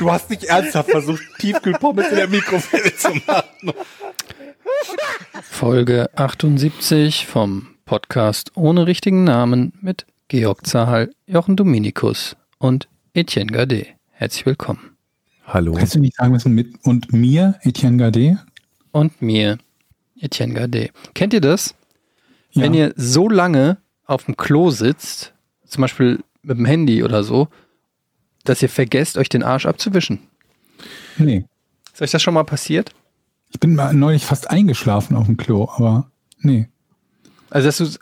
Du hast nicht ernsthaft versucht, Tiefkühlpommes in der Mikrowelle zu machen. Folge 78 vom Podcast ohne richtigen Namen mit Georg Zahl, Jochen Dominikus und Etienne Gade. Herzlich willkommen. Hallo. Kannst du nicht sagen, was mit und mir, Etienne Gade? Und mir, Etienne Gade. Kennt ihr das? Ja. Wenn ihr so lange auf dem Klo sitzt, zum Beispiel mit dem Handy oder so, dass ihr vergesst, euch den Arsch abzuwischen. Nee. Ist euch das schon mal passiert? Ich bin mal neulich fast eingeschlafen auf dem Klo, aber nee. Also, dass du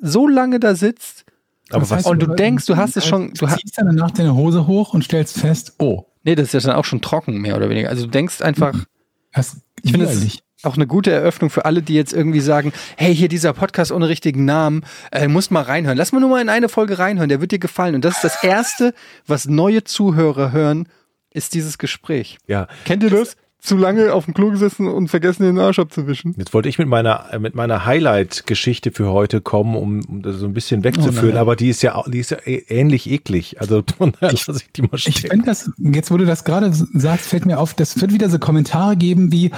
so lange da sitzt Aber was? und du denkst, du hast es schon, du ziehst dann danach deine Hose hoch und stellst fest, oh, nee, das ist ja dann auch schon trocken, mehr oder weniger. Also, du denkst einfach, das Ich finde es. Auch eine gute Eröffnung für alle, die jetzt irgendwie sagen, hey, hier dieser Podcast ohne richtigen Namen, äh, muss mal reinhören. Lass mal nur mal in eine Folge reinhören, der wird dir gefallen. Und das ist das Erste, was neue Zuhörer hören, ist dieses Gespräch. Ja, Kennt ihr das? Zu lange auf dem Klo gesessen und vergessen, den Arsch abzuwischen. jetzt wollte ich mit meiner, mit meiner Highlight-Geschichte für heute kommen, um, um das so ein bisschen wegzuführen, nein. aber die ist ja, auch- die ist ja ä- ähnlich eklig. Also, Ich- lasse ich die mal Ich stehen. finde das, jetzt wo du das gerade sagst, fällt mir auf, das wird wieder so Kommentare geben wie,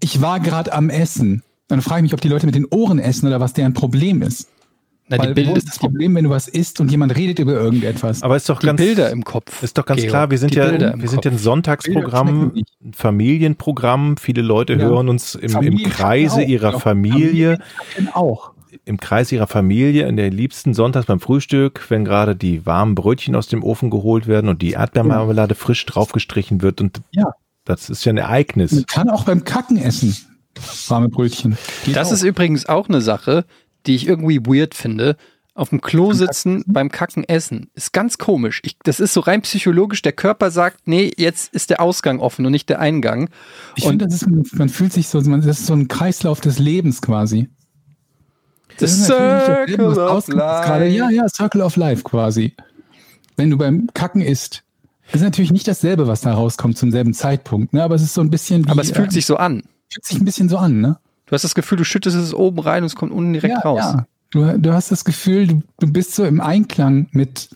ich war gerade am Essen. Dann frage ich mich, ob die Leute mit den Ohren essen oder was deren Problem ist. Na, die, Bild, wo ist das Problem, wenn du was isst und jemand redet über irgendetwas? Aber ist doch die ganz, Bilder im Kopf. Ist doch ganz Georg. klar, wir sind ja, wir sind ja ein. Sonntagsprogramm, ein Familienprogramm. Viele Leute Ja. hören uns im, im Familie Kreise auch. ihrer Familie, Familien auch. im Kreis ihrer Familie, in der liebsten Sonntags beim Frühstück, wenn gerade die warmen Brötchen aus dem Ofen geholt werden und die Erdbeermarmelade frisch draufgestrichen wird und Ja. das ist ja ein Ereignis. Man kann auch beim Kacken essen. Warme Brötchen. Geht Das auch. ist übrigens auch eine Sache, die ich irgendwie weird finde. Auf dem Klo sitzen, beim Kacken essen. Ist ganz komisch. Ich, das ist so rein psychologisch. Der Körper sagt, nee, jetzt ist der Ausgang offen und nicht der Eingang. ich und- finde, das ist, man fühlt sich so, das ist so ein Kreislauf des Lebens quasi. The das Leben, Circle of rauskommt, ist gerade- Ja, Life. ja, Circle of Life quasi. Wenn du beim Kacken isst. Ist natürlich nicht dasselbe, was da rauskommt zum selben Zeitpunkt, ne? aber es ist so ein bisschen wie, Aber es fühlt äh, sich so an. fühlt sich ein bisschen so an, ne? Du hast das Gefühl, du schüttest es oben rein und es kommt unten direkt ja, raus. ja. Du, du hast das Gefühl, du, du bist so im Einklang mit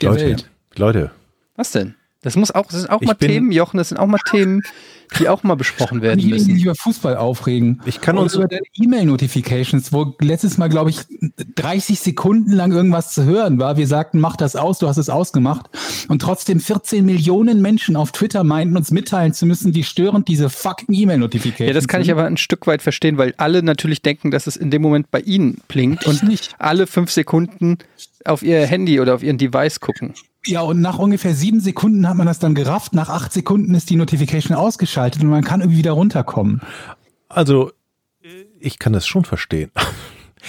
der Leute, Welt. Leute, Was denn? Das muss auch, das sind auch Ich mal Themen, Jochen, das sind auch mal Themen, die auch mal besprochen werden die müssen. sich über Fußball aufregen. Ich kann Oder uns- über deine E-Mail-Notifications, wo letztes Mal, glaube ich, 30 Sekunden lang irgendwas zu hören war. Wir sagten, mach das aus, du hast es ausgemacht. Und trotzdem 14 Millionen Menschen auf Twitter meinten, uns mitteilen zu müssen, wie störend diese fucking E-Mail-Notifications Ja, das kann ich sind. aber ein Stück weit verstehen, weil alle natürlich denken, dass es in dem Moment bei ihnen blinkt Ich und nicht. alle fünf Sekunden auf ihr Handy oder auf ihren Device gucken. Ja, und nach ungefähr sieben Sekunden hat man das dann gerafft. Nach acht Sekunden ist die Notification ausgeschaltet und man kann irgendwie wieder runterkommen. also ich kann das schon verstehen.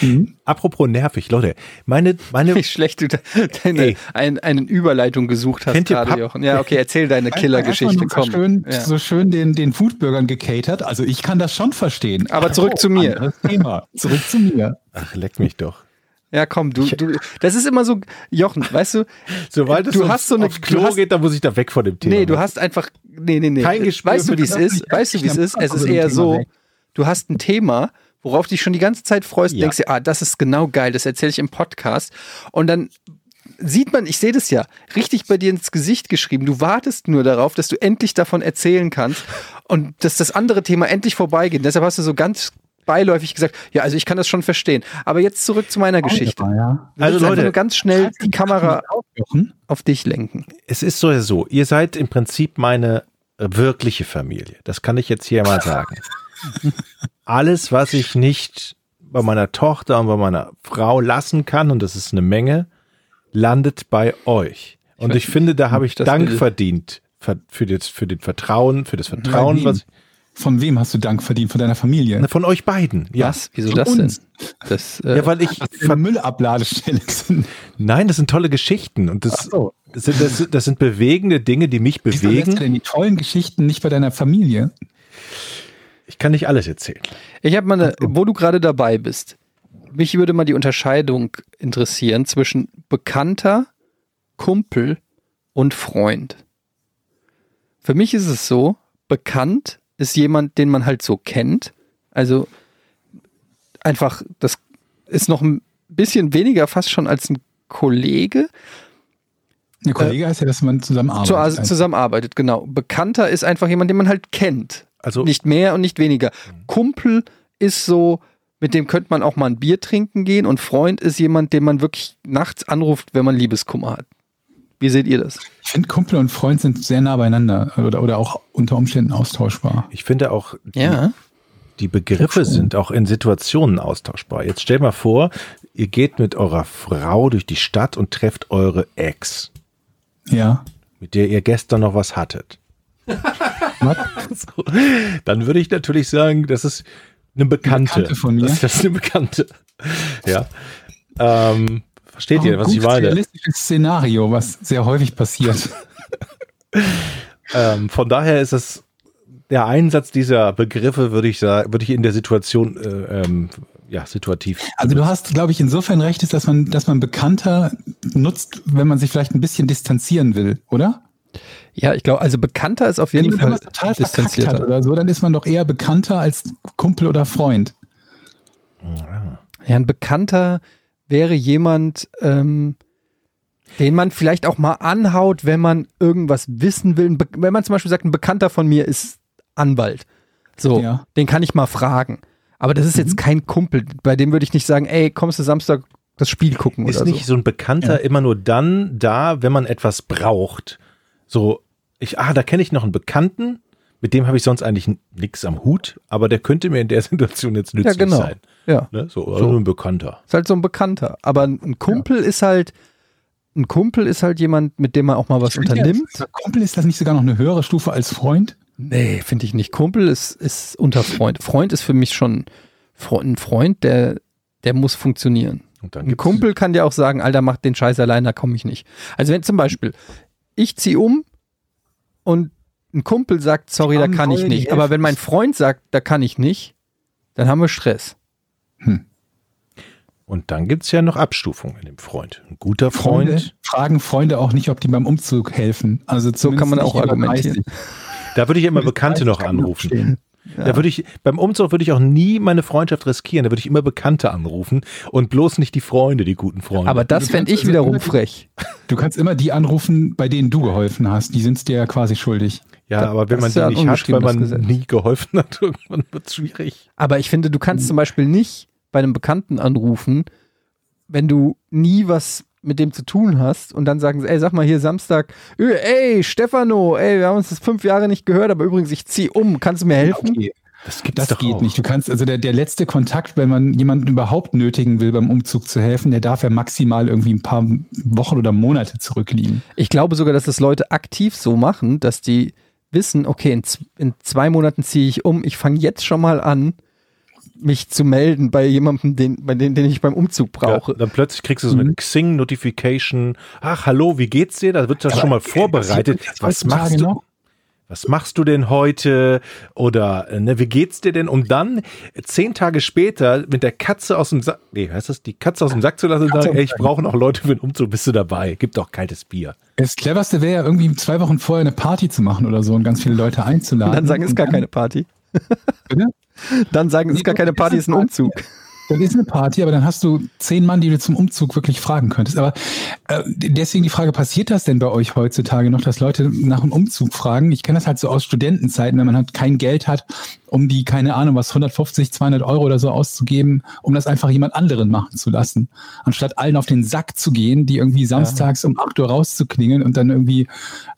Mhm. Apropos nervig, Leute, meine, meine, Wie schlecht du de deine ein, eine Überleitung gesucht hast gerade, Jochen. Ja, okay, erzähl deine Killergeschichte, komm. So schön, Ja. so schön den, den Foodburgern gecatert. Also ich kann das schon verstehen. Aber zurück zu mir. Thema. Zurück zu mir. ach, leck mich doch. Ja, komm, du, du, das ist immer so, Jochen, weißt du, Sobald es Du hast so eine- aufs Klo hast- geht, dann muss ich da weg von dem Thema. nee, du hast einfach, nee, nee, nee. Kein Gespür weißt du, wie es ist? Weißt du, wie es ist? Es ist eher so, weg. du hast ein Thema, worauf dich schon die ganze Zeit freust, Ja. denkst dir, ah, das ist genau geil, das erzähle ich im Podcast. Und dann sieht man, ich sehe das ja, richtig bei dir ins Gesicht geschrieben. Du wartest nur darauf, dass du endlich davon erzählen kannst und dass das andere Thema endlich vorbeigeht. Deshalb hast du so ganz beiläufig gesagt, ja, also ich kann das schon verstehen. Aber jetzt zurück zu meiner Geschichte. Ja. Also Leute- nur ganz schnell die Kamera auf dich lenken. es ist so ja so, ihr seid im Prinzip meine wirkliche Familie. Das kann ich jetzt hier mal sagen. Alles, was ich nicht bei meiner Tochter und bei meiner Frau lassen kann, und das ist eine Menge, landet bei euch. Und weiß ich finde, da habe ich das Dank verdient für, für, das, für den Vertrauen, für das Vertrauen, was Von wem hast du Dank verdient? Von deiner Familie? von euch beiden. Ja. Was? Wieso Von das denn? Das, äh, Ja, weil ich, eine Müllabladestelle sind. nein, das sind tolle Geschichten und das, so. das, sind, das, das sind bewegende Dinge, die mich Wieso bewegen. denn die tollen Geschichten nicht bei deiner Familie? Ich kann nicht alles erzählen. Ich habe mal eine, wo du gerade dabei bist. Mich würde mal die Unterscheidung interessieren zwischen Bekannter, Kumpel und Freund. Für mich ist es so, bekannt ist jemand, den man halt so kennt. Also einfach, das ist noch ein bisschen weniger fast schon als ein Kollege. Ein Kollege heißt ja, dass man zusammenarbeitet. Zu, also zusammenarbeitet, genau. Bekannter ist einfach jemand, den man halt kennt. Also Nicht mehr und nicht weniger. Kumpel ist so, mit dem könnte man auch mal ein Bier trinken gehen und Freund ist jemand, den man wirklich nachts anruft, wenn man Liebeskummer hat. Wie seht ihr das? Ich finde, Kumpel und Freund sind sehr nah beieinander oder, oder auch unter Umständen austauschbar. ich finde auch, die, die Begriffe sind auch in Situationen austauschbar. Jetzt stell mal vor, ihr geht mit eurer Frau durch die Stadt und trefft eure Ex, Ja. mit der ihr gestern noch was hattet. So, dann würde ich natürlich sagen, das ist eine Bekannte. Bekannte von mir. Das ist eine Bekannte. Ja. Ähm, versteht ihr, ein was ich meine? realistisches Szenario, was sehr häufig passiert. Ähm, von daher ist es der Einsatz dieser Begriffe, würde ich sagen, würde ich in der Situation, äh, ähm, ja, situativ. Also du hast, glaube ich, insofern recht, ist, dass man, dass man bekannter nutzt, wenn man sich vielleicht ein bisschen distanzieren will, oder? Ja, ich glaube, also bekannter ist auf jeden Wenn Fall man es total verkackt hat distanzierter. oder so, dann ist man doch eher bekannter als Kumpel oder Freund. Ja, ein Bekannter wäre jemand, ähm, den man vielleicht auch mal anhaut, wenn man irgendwas wissen will. Wenn man zum Beispiel sagt, ein Bekannter von mir ist Anwalt. So, Ja. den kann ich mal fragen. Aber das ist jetzt kein Kumpel. Bei dem würde ich nicht sagen, ey, kommst du Samstag das Spiel gucken Ist oder nicht so. so ein Bekannter immer nur dann da, wenn man etwas braucht? So, ich, ah, da kenne ich noch einen Bekannten, mit dem habe ich sonst eigentlich nichts am Hut, aber der könnte mir in der Situation jetzt nützlich genau. sein. Ja, Ne? So, also ein Bekannter. ist halt so ein Bekannter. Aber ein Kumpel ist halt, ein Kumpel ist halt jemand, mit dem man auch mal was unternimmt. Kumpel ist das nicht sogar noch eine höhere Stufe als Freund? Nee, finde ich nicht. Kumpel ist, ist unter Freund. Freund ist für mich schon ein Freund, der, der muss funktionieren. Und dann Ein Kumpel kann dir auch sagen, Alter, mach den Scheiß allein, da komme ich nicht. Also wenn zum Beispiel, ich ziehe um und ein Kumpel sagt, sorry, da kann ich nicht. Aber wenn mein Freund sagt, da kann ich nicht, dann haben wir Stress. Und dann gibt's ja noch Abstufungen in dem Freund. Ein guter Freund. Freunde fragen Freunde auch nicht, ob die beim Umzug helfen. Also So kann man auch argumentieren. 30. Da würde ich immer Bekannte 30 noch anrufen. stehen. Da würde ich, beim Umzug würde ich auch nie meine Freundschaft riskieren. Da würde ich immer Bekannte anrufen und bloß nicht die Freunde, die guten Freunde. Aber das fände ich also wiederum frech. Du kannst immer die anrufen, bei denen du geholfen hast. Die sind dir ja quasi schuldig. ja, aber wenn man die ja nicht hat, weil man nie geholfen hat, irgendwann wird's schwierig. Aber ich finde, du kannst zum Beispiel nicht bei einem Bekannten anrufen, wenn du nie was mit dem zu tun hast und dann sagen sie, ey, sag mal hier Samstag, ey, Stefano, ey, wir haben uns das fünf Jahre nicht gehört, aber übrigens, ich zieh um, kannst du mir helfen? Okay. Das gibt's Das doch geht auch. nicht. Du kannst, also der, der letzte Kontakt, wenn man jemanden überhaupt nötigen will, beim Umzug zu helfen, der darf ja maximal irgendwie ein paar Wochen oder Monate zurückliegen. Ich glaube sogar, dass das Leute aktiv so machen, dass die wissen, okay, in, in zwei Monaten ziehe ich um, ich fange jetzt schon mal an, mich zu melden bei jemandem, den, bei dem, den ich beim Umzug brauche. Ja, dann plötzlich kriegst du so eine Xing-Notification. Ach, hallo, wie geht's dir? Da wird das schon mal vorbereitet. Was machst du? noch? Was machst du denn heute? Oder äh, ne, wie geht's dir denn? Um dann zehn Tage später mit der Katze aus dem Sack, nee, heißt das, die Katze aus dem Sack zu lassen und sagen, ey, ich brauche noch Leute für den Umzug, bist du dabei? Gib doch kaltes Bier. Das cleverste wäre ja irgendwie zwei Wochen vorher eine Party zu machen oder so und ganz viele Leute einzuladen. Und dann sagen, es ist gar keine Party. Dann sagen, es ist gar keine Party, es ist ein Umzug. Dann ist eine Party, aber dann hast du zehn Mann, die du zum Umzug wirklich fragen könntest. Aber äh, deswegen die Frage, passiert das denn bei euch heutzutage noch, dass Leute nach einem Umzug fragen? Ich kenne das halt so aus Studentenzeiten, wenn man halt kein Geld hat, um die, keine Ahnung, was 150, 200 Euro oder so auszugeben, um das einfach jemand anderen machen zu lassen. Anstatt allen auf den Sack zu gehen, die irgendwie samstags um 8 Uhr rauszuklingeln und dann irgendwie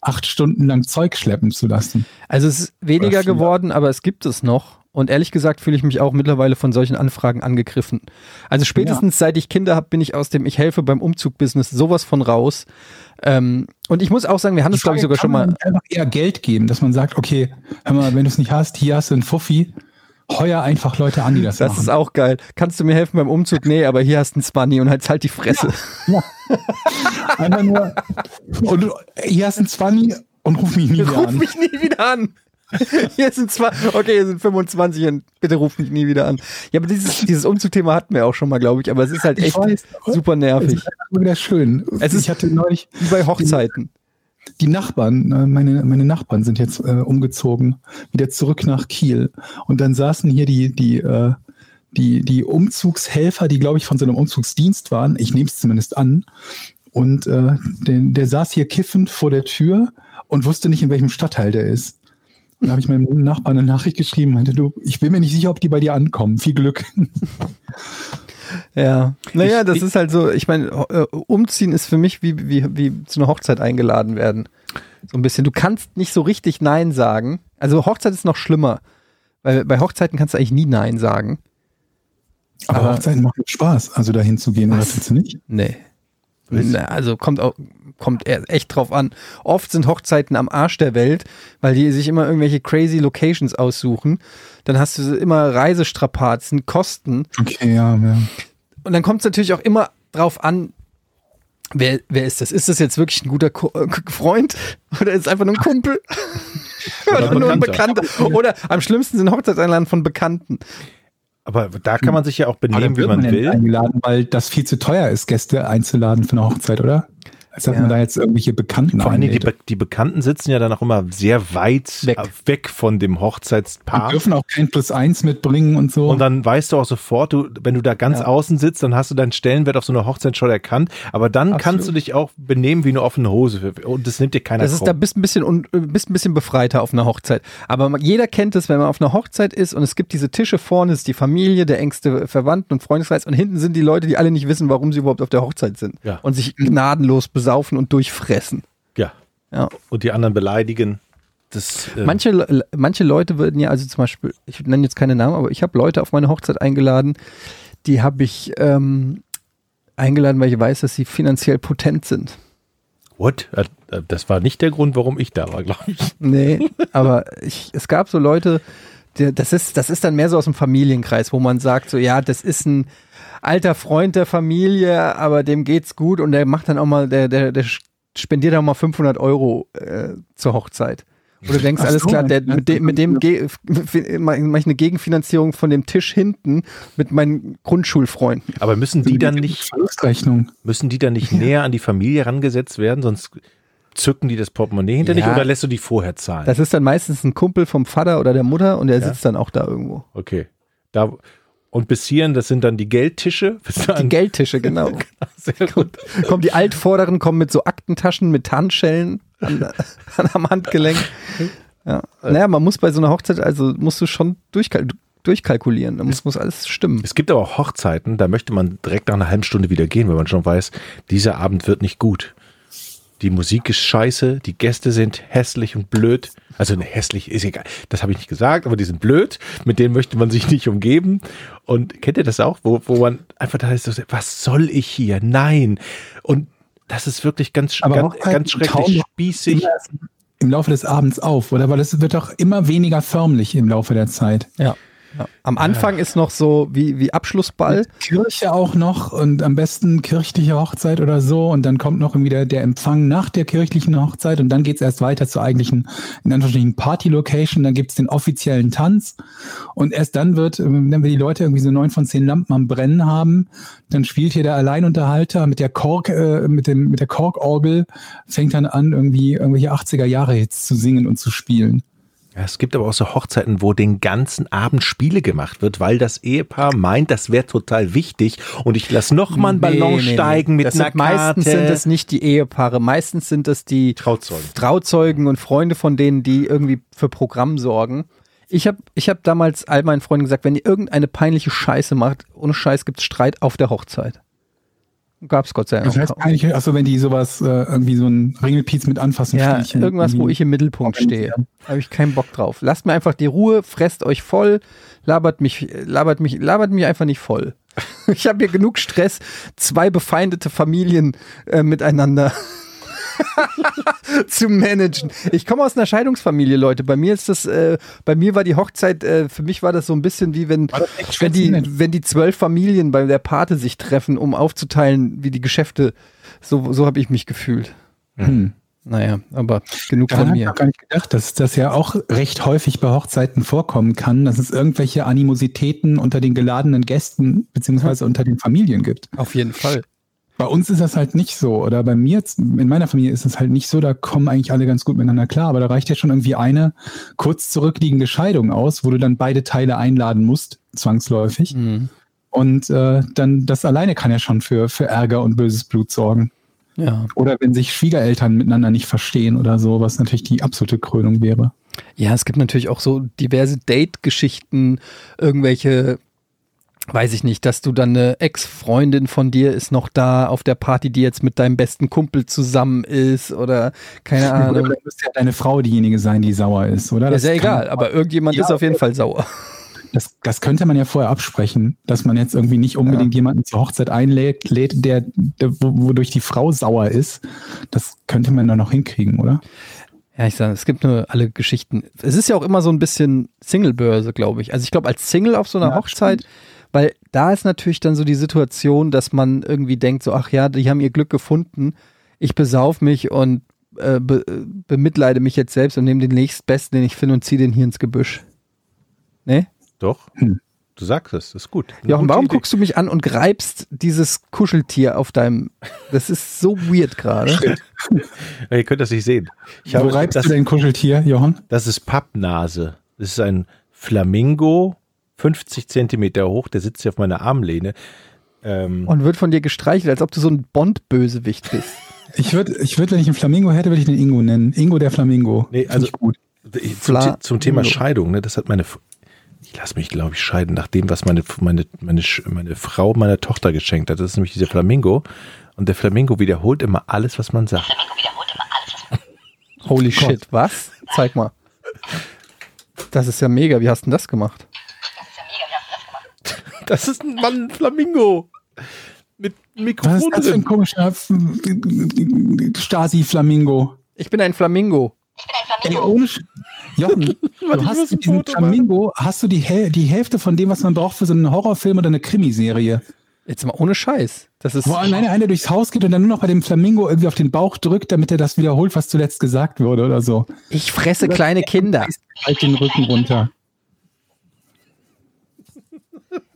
acht Stunden lang Zeug schleppen zu lassen. Also es ist weniger geworden, aber es gibt es noch. Und ehrlich gesagt fühle ich mich auch mittlerweile von solchen Anfragen angegriffen. Also spätestens seit ich Kinder habe, bin ich aus dem Ich helfe beim Umzug-Business sowas von raus. Ähm, und ich muss auch sagen, wir haben das, glaube ich, sogar schon mal. Einfach eher Geld geben, dass man sagt, okay, hör mal, wenn du es nicht hast, hier hast du einen Fuffi, heuer einfach Leute an, die das, Das machen. ist auch geil. Kannst du mir helfen beim Umzug? Nee, aber hier hast du einen Spanny und halt halt die Fresse. Einfach nur, und hier hast du einen 20 und ruf mich nie wieder Ruf an. mich nie wieder an. Hier sind zwar, okay, hier sind 25 und bitte ruft mich nie wieder an. Ja, aber dieses, dieses Umzugthema hatten wir auch schon mal, glaube ich, aber es ist halt echt weiß, super Es nervig. ist einfach wieder schön. Es ist- ich hatte neulich Wie bei Hochzeiten. die Nachbarn, äh, meine, meine Nachbarn sind jetzt äh, umgezogen, wieder zurück nach Kiel. Und dann saßen hier die, die, äh, die, die Umzugshelfer, die, glaube ich, von so einem Umzugsdienst waren. Ich nehme es zumindest an. Und äh, der, der saß hier kiffend vor der Tür und wusste nicht, in welchem Stadtteil der ist. Da habe ich meinem Nachbarn eine Nachricht geschrieben, meinte, du, ich bin mir nicht sicher, ob die bei dir ankommen. Viel Glück. Ja. Naja, Ich- das ich- ist halt so, ich meine, äh, umziehen ist für mich wie, wie, wie zu einer Hochzeit eingeladen werden. So ein bisschen. Du kannst nicht so richtig Nein sagen. Also Hochzeit ist noch schlimmer. Weil bei Hochzeiten kannst du eigentlich nie Nein sagen. Aber, Aber- Hochzeiten machen Spaß, also dahin zu gehen, oder Was? findest du nicht? Nee. Na, also kommt auch, kommt echt drauf an. Oft sind Hochzeiten am Arsch der Welt, weil die sich immer irgendwelche crazy Locations aussuchen. Dann hast du immer Reisestrapazen, Kosten. Okay, ja, ja. Und dann kommt es natürlich auch immer drauf an, wer, wer ist das? Ist das jetzt wirklich ein guter Ko äh, Freund oder ist es einfach nur ein Kumpel? oder ein nur ein Bekannter. Oder am schlimmsten sind Hochzeitseinladen von Bekannten. Aber da kann man sich ja auch benehmen, wie man nicht will. Eingeladen, weil das viel zu teuer ist, Gäste einzuladen für eine Hochzeit, oder? Als dass Ja. man da jetzt irgendwelche Bekannten Vor Dingen, die. Be die Bekannten sitzen ja dann auch immer sehr weit Weg. weg, weg von dem Hochzeitspaar. dürfen auch kein Plus eins mitbringen und so. Und dann weißt du auch sofort, du, wenn du da ganz Ja. außen sitzt, dann hast du deinen Stellenwert auf so einer Hochzeit schon erkannt. Aber dann Absolut. kannst du dich auch benehmen wie eine offene Hose. Und das nimmt dir keiner Das ist, krumm. da bist ein bisschen un, äh, bist ein bisschen befreiter auf einer Hochzeit. Aber jeder kennt es, wenn man auf einer Hochzeit ist und es gibt diese Tische vorne, ist die Familie, der engste Verwandten und Freundeskreis und hinten sind die Leute, die alle nicht wissen, warum sie überhaupt auf der Hochzeit sind Ja. und sich gnadenlos besaufen und durchfressen. ja. Ja. Und die anderen beleidigen. Das, äh, Manche, manche Leute würden ja, also zum Beispiel, ich nenne jetzt keine Namen, aber ich habe Leute auf meine Hochzeit eingeladen, die habe ich ähm, eingeladen, weil ich weiß, dass sie finanziell potent sind. What? Äh, äh, Das war nicht der Grund, warum ich da war, glaube ich. Nee, aber ich, es gab so Leute, die, das, ist, das ist dann mehr so aus dem Familienkreis, wo man sagt, so ja, das ist ein alter Freund der Familie, aber dem geht's gut und der macht dann auch mal, der, der, der spendiert auch mal 500 Euro äh, zur Hochzeit. Wo du denkst, Ach alles so, klar, der, ja. mit dem, mit dem ge- mache ich eine Gegenfinanzierung von dem Tisch hinten mit meinen Grundschulfreunden. Aber müssen die dann nicht, müssen die dann nicht näher an die Familie rangesetzt werden, sonst zücken die das Portemonnaie hinter dich Ja. oder lässt du die vorher zahlen? Das ist dann meistens ein Kumpel vom Vater oder der Mutter und der sitzt dann auch da irgendwo. okay. Da, und bis hierhin, das sind dann die Geldtische. Die Geldtische, genau. sehr gut. kommen die Altvorderen kommen mit so Aktentaschen mit Tarnschellen an, an, am Handgelenk. Ja. Naja, man muss bei so einer Hochzeit, also musst du schon durchkal durchkalkulieren. Da muss, muss alles stimmen. Es gibt aber auch Hochzeiten, da möchte man direkt nach einer halben Stunde wieder gehen, weil man schon weiß, dieser Abend wird nicht gut. Die Musik ist scheiße, die Gäste sind hässlich und blöd. Also ne, hässlich ist egal. Das habe ich nicht gesagt, aber die sind blöd. Mit denen möchte man sich nicht umgeben. Und kennt ihr das auch, wo, wo man einfach da ist, was soll ich hier? Nein. Und das ist wirklich ganz, Aber ganz, Hochzeiten ganz schrecklich spießig. Im Laufe des Abends auf, oder? Weil es wird doch immer weniger förmlich im Laufe der Zeit. Ja. Am Anfang ist noch so wie, wie Abschlussball. Kirche auch noch und am besten kirchliche Hochzeit oder so und dann kommt noch irgendwie der, Empfang nach der kirchlichen Hochzeit und dann geht's erst weiter zur eigentlichen, in Anführungsstrichen, Party-Location, dann gibt's den offiziellen Tanz und erst dann wird, ähm, wenn wir die Leute irgendwie so neun von zehn Lampen am Brennen haben, dann spielt hier der Alleinunterhalter mit der Kork, äh, mit dem, mit der Korkorgel, fängt dann an, irgendwie irgendwelche 80er-Jahre-Hits zu singen und zu spielen. Es gibt aber auch so Hochzeiten, wo den ganzen Abend Spiele gemacht wird, weil das Ehepaar meint, das wäre total wichtig und ich lasse noch mal einen Ballon steigen mit das einer sind, Meistens Karte. sind es nicht die Ehepaare, meistens sind es die Trauzeugen. Trauzeugen und Freunde von denen, die irgendwie für Programm sorgen. Ich habe ich hab damals all meinen Freunden gesagt, wenn ihr irgendeine peinliche Scheiße macht, ohne Scheiß gibt's Streit auf der Hochzeit. Gab's Gott sei Dank. Das heißt eigentlich, achso, wenn die sowas, äh, irgendwie so ein Ringelpiez mit anfassen ja, irgendwas, wo ich im Mittelpunkt stehe. Habe ich keinen Bock drauf. Lasst mir einfach die Ruhe, fresst euch voll, labert mich, labert mich, labert mich einfach nicht voll. Ich habe hier genug Stress, zwei befeindete Familien äh, miteinander zu managen. Ich komme aus einer Scheidungsfamilie, Leute. Bei mir ist das, äh, bei mir war die Hochzeit, äh, für mich war das so ein bisschen wie wenn, wenn die, wenn die zwölf Familien bei der Pate sich treffen, um aufzuteilen, wie die Geschäfte. So, so habe ich mich gefühlt. Hm. Naja, aber genug Daran von habe ich mir. auch gar nicht gedacht, dass das ja auch recht häufig bei Hochzeiten vorkommen kann, dass es irgendwelche Animositäten unter den geladenen Gästen beziehungsweise unter den Familien gibt. Auf jeden Fall. Bei uns ist das halt nicht so. Oder bei mir, in meiner Familie ist es halt nicht so, da kommen eigentlich alle ganz gut miteinander klar. Aber da reicht ja schon irgendwie eine kurz zurückliegende Scheidung aus, wo du dann beide Teile einladen musst, zwangsläufig. Mhm. Und äh, dann das alleine kann ja schon für, für Ärger und böses Blut sorgen. Ja. Oder wenn sich Schwiegereltern miteinander nicht verstehen oder so, was natürlich die absolute Krönung wäre. Ja, es gibt natürlich auch so diverse Date-Geschichten, irgendwelche, weiß ich nicht, dass du dann eine Ex-Freundin von dir ist noch da auf der Party, die jetzt mit deinem besten Kumpel zusammen ist oder keine Oder Ahnung. dann müsste ja deine Frau diejenige sein, die sauer ist, oder? Ja, Das ist ja egal, aber irgendjemand Ja, ist auf jeden Fall sauer. Das, das könnte man ja vorher absprechen, dass man jetzt irgendwie nicht unbedingt jemanden zur Hochzeit einlädt, lädt, der, der wo- wodurch die Frau sauer ist. Das könnte man dann noch hinkriegen, oder? Ja, ich sage, es gibt nur alle Geschichten. Es ist ja auch immer so ein bisschen Single-Börse, glaube ich. Also ich glaube, als Single auf so einer Ja, Hochzeit, weil da ist natürlich dann so die Situation, dass man irgendwie denkt, so, ach ja, die haben ihr Glück gefunden, ich besauf mich und äh, be, bemitleide mich jetzt selbst und nehme den nächstbesten, den ich finde und ziehe den hier ins Gebüsch. Ne? Doch. Hm. Du sagst es, ist gut. Eine Jochen, warum Idee. guckst du mich an und greifst dieses Kuscheltier auf deinem. Das ist so weird gerade. Ihr könnt das nicht sehen. Ich Wo habe, reibst das, du dein Kuscheltier, Johann? das ist Pappnase. Das ist ein Flamingo, 50 Zentimeter hoch, der sitzt hier auf meiner Armlehne. Ähm, Und wird von dir gestreichelt, als ob du so ein Bond-Bösewicht bist. Ich würde, ich würd, wenn ich einen Flamingo hätte, würde ich den Ingo nennen. Ingo der Flamingo. Nee, also- ich gut. ich, zum, zum Thema. Scheidung, ne, das hat meine, ich lasse mich, glaube ich, scheiden, nach dem, was meine, meine, meine, meine Frau meiner Tochter geschenkt hat. Das ist nämlich dieser Flamingo. Und der Flamingo wiederholt immer alles, was man sagt. Holy shit, was? Zeig mal. Das ist ja mega. Wie hast du denn das gemacht? Das ist ein Mann, ein Flamingo. Mit Was ist Mikrofon das für ein komischer Stasi-Flamingo? Ich bin ein Flamingo. Ey, ohne Sch Jochen, ich du hast ein mit diesem Foto machen. Flamingo, hast du die, Häl die Hälfte von dem, was man braucht für so einen Horrorfilm oder eine Krimiserie. Jetzt mal ohne Scheiß. Das ist. Wo alleine einer durchs Haus geht und dann nur noch bei dem Flamingo irgendwie auf den Bauch drückt, damit er das wiederholt, was zuletzt gesagt wurde oder so. Ich fresse kleine Kinder. Halt den Rücken runter.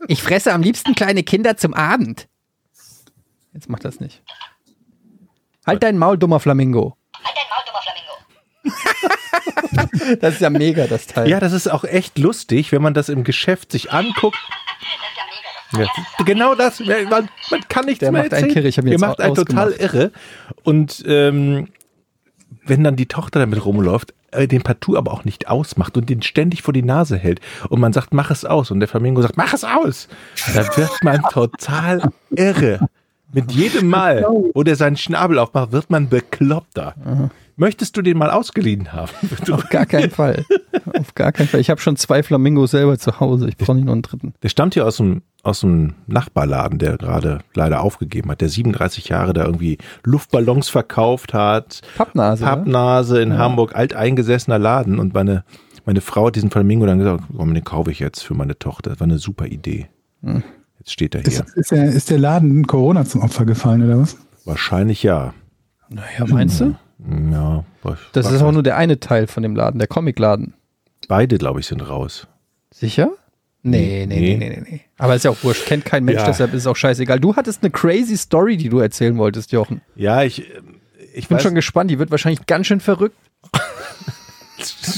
Ich fresse am liebsten kleine Kinder zum Abend. Jetzt mach das nicht. Halt dein Maul, dummer Flamingo. Halt dein Maul, dummer Flamingo. Das ist ja mega, das Teil. Ja, das ist auch echt lustig, wenn man das im Geschäft sich anguckt. Das ist ja genau das. Man, man kann nichts Der mehr macht einen erzählen. Kirre, ich hab jetzt macht einen total irre. Und ähm, wenn dann die Tochter damit rumläuft, äh, den Partout aber auch nicht ausmacht und den ständig vor die Nase hält und man sagt, mach es aus und der Flamingo sagt, mach es aus, da wird man total irre. Mit jedem Mal, wo der seinen Schnabel aufmacht, wird man bekloppter. Möchtest du den mal ausgeliehen haben? Auf gar keinen Fall. Auf gar keinen Fall. Ich habe schon zwei Flamingos selber zu Hause. Ich brauche nicht noch einen dritten. Der stammt hier aus dem, aus dem Nachbarladen, der gerade leider aufgegeben hat, der 37 Jahre da irgendwie Luftballons verkauft hat. Pappnase. oder? Pappnase in Hamburg, alteingesessener Laden. Und meine, meine Frau hat diesen Flamingo dann gesagt, komm, den kaufe ich jetzt für meine Tochter. Das war eine super Idee. Hm. Jetzt steht er Ist, hier. ist, der, ist der Laden Corona zum Opfer gefallen oder was? Wahrscheinlich ja. Naja, meinst du? Ja, Das ist auch nur der eine Teil von dem Laden, der Comicladen. beide, glaube ich, sind raus. Sicher? Nee, nee, nee, nee, nee, nee. Aber ist ja auch wurscht. Kennt kein Mensch, Ja. deshalb ist es auch scheißegal. Du hattest eine crazy Story, die du erzählen wolltest, Jochen. Ja, ich, ich Ich bin weiß, schon gespannt. Die wird wahrscheinlich ganz schön verrückt.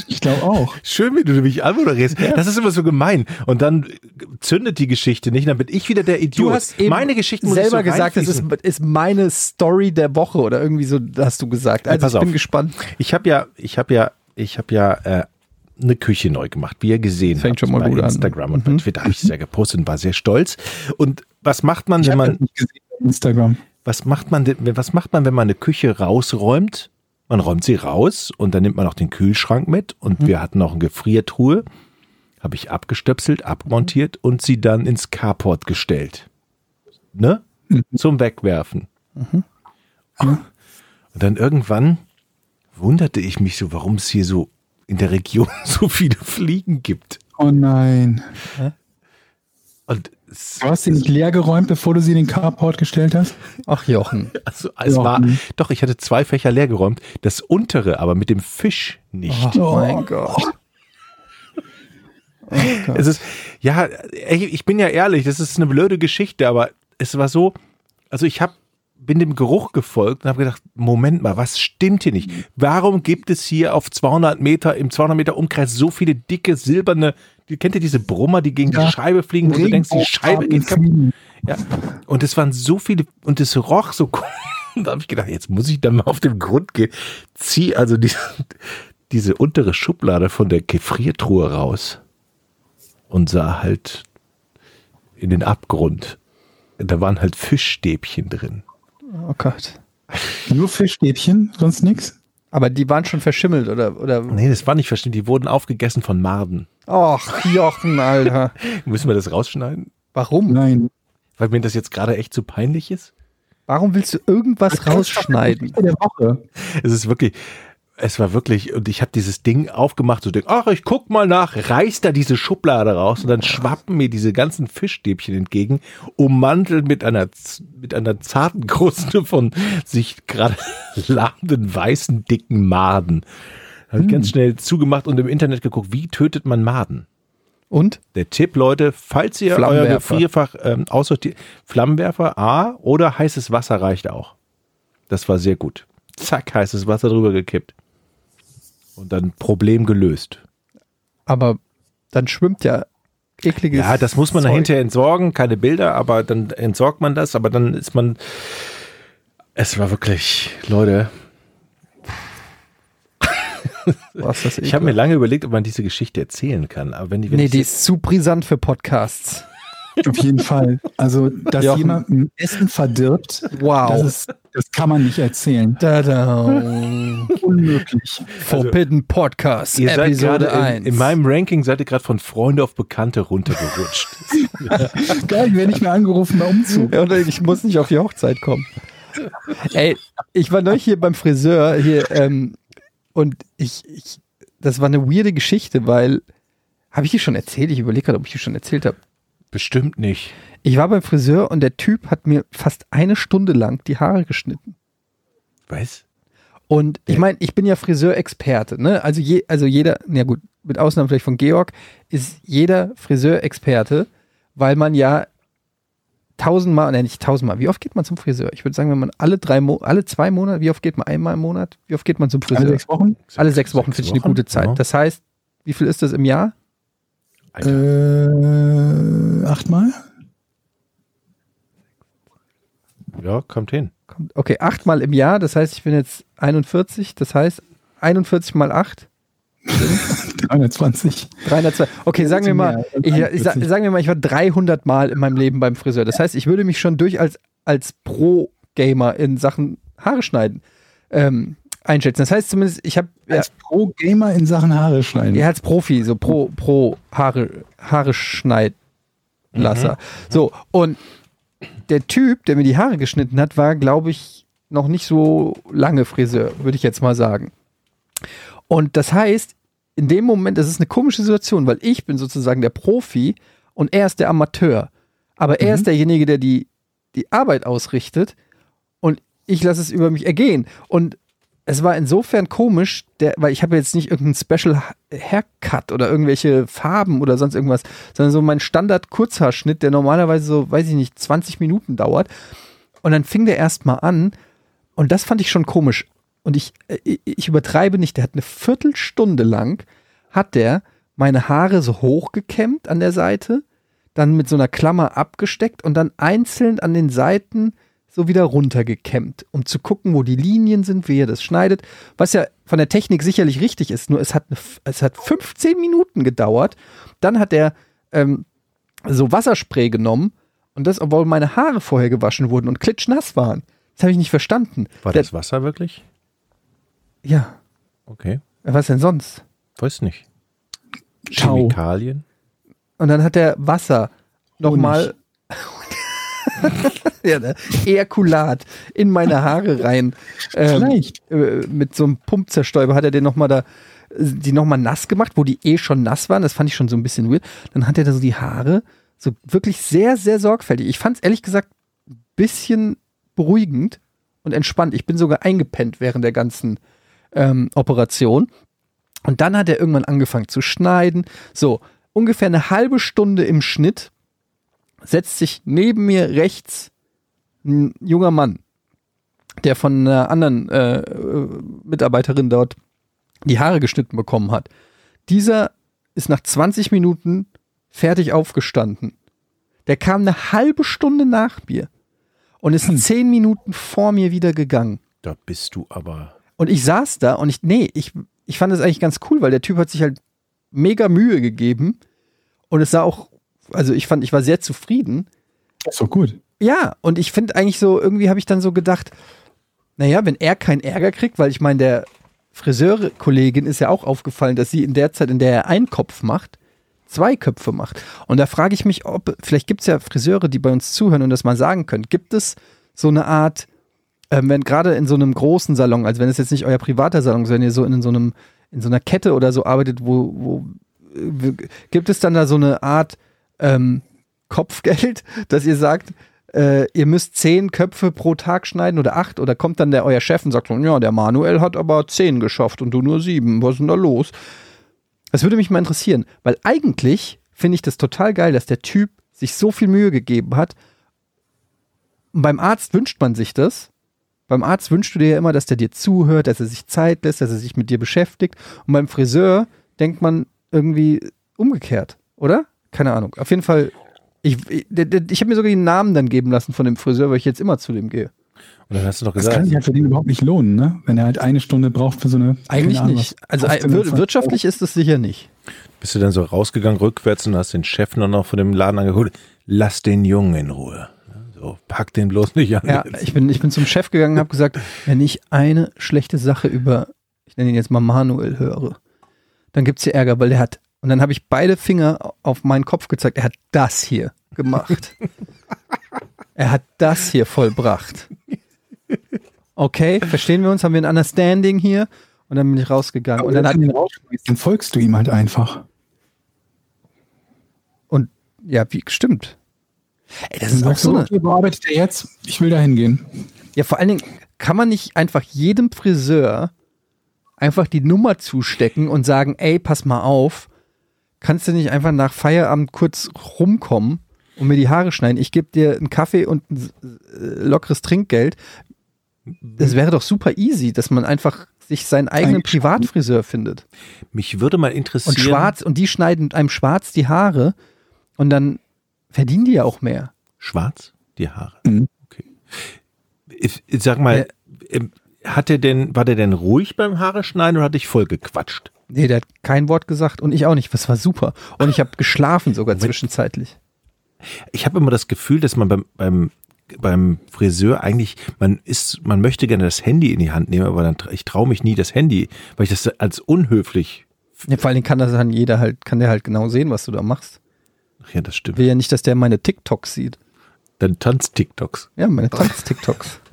Ich glaube auch. schön, wie du mich anmoderierst. Das ist immer so gemein. Und dann zündet die Geschichte nicht, dann bin ich wieder der Idiot. Du hast eben Meine Geschichte muss selber so gesagt, es ist, ist meine Story der Woche oder irgendwie so hast du gesagt. Also pass ich bin auf. gespannt. Ich habe ja, ich habe ja, ich habe ja äh, eine Küche neu gemacht, wie ihr gesehen Fängt habt schon mal bei gut an. Instagram und Mhm. bei Twitter habe ich sehr gepostet und war sehr stolz. Und was macht man, Ich wenn man, das nicht gesehen auf Instagram. was macht man, denn, was macht man, wenn man eine Küche rausräumt? Man räumt sie raus und dann nimmt man auch den Kühlschrank mit und wir hatten auch eine Gefriertruhe. Habe ich abgestöpselt, abmontiert und sie dann ins Carport gestellt. Ne? Zum Wegwerfen. Und dann irgendwann wunderte ich mich so, warum es hier so in der Region so viele Fliegen gibt. Oh nein. Und Du hast sie nicht leer geräumt, bevor du sie in den Carport gestellt hast? Ach Jochen. Also, es Ja. war, doch, ich hatte zwei Fächer leer geräumt. Das untere, aber mit dem Fisch nicht. Oh mein Gott. Es ist, ja, ich bin ja ehrlich, das ist eine blöde Geschichte, aber es war so, also ich hab, bin dem Geruch gefolgt und habe gedacht, Moment mal, was stimmt hier nicht? Warum gibt es hier auf 200 Meter, im 200 Meter Umkreis so viele dicke, silberne, kennt ihr diese Brummer, die gegen Ja. die Scheibe fliegen, wo du denkst, die Scheibe geht kaputt? Ja, und es waren so viele, und es roch so. Und da habe ich gedacht, jetzt muss ich dann mal auf den Grund gehen. Zieh also diese, diese untere Schublade von der Gefriertruhe raus und sah halt in den Abgrund. Da waren halt Fischstäbchen drin. Oh Gott. Nur Fischstäbchen, sonst nix? Aber die waren schon verschimmelt, oder? oder? Nee, das war nicht verstehen. Die wurden aufgegessen von Marden. Ach, Jochen, Alter. Müssen wir das rausschneiden? Warum? Nein. Weil mir das jetzt gerade echt zu peinlich ist? Warum willst du irgendwas rausschneiden? Der Woche. Es ist wirklich, es war wirklich, und ich habe dieses Ding aufgemacht, so denk, ach, ich guck mal nach, reiß da diese Schublade raus und dann schwappen mir diese ganzen Fischstäbchen entgegen, ummantelt mit einer, mit einer zarten Kruste von sich gerade lahmenden weißen, dicken Maden. Habe ich ganz schnell zugemacht und im Internet geguckt, wie tötet man Maden? Und? Der Tipp, Leute, falls ihr euer. Gefrierfach ähm, aussortiert, Flammenwerfer A oder heißes Wasser reicht auch. Das war sehr gut. Zack, heißes Wasser drüber gekippt. Und dann Problem gelöst. Aber dann schwimmt ja ekliges. Ja, das muss man Zeug. hinterher entsorgen, keine Bilder, aber dann entsorgt man das, aber dann ist man. Es war wirklich, Leute, Was das ich habe mir lange überlegt, ob man diese Geschichte erzählen kann. Aber wenn die, wenn Nee, die ist zu brisant für Podcasts. Auf jeden Fall. Also, dass Jochen. jemand ein Essen verdirbt, Wow. das, ist, das kann man nicht erzählen. Da, da. Unmöglich. Forbidden Podcast, Ihr seid Episode gerade 1. in, in meinem Ranking seid ihr gerade von Freunde auf Bekannte runtergerutscht. Geil, werde ich mir angerufen bei Umzug. Ja, und ich muss nicht auf die Hochzeit kommen. Ey, ich war neulich hier beim Friseur hier ähm, und ich, ich, das war eine weirde Geschichte, weil, habe ich die schon erzählt? Ich überlege gerade, ob ich die schon erzählt habe. Bestimmt nicht. Ich war beim Friseur und der Typ hat mir fast eine Stunde lang die Haare geschnitten. Was? Und ich meine, ich bin ja Friseurexperte, ne? Also, je, also jeder, na gut, mit Ausnahme vielleicht von Georg, ist jeder Friseurexperte, weil man ja tausendmal, ne, nicht tausendmal, wie oft geht man zum Friseur? Ich würde sagen, wenn man alle drei, Mo alle zwei Monate, wie oft geht man einmal im Monat? Wie oft geht man zum Friseur? Alle sechs Wochen? Alle sechs Wochen finde ich eine gute Zeit. Ja. Das heißt, wie viel ist das im Jahr? Alter. Äh, achtmal? Ja, kommt hin. Kommt- Okay, achtmal im Jahr, das heißt, ich bin jetzt 41, das heißt 41 mal 8, 320. 302. Okay, sagen wir mal, ich, ich, sa- 41. sagen wir mal, ich war 300 Mal in meinem Leben beim Friseur. Das heißt, ich würde mich schon durch als, als Pro-Gamer in Sachen Haare schneiden ähm, einschätzen. Das heißt zumindest, ich habe ja, Als Pro-Gamer in Sachen Haare schneiden. ja, als Profi, so Pro, Pro Haare, Haare Schneidlasser. So, und der Typ, der mir die Haare geschnitten hat, war, glaube ich, noch nicht so lange Friseur, würde ich jetzt mal sagen. Und das heißt, in dem Moment, das ist eine komische Situation, weil ich bin sozusagen der Profi und er ist der Amateur. Aber er ist derjenige, der die, die Arbeit ausrichtet und ich lasse es über mich ergehen. Und es war insofern komisch, der, weil ich habe jetzt nicht irgendeinen Special Ha- Haircut oder irgendwelche Farben oder sonst irgendwas, sondern so mein Standard Kurzhaarschnitt, der normalerweise so, weiß ich nicht, 20 Minuten dauert. Und dann fing der erstmal an und das fand ich schon komisch. Und ich, äh, ich, ich übertreibe nicht, der hat eine Viertelstunde lang, hat der meine Haare so hochgekämmt an der Seite, dann mit so einer Klammer abgesteckt und dann einzeln an den Seiten so wieder runtergekämmt, um zu gucken, wo die Linien sind, wie er das schneidet. Was ja von der Technik sicherlich richtig ist, nur es hat, es hat 15 Minuten gedauert. Dann hat er ähm, so Wasserspray genommen und das, obwohl meine Haare vorher gewaschen wurden und klitschnass waren. Das habe ich nicht verstanden. War Der- das Wasser wirklich? Ja, Okay. was denn sonst? Weiß nicht. Ciao. Chemikalien? Und dann hat er Wasser nochmal. ja, ne? Ejakulat in meine Haare rein. Ähm, Vielleicht. äh, mit so einem Pumpzerstäuber hat er den nochmal da, die nochmal nass gemacht, wo die eh schon nass waren. Das fand ich schon so ein bisschen weird. Dann hat er da so die Haare So wirklich sehr, sehr sorgfältig. Ich fand es ehrlich gesagt ein bisschen beruhigend und entspannt. Ich bin sogar eingepennt während der ganzen ähm, Operation. Und dann hat er irgendwann angefangen zu schneiden. So, ungefähr eine halbe Stunde im Schnitt setzt sich neben mir rechts ein junger Mann, der von einer anderen äh, äh, Mitarbeiterin dort die Haare geschnitten bekommen hat. Dieser ist nach 20 Minuten fertig aufgestanden. Der kam eine halbe Stunde nach mir und ist zehn Minuten vor mir wieder gegangen. Da bist du aber. Und ich saß da und ich, nee, ich, ich fand das eigentlich ganz cool, weil der Typ hat sich halt mega Mühe gegeben und es sah auch, also ich fand, ich war sehr zufrieden. Doch gut. Ja, und ich finde eigentlich so, irgendwie habe ich dann so gedacht, naja, wenn er keinen Ärger kriegt, weil ich meine, der Friseurkollegin ist ja auch aufgefallen, dass sie in der Zeit, in der er einen Kopf macht, zwei Köpfe macht. Und da frage ich mich, ob, vielleicht gibt es ja Friseure, die bei uns zuhören und das mal sagen können. Gibt es so eine Art, ähm, wenn gerade in so einem großen Salon, also wenn es jetzt nicht euer privater Salon ist, wenn ihr so in so einem, in so einer Kette oder so arbeitet, wo, wo äh, gibt es dann da so eine Art ähm, Kopfgeld, dass ihr sagt, äh, ihr müsst zehn Köpfe pro Tag schneiden oder acht oder kommt dann der euer Chef und sagt ja, der Manuel hat aber zehn geschafft und du nur sieben, was ist denn da los? Das würde mich mal interessieren, weil eigentlich finde ich das total geil, dass der Typ sich so viel Mühe gegeben hat. Und beim Arzt wünscht man sich das. Beim Arzt wünschst du dir ja immer, dass der dir zuhört, dass er sich Zeit lässt, dass er sich mit dir beschäftigt. Und beim Friseur denkt man irgendwie umgekehrt, oder? Keine Ahnung. Auf jeden Fall, ich, ich, ich habe mir sogar den Namen dann geben lassen von dem Friseur, weil ich jetzt immer zu dem gehe. Und dann hast du doch Das gesagt, kann sich halt für den überhaupt nicht lohnen, ne? Wenn er halt eine Stunde braucht für so eine. Eigentlich Ahnung, nicht. Also wir, das? wirtschaftlich ist es sicher nicht. bist du dann so rausgegangen rückwärts und hast den Chef nur noch von dem Laden angeholt. Lass den Jungen in Ruhe. So, pack den bloß nicht an. Ja, ich bin, ich bin zum Chef gegangen und habe gesagt, wenn ich eine schlechte Sache über, ich nenne ihn jetzt mal Manuel höre, dann gibt's hier Ärger, weil der hat, und dann habe ich beide Finger auf meinen Kopf gezeigt, er hat das hier gemacht. er hat das hier vollbracht. Okay, verstehen wir uns? Haben wir ein Understanding hier? Und dann bin ich rausgegangen. Und dann hat, ihn dann folgst du ihm halt einfach. und ja, wie, stimmt. Ey, das ist auch so eine, okay, wo arbeitet er jetzt? Ich will da hingehen. Ja, vor allen Dingen kann man nicht einfach jedem Friseur einfach die Nummer zustecken und sagen, ey, pass mal auf, kannst du nicht einfach nach Feierabend kurz rumkommen und mir die Haare schneiden? Ich gebe dir einen Kaffee und ein äh, lockeres Trinkgeld. Das wäre doch super easy, dass man einfach sich seinen eigenen. Privatfriseur findet. Mich würde mal interessieren. Und schwarz, und die schneiden einem schwarz die Haare und dann verdienen die ja auch mehr. Schwarz? Die Haare. Mhm. Okay. Ich, ich sag mal, ähm, hat der denn, war der denn ruhig beim Haare schneiden oder hat dich voll gequatscht? Nee, der hat kein Wort gesagt und ich auch nicht. Das war super. Und ich habe geschlafen sogar zwischenzeitlich. Ich habe immer das Gefühl, dass man beim, beim, beim Friseur eigentlich, man ist, man möchte gerne das Handy in die Hand nehmen, aber dann, ich traue mich nie das Handy, weil ich das als unhöflich. Ja, vor allen Dingen kann das dann jeder halt, kann der halt genau sehen, was du da machst. Ach ja, das stimmt. Will ja nicht, dass der meine TikToks sieht. Dann tanzt TikToks. Ja, meine Tanz-TikToks.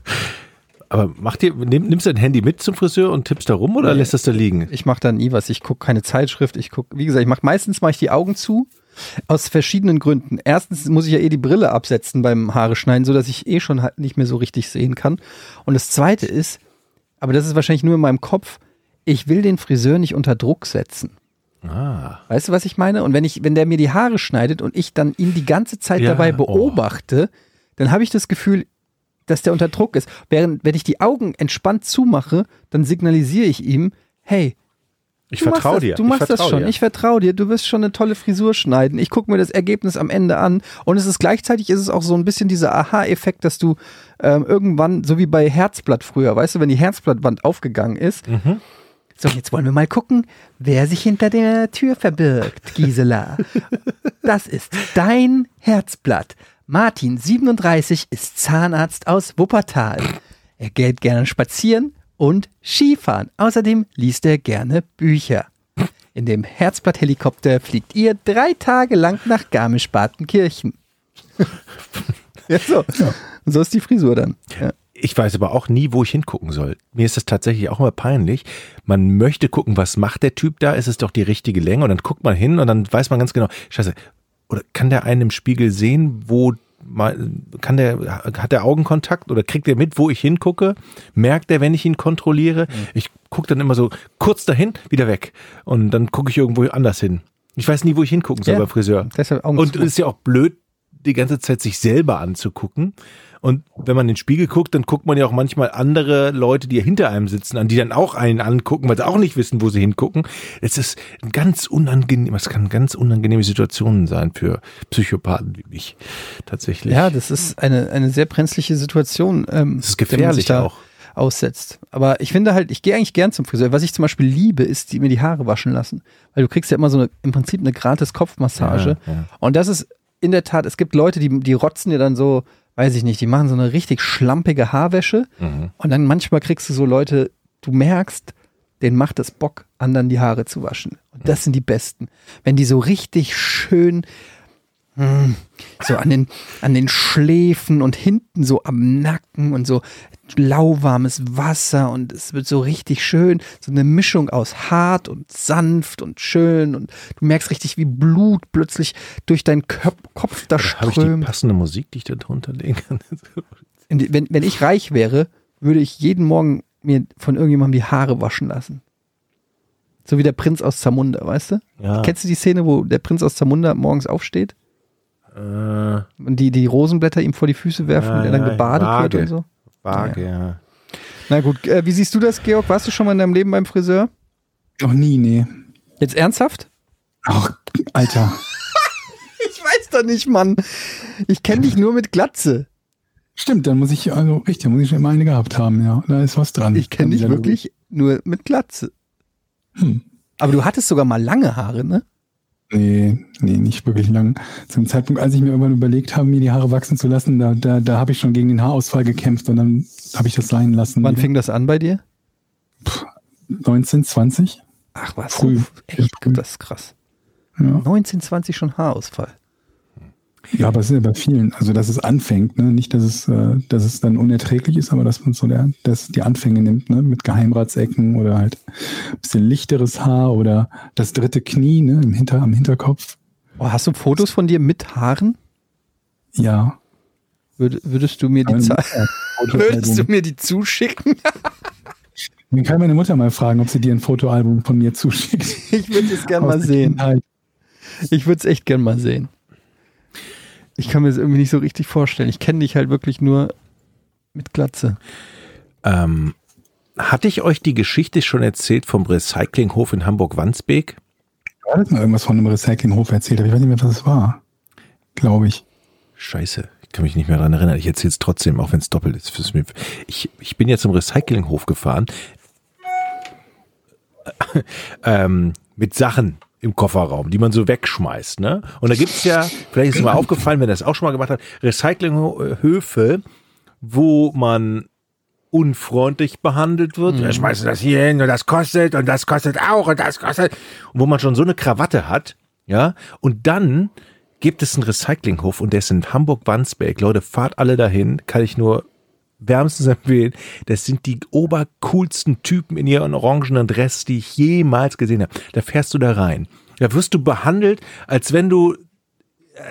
Aber macht ihr, nimm, nimmst du dein Handy mit zum Friseur und tippst da rum oder Nee. lässt das da liegen? Ich mache da nie was. Ich gucke keine Zeitschrift. Ich gucke, wie gesagt, ich mache meistens mache ich die Augen zu. Aus verschiedenen Gründen. Erstens muss ich ja eh die Brille absetzen beim Haare schneiden, so dass ich eh schon halt nicht mehr so richtig sehen kann. Und das zweite ist, aber das ist wahrscheinlich nur in meinem Kopf, ich will den Friseur nicht unter Druck setzen. Ah. Weißt du, was ich meine? Und wenn ich, wenn der mir die Haare schneidet und ich dann ihn die ganze Zeit Ja, dabei oh. beobachte, dann habe ich das Gefühl, dass der unter Druck ist. Während, wenn ich die Augen entspannt zumache, dann signalisiere ich ihm, hey, Ich vertraue dir. Du machst das schon. Dir. Ich vertraue dir. Du wirst schon eine tolle Frisur schneiden. Ich gucke mir das Ergebnis am Ende an. Und es ist gleichzeitig ist es auch so ein bisschen dieser Aha-Effekt, dass du ähm, irgendwann, so wie bei Herzblatt früher, weißt du, wenn die Herzblattwand aufgegangen ist. Mhm. So, jetzt wollen wir mal gucken, wer sich hinter der Tür verbirgt, Gisela. das ist dein Herzblatt. Martin, 37, ist Zahnarzt aus Wuppertal. Er geht gerne spazieren und Skifahren. Außerdem liest er gerne Bücher. In dem Herzblatt-Helikopter fliegt ihr drei Tage lang nach Garmisch-Partenkirchen. ja, so. Und so ist die Frisur dann. Ja. Ich weiß aber auch nie, wo ich hingucken soll. Mir ist das tatsächlich auch immer peinlich. Man möchte gucken, was macht der Typ da? Ist es doch die richtige Länge? Und dann guckt man hin und dann weiß man ganz genau, scheiße, oder kann der einen im Spiegel sehen, wo kann der, hat der Augenkontakt oder kriegt er mit, wo ich hingucke? Merkt er, wenn ich ihn kontrolliere? Ich gucke dann immer so kurz dahin, wieder weg. Und dann gucke ich irgendwo anders hin. Ich weiß nie, wo ich hingucken soll Ja. beim Friseur. Deshalb Augen Und ist ja auch blöd, die ganze Zeit sich selber anzugucken. Und wenn man in den Spiegel guckt, dann guckt man ja auch manchmal andere Leute, die hinter einem sitzen, an, die dann auch einen angucken, weil sie auch nicht wissen, wo sie hingucken. Es ist ein ganz unangenehm, es kann ganz unangenehme Situationen sein für Psychopathen wie mich. Tatsächlich. Ja, das ist eine, eine sehr brenzliche Situation. Ähm, Das ist gefährlich auch. aussetzt. Aber ich finde halt, ich gehe eigentlich gern zum Friseur. Was ich zum Beispiel liebe, ist, die mir die Haare waschen lassen. Weil du kriegst ja immer so eine, im Prinzip eine gratis Kopfmassage. Ja, ja. Und das ist in der Tat, es gibt Leute, die, die rotzen dir dann so, weiß ich nicht, die machen so eine richtig schlampige Haarwäsche. Mhm. Und dann manchmal kriegst du so Leute, du merkst, denen macht es Bock, anderen die Haare zu waschen. Und das sind die besten. Wenn die so richtig schön mm, so an den, an den Schläfen und hinten so am Nacken und so lauwarmes Wasser und es wird so richtig schön, so eine Mischung aus hart und sanft und schön und du merkst richtig, wie Blut plötzlich durch deinen Köp Kopf da Habe ich die strömt. passende Musik, die ich da drunter legen kann? Wenn, wenn ich reich wäre, würde ich jeden Morgen mir von irgendjemandem die Haare waschen lassen. So wie der Prinz aus Zamunda, weißt du? Ja. Kennst du die Szene, wo der Prinz aus Zamunda morgens aufsteht Äh, und die, die Rosenblätter ihm vor die Füße werfen Ja, und er dann ja, gebadet wird und so? Vage, ja. Na gut, äh, wie siehst du das, Georg? Warst du schon mal in deinem Leben beim Friseur? Noch nie, nee. Jetzt ernsthaft? Ach, Alter. Ich weiß doch nicht, Mann. Ich kenne dich nur mit Glatze. Stimmt, dann muss ich, also richtig, muss ich schon immer eine gehabt haben, ja. Da ist was dran. Ich kenne dich wirklich nur mit Glatze. Hm. Aber du hattest sogar mal lange Haare, ne? Nee, nee, nicht wirklich lang. Zum Zeitpunkt, als ich mir irgendwann überlegt habe, mir die Haare wachsen zu lassen, da, da, da habe ich schon gegen den Haarausfall gekämpft und dann habe ich das sein lassen. Wann fing das an bei dir? 19, 20? Ach was, Früh. echt, Früh. das ist krass. Ja. 19, 20 schon Haarausfall. Ja, aber es ist ja bei vielen, also dass es anfängt, ne? Nicht, dass es, äh, dass es dann unerträglich ist, aber dass man so der, dass die Anfänge nimmt, ne? Mit Geheimratsecken oder halt ein bisschen lichteres Haar oder das dritte Knie, ne? Im Hinter, am Hinterkopf. Oh, hast du Fotos von dir mit Haaren? Ja. Würd, würdest du mir die Mutter- Würdest du mir die zuschicken? Dann kann meine Mutter mal fragen, ob sie dir ein Fotoalbum von mir zuschickt. Ich würde es gern Aus mal sehen. Kindheit. Ich würde es echt gern mal sehen. Ich kann mir das irgendwie nicht so richtig vorstellen. Ich kenne dich halt wirklich nur mit Glatze. Ähm, hatte ich euch die Geschichte schon erzählt vom Recyclinghof in Hamburg-Wandsbek? Du hattest mal irgendwas von einem Recyclinghof erzählt, aber ich weiß nicht mehr, was es war. Glaube ich. Scheiße, ich kann mich nicht mehr daran erinnern. Ich erzähle es trotzdem, auch wenn es doppelt ist. Ich, ich bin jetzt zum Recyclinghof gefahren ähm, mit Sachen im Kofferraum, die man so wegschmeißt. Ne? Und da gibt's ja, vielleicht ist es mal aufgefallen, wenn ihr das auch schon mal gemacht hat, Recyclinghöfe, wo man unfreundlich behandelt wird. Er schmeißt das hier hin und das kostet und das kostet auch und das kostet. Und wo man schon so eine Krawatte hat, ja, und dann gibt es einen Recyclinghof und der ist in Hamburg-Wandsbek. Leute, fahrt alle dahin, kann ich nur wärmstens empfehlen. Das sind die obercoolsten Typen in ihren orangenen Dress, die ich jemals gesehen habe. Da fährst du da rein. Da wirst du behandelt, als wenn du,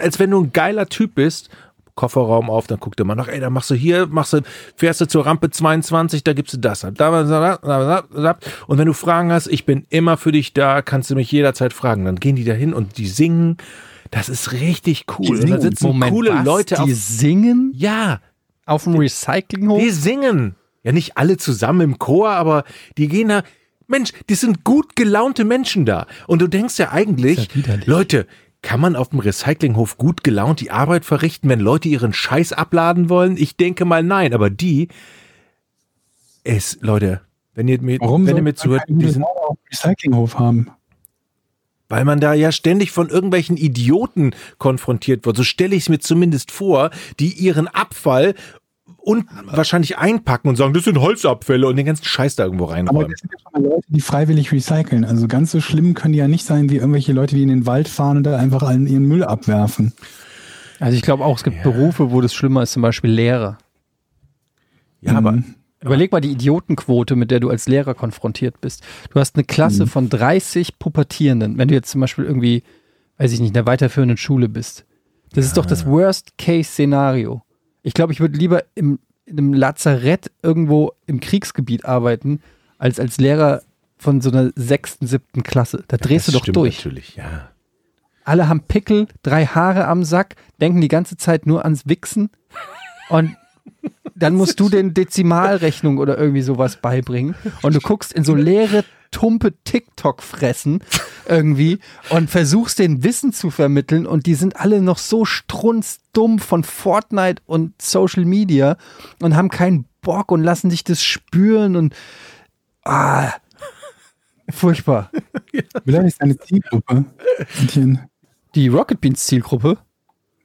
als wenn du ein geiler Typ bist. Kofferraum auf, dann guckt er mal nach, ey, da machst du hier, machst du, fährst du zur Rampe 22, da gibst du das ab. Und wenn du Fragen hast, ich bin immer für dich da, kannst du mich jederzeit fragen. Dann gehen die da hin und die singen. Das ist richtig cool. Und da sitzen coole was? Leute auf. Die singen Ja, auf dem Recyclinghof? die singen. Ja, nicht alle zusammen im Chor, aber die gehen da. Mensch, die sind gut gelaunte Menschen da. Und du denkst ja eigentlich, ja. Leute, kann man auf dem Recyclinghof gut gelaunt die Arbeit verrichten, wenn Leute ihren Scheiß abladen wollen? Ich denke mal nein, aber die, es, Leute, wenn ihr mir, Warum wenn ihr mir zuhört, keinen die sind, Recyclinghof haben? Weil man da ja ständig von irgendwelchen Idioten konfrontiert wird. So stelle ich es mir zumindest vor, die ihren Abfall und wahrscheinlich einpacken und sagen, das sind Holzabfälle und den ganzen Scheiß da irgendwo Aber reinräumen. das sind ja schon mal Leute, die freiwillig recyceln. Also ganz so schlimm können die ja nicht sein, wie irgendwelche Leute, die in den Wald fahren und da einfach allen ihren Müll abwerfen. Also ich glaube auch, es gibt Berufe, wo das schlimmer ist, zum Beispiel Lehrer. Ja, aber Mhm. Überleg mal die Idiotenquote, mit der du als Lehrer konfrontiert bist. Du hast eine Klasse von 30 Pubertierenden. Wenn du jetzt zum Beispiel irgendwie weiß ich nicht, in der weiterführenden Schule bist. Das ist doch das Worst-Case-Szenario. Ich glaube, ich würde lieber im, in einem Lazarett irgendwo im Kriegsgebiet arbeiten, als als Lehrer von so einer sechsten, siebten Klasse. Da drehst Das du doch durch. Natürlich, ja. Alle haben Pickel, drei Haare am Sack, denken die ganze Zeit nur ans Wichsen und dann musst du den Dezimalrechnung oder irgendwie sowas beibringen und du guckst in so leere, tumpe TikTok-Fressen irgendwie und versuchst den Wissen zu vermitteln und die sind alle noch so strunzdumm von Fortnite und Social Media und haben keinen Bock und lassen sich das spüren und ah, furchtbar. Vielleicht ist deine Zielgruppe. Die Rocket Beans Zielgruppe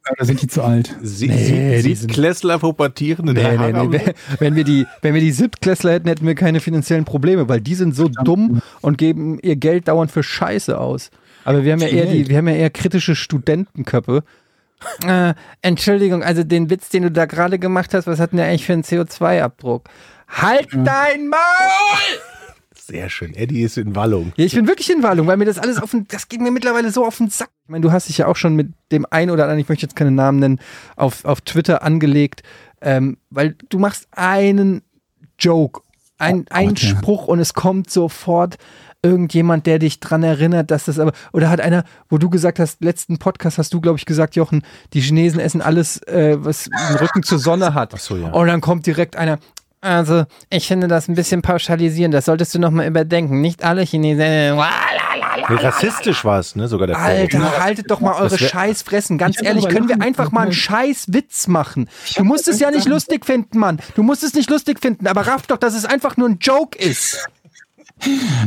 Oder sind die zu alt? Sie, Nee, sie, die sieht sind- Klässler pubertierende Nee, nee, Haare nee. am- Wenn- wir die, wenn wir die Siebtklässler hätten, hätten wir keine finanziellen Probleme, weil die sind so dumm und geben ihr Geld dauernd für Scheiße aus. Aber wir haben ja eher die, wir haben ja eher kritische Studentenköpfe. Äh, Entschuldigung, also den Witz, den du da gerade gemacht hast, was hat denn der eigentlich für einen CO2-Abdruck? Halt dein Maul! Sehr schön. Eddie ist in Wallung. Ja, ich bin wirklich in Wallung, weil mir das alles auf den, das geht mir mittlerweile so auf den Sack. Ich meine, du hast dich ja auch schon mit dem einen oder anderen, ich möchte jetzt keine Namen nennen, auf, auf Twitter angelegt, ähm, weil du machst einen Joke, ein, einen Gott, ja. Spruch und es kommt sofort irgendjemand, der dich dran erinnert, dass das aber, oder hat einer, wo du gesagt hast, letzten Podcast hast du, glaube ich, gesagt, Jochen, die Chinesen essen alles, äh, was den Rücken zur Sonne hat. Ach so, ja. Und dann kommt direkt einer, also ich finde das ein bisschen pauschalisieren, das solltest du nochmal überdenken. Nicht alle Chinesen. äh, Nee, rassistisch war es, ne? Sogar der Vorwurf. Alter, haltet doch mal eure Scheißfressen. Ganz ehrlich, können wir einfach mal einen Scheißwitz machen? Du musst es ja nicht lustig finden, Mann. Du musst es nicht lustig finden, aber raff doch, dass es einfach nur ein Joke ist.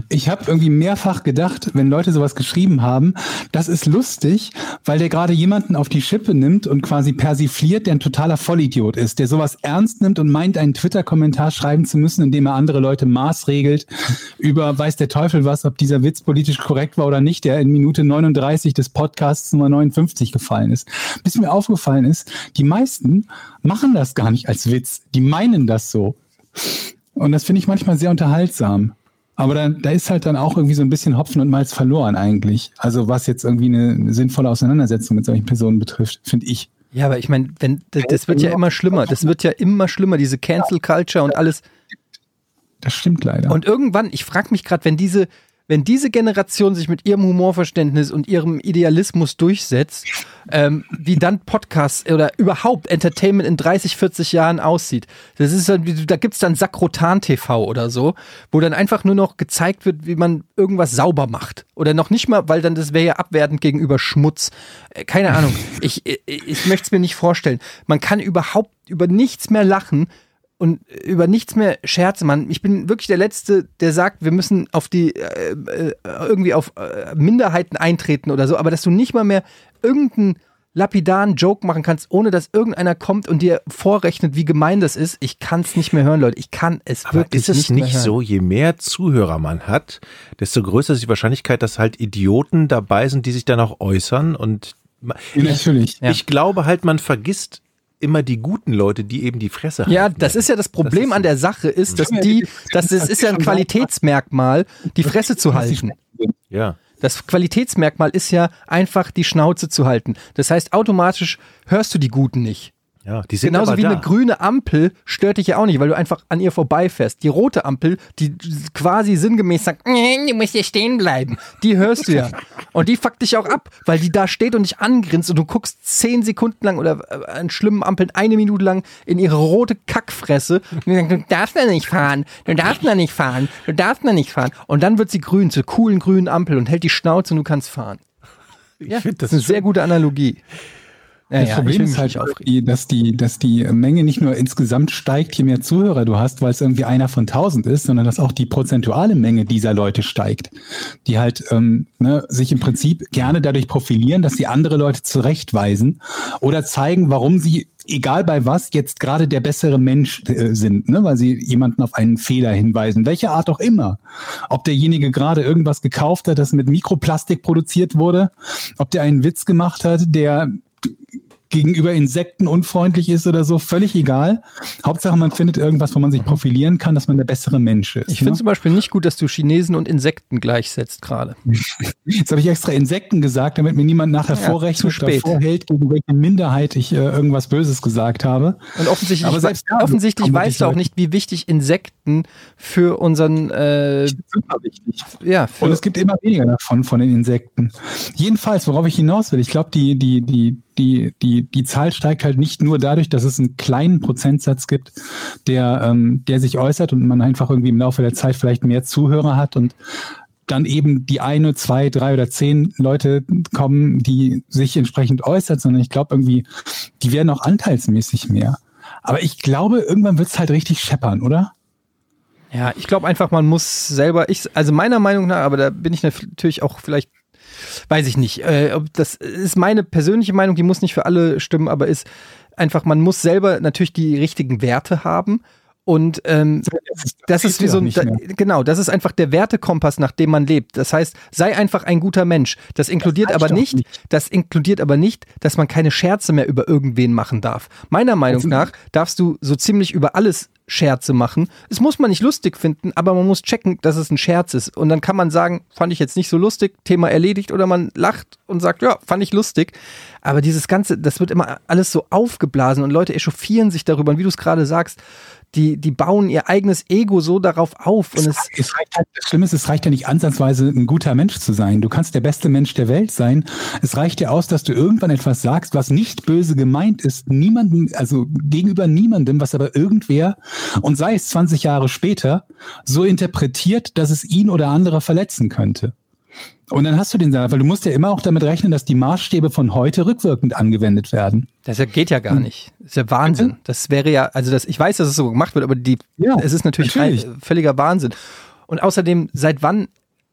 Ich habe irgendwie mehrfach gedacht, wenn Leute sowas geschrieben haben, das ist lustig, weil der gerade jemanden auf die Schippe nimmt und quasi persifliert, der ein totaler Vollidiot ist, der sowas ernst nimmt und meint, einen Twitter-Kommentar schreiben zu müssen, indem er andere Leute maßregelt über weiß der Teufel was, ob dieser Witz politisch korrekt war oder nicht, der in Minute 39 des Podcasts Nummer 59 gefallen ist. Bis mir aufgefallen ist, die meisten machen das gar nicht als Witz, die meinen das so. Und das finde ich manchmal sehr unterhaltsam. Aber da, da ist halt dann auch irgendwie so ein bisschen Hopfen und Malz verloren eigentlich. Also was jetzt irgendwie eine sinnvolle Auseinandersetzung mit solchen Personen betrifft, finde ich. Ja, aber ich meine, wenn das, das wird ja immer schlimmer. Das wird ja immer schlimmer, diese Cancel Culture und alles. Das stimmt leider. Und irgendwann, ich frage mich gerade, wenn diese, wenn diese Generation sich mit ihrem Humorverständnis und ihrem Idealismus durchsetzt, ähm, wie dann Podcasts oder überhaupt Entertainment in 30, 40 Jahren aussieht. Das ist dann, da gibt's dann Sakrotan TV oder so, wo dann einfach nur noch gezeigt wird, wie man irgendwas sauber macht. Oder noch nicht mal, weil dann das wäre ja abwertend gegenüber Schmutz. Äh, keine Ahnung. Ich, ich, ich möchte es mir nicht vorstellen. Man kann überhaupt über nichts mehr lachen, und über nichts mehr scherze, Mann. Ich bin wirklich der Letzte, der sagt, wir müssen auf die äh, äh, irgendwie auf äh, Minderheiten eintreten oder so, aber dass du nicht mal mehr irgendeinen lapidaren Joke machen kannst, ohne dass irgendeiner kommt und dir vorrechnet, wie gemein das ist. Ich kann es nicht mehr hören, Leute. Ich kann es Aber wirklich ist es nicht, mehr nicht hören. so, je mehr Zuhörer man hat, desto größer ist die Wahrscheinlichkeit, dass halt Idioten dabei sind, die sich dann auch äußern und ma- Ja, natürlich. Ja. ich glaube halt, man vergisst immer die guten Leute, die eben die Fresse Ja, halten. das ist ja das Problem ist- an der Sache, ist, dass Ja, die, die- dass es ist ja ein Qualitätsmerkmal, die Fresse zu halten. Ja. Das Qualitätsmerkmal ist ja einfach die Schnauze zu halten. Das heißt, automatisch hörst du die Guten nicht. Ja, die sind Genauso wie da. eine grüne Ampel stört dich ja auch nicht, weil du einfach an ihr vorbeifährst. Die rote Ampel, die quasi sinngemäß sagt, "Nee, du musst hier stehen bleiben, die hörst du ja. Und die fuckt dich auch ab, weil die da steht und dich angrinst und du guckst zehn Sekunden lang oder äh, an schlimmen Ampeln eine Minute lang in ihre rote Kackfresse und die sagt, du darfst da nicht fahren, du darfst da nicht fahren, du darfst da nicht fahren. Und dann wird sie grün, zur coolen grünen Ampel und hält die Schnauze und du kannst fahren. Ja, find das das ist eine sehr gute Analogie. Ja, Das ja, Problem ist halt, dass, die, dass die Menge nicht nur insgesamt steigt, je mehr Zuhörer du hast, weil es irgendwie einer von tausend ist, sondern dass auch die prozentuale Menge dieser Leute steigt, die halt ähm, ne, sich im Prinzip gerne dadurch profilieren, dass sie andere Leute zurechtweisen oder zeigen, warum sie, egal bei was, jetzt gerade der bessere Mensch äh, sind, ne, weil sie jemanden auf einen Fehler hinweisen, welche Art auch immer. Ob derjenige gerade irgendwas gekauft hat, das mit Mikroplastik produziert wurde, ob der einen Witz gemacht hat, der gegenüber Insekten unfreundlich ist oder so, völlig egal. Hauptsache, man findet irgendwas, wo man sich profilieren kann, dass man der bessere Mensch ist. Ich finde ne? zum Beispiel nicht gut, dass du Chinesen und Insekten gleichsetzt gerade. Jetzt habe ich extra Insekten gesagt, damit mir niemand nachher Ja, vorrechnet zu spät. oder vorhält, gegen welche Minderheit ich äh, irgendwas Böses gesagt habe. Und offensichtlich, Aber selbst da offensichtlich weißt du auch nicht, wie wichtig Insekten für unseren, äh, Super wichtig. ja, Und es gibt immer weniger davon, von den Insekten. Jedenfalls, worauf ich hinaus will, ich glaube, die, die, die, die, die, die Zahl steigt halt nicht nur dadurch, dass es einen kleinen Prozentsatz gibt, der, ähm, der sich äußert und man einfach irgendwie im Laufe der Zeit vielleicht mehr Zuhörer hat und dann eben die eine, zwei, drei oder zehn Leute kommen, die sich entsprechend äußern, sondern ich glaube irgendwie, die werden auch anteilsmäßig mehr. Aber ich glaube, irgendwann wird es halt richtig scheppern, oder? ja, ich glaube einfach, man muss selber, ich, also meiner Meinung nach, aber da bin ich natürlich auch vielleicht, weiß ich nicht, äh, das ist meine persönliche Meinung, die muss nicht für alle stimmen, aber ist einfach, man muss selber natürlich die richtigen Werte haben. Und ähm, das ist wie so ein, da, mehr. genau, das ist einfach der Wertekompass, nach dem man lebt. Das heißt, sei einfach ein guter Mensch. Das inkludiert reicht aber nicht, nicht. das inkludiert aber nicht, dass man keine Scherze mehr über irgendwen machen darf. Meiner Meinung nach darfst du so ziemlich über alles Scherze machen. Es muss man nicht lustig finden, aber man muss checken, dass es ein Scherz ist. Und dann kann man sagen, fand ich jetzt nicht so lustig, Thema erledigt, oder man lacht und sagt, ja, fand ich lustig. Aber dieses Ganze, das wird immer alles so aufgeblasen und Leute echauffieren sich darüber. Und wie du es gerade sagst, die, die bauen ihr eigenes Ego so darauf auf. Und es, es reicht halt, das Schlimme ist, es reicht ja nicht ansatzweise, ein guter Mensch zu sein. Du kannst der beste Mensch der Welt sein. Es reicht ja aus, dass du irgendwann etwas sagst, was nicht böse gemeint ist, niemandem, also gegenüber niemandem, was aber irgendwer, und sei es 20 Jahre später, so interpretiert, dass es ihn oder andere verletzen könnte. Und dann hast du den Salat, weil du musst ja immer auch damit rechnen, dass die Maßstäbe von heute rückwirkend angewendet werden. das geht ja gar nicht. Das ist ja Wahnsinn. Das wäre ja, also das, ich weiß, dass es so gemacht wird, aber die, Ja, es ist natürlich, natürlich. Ein, völliger Wahnsinn. Und außerdem, seit wann,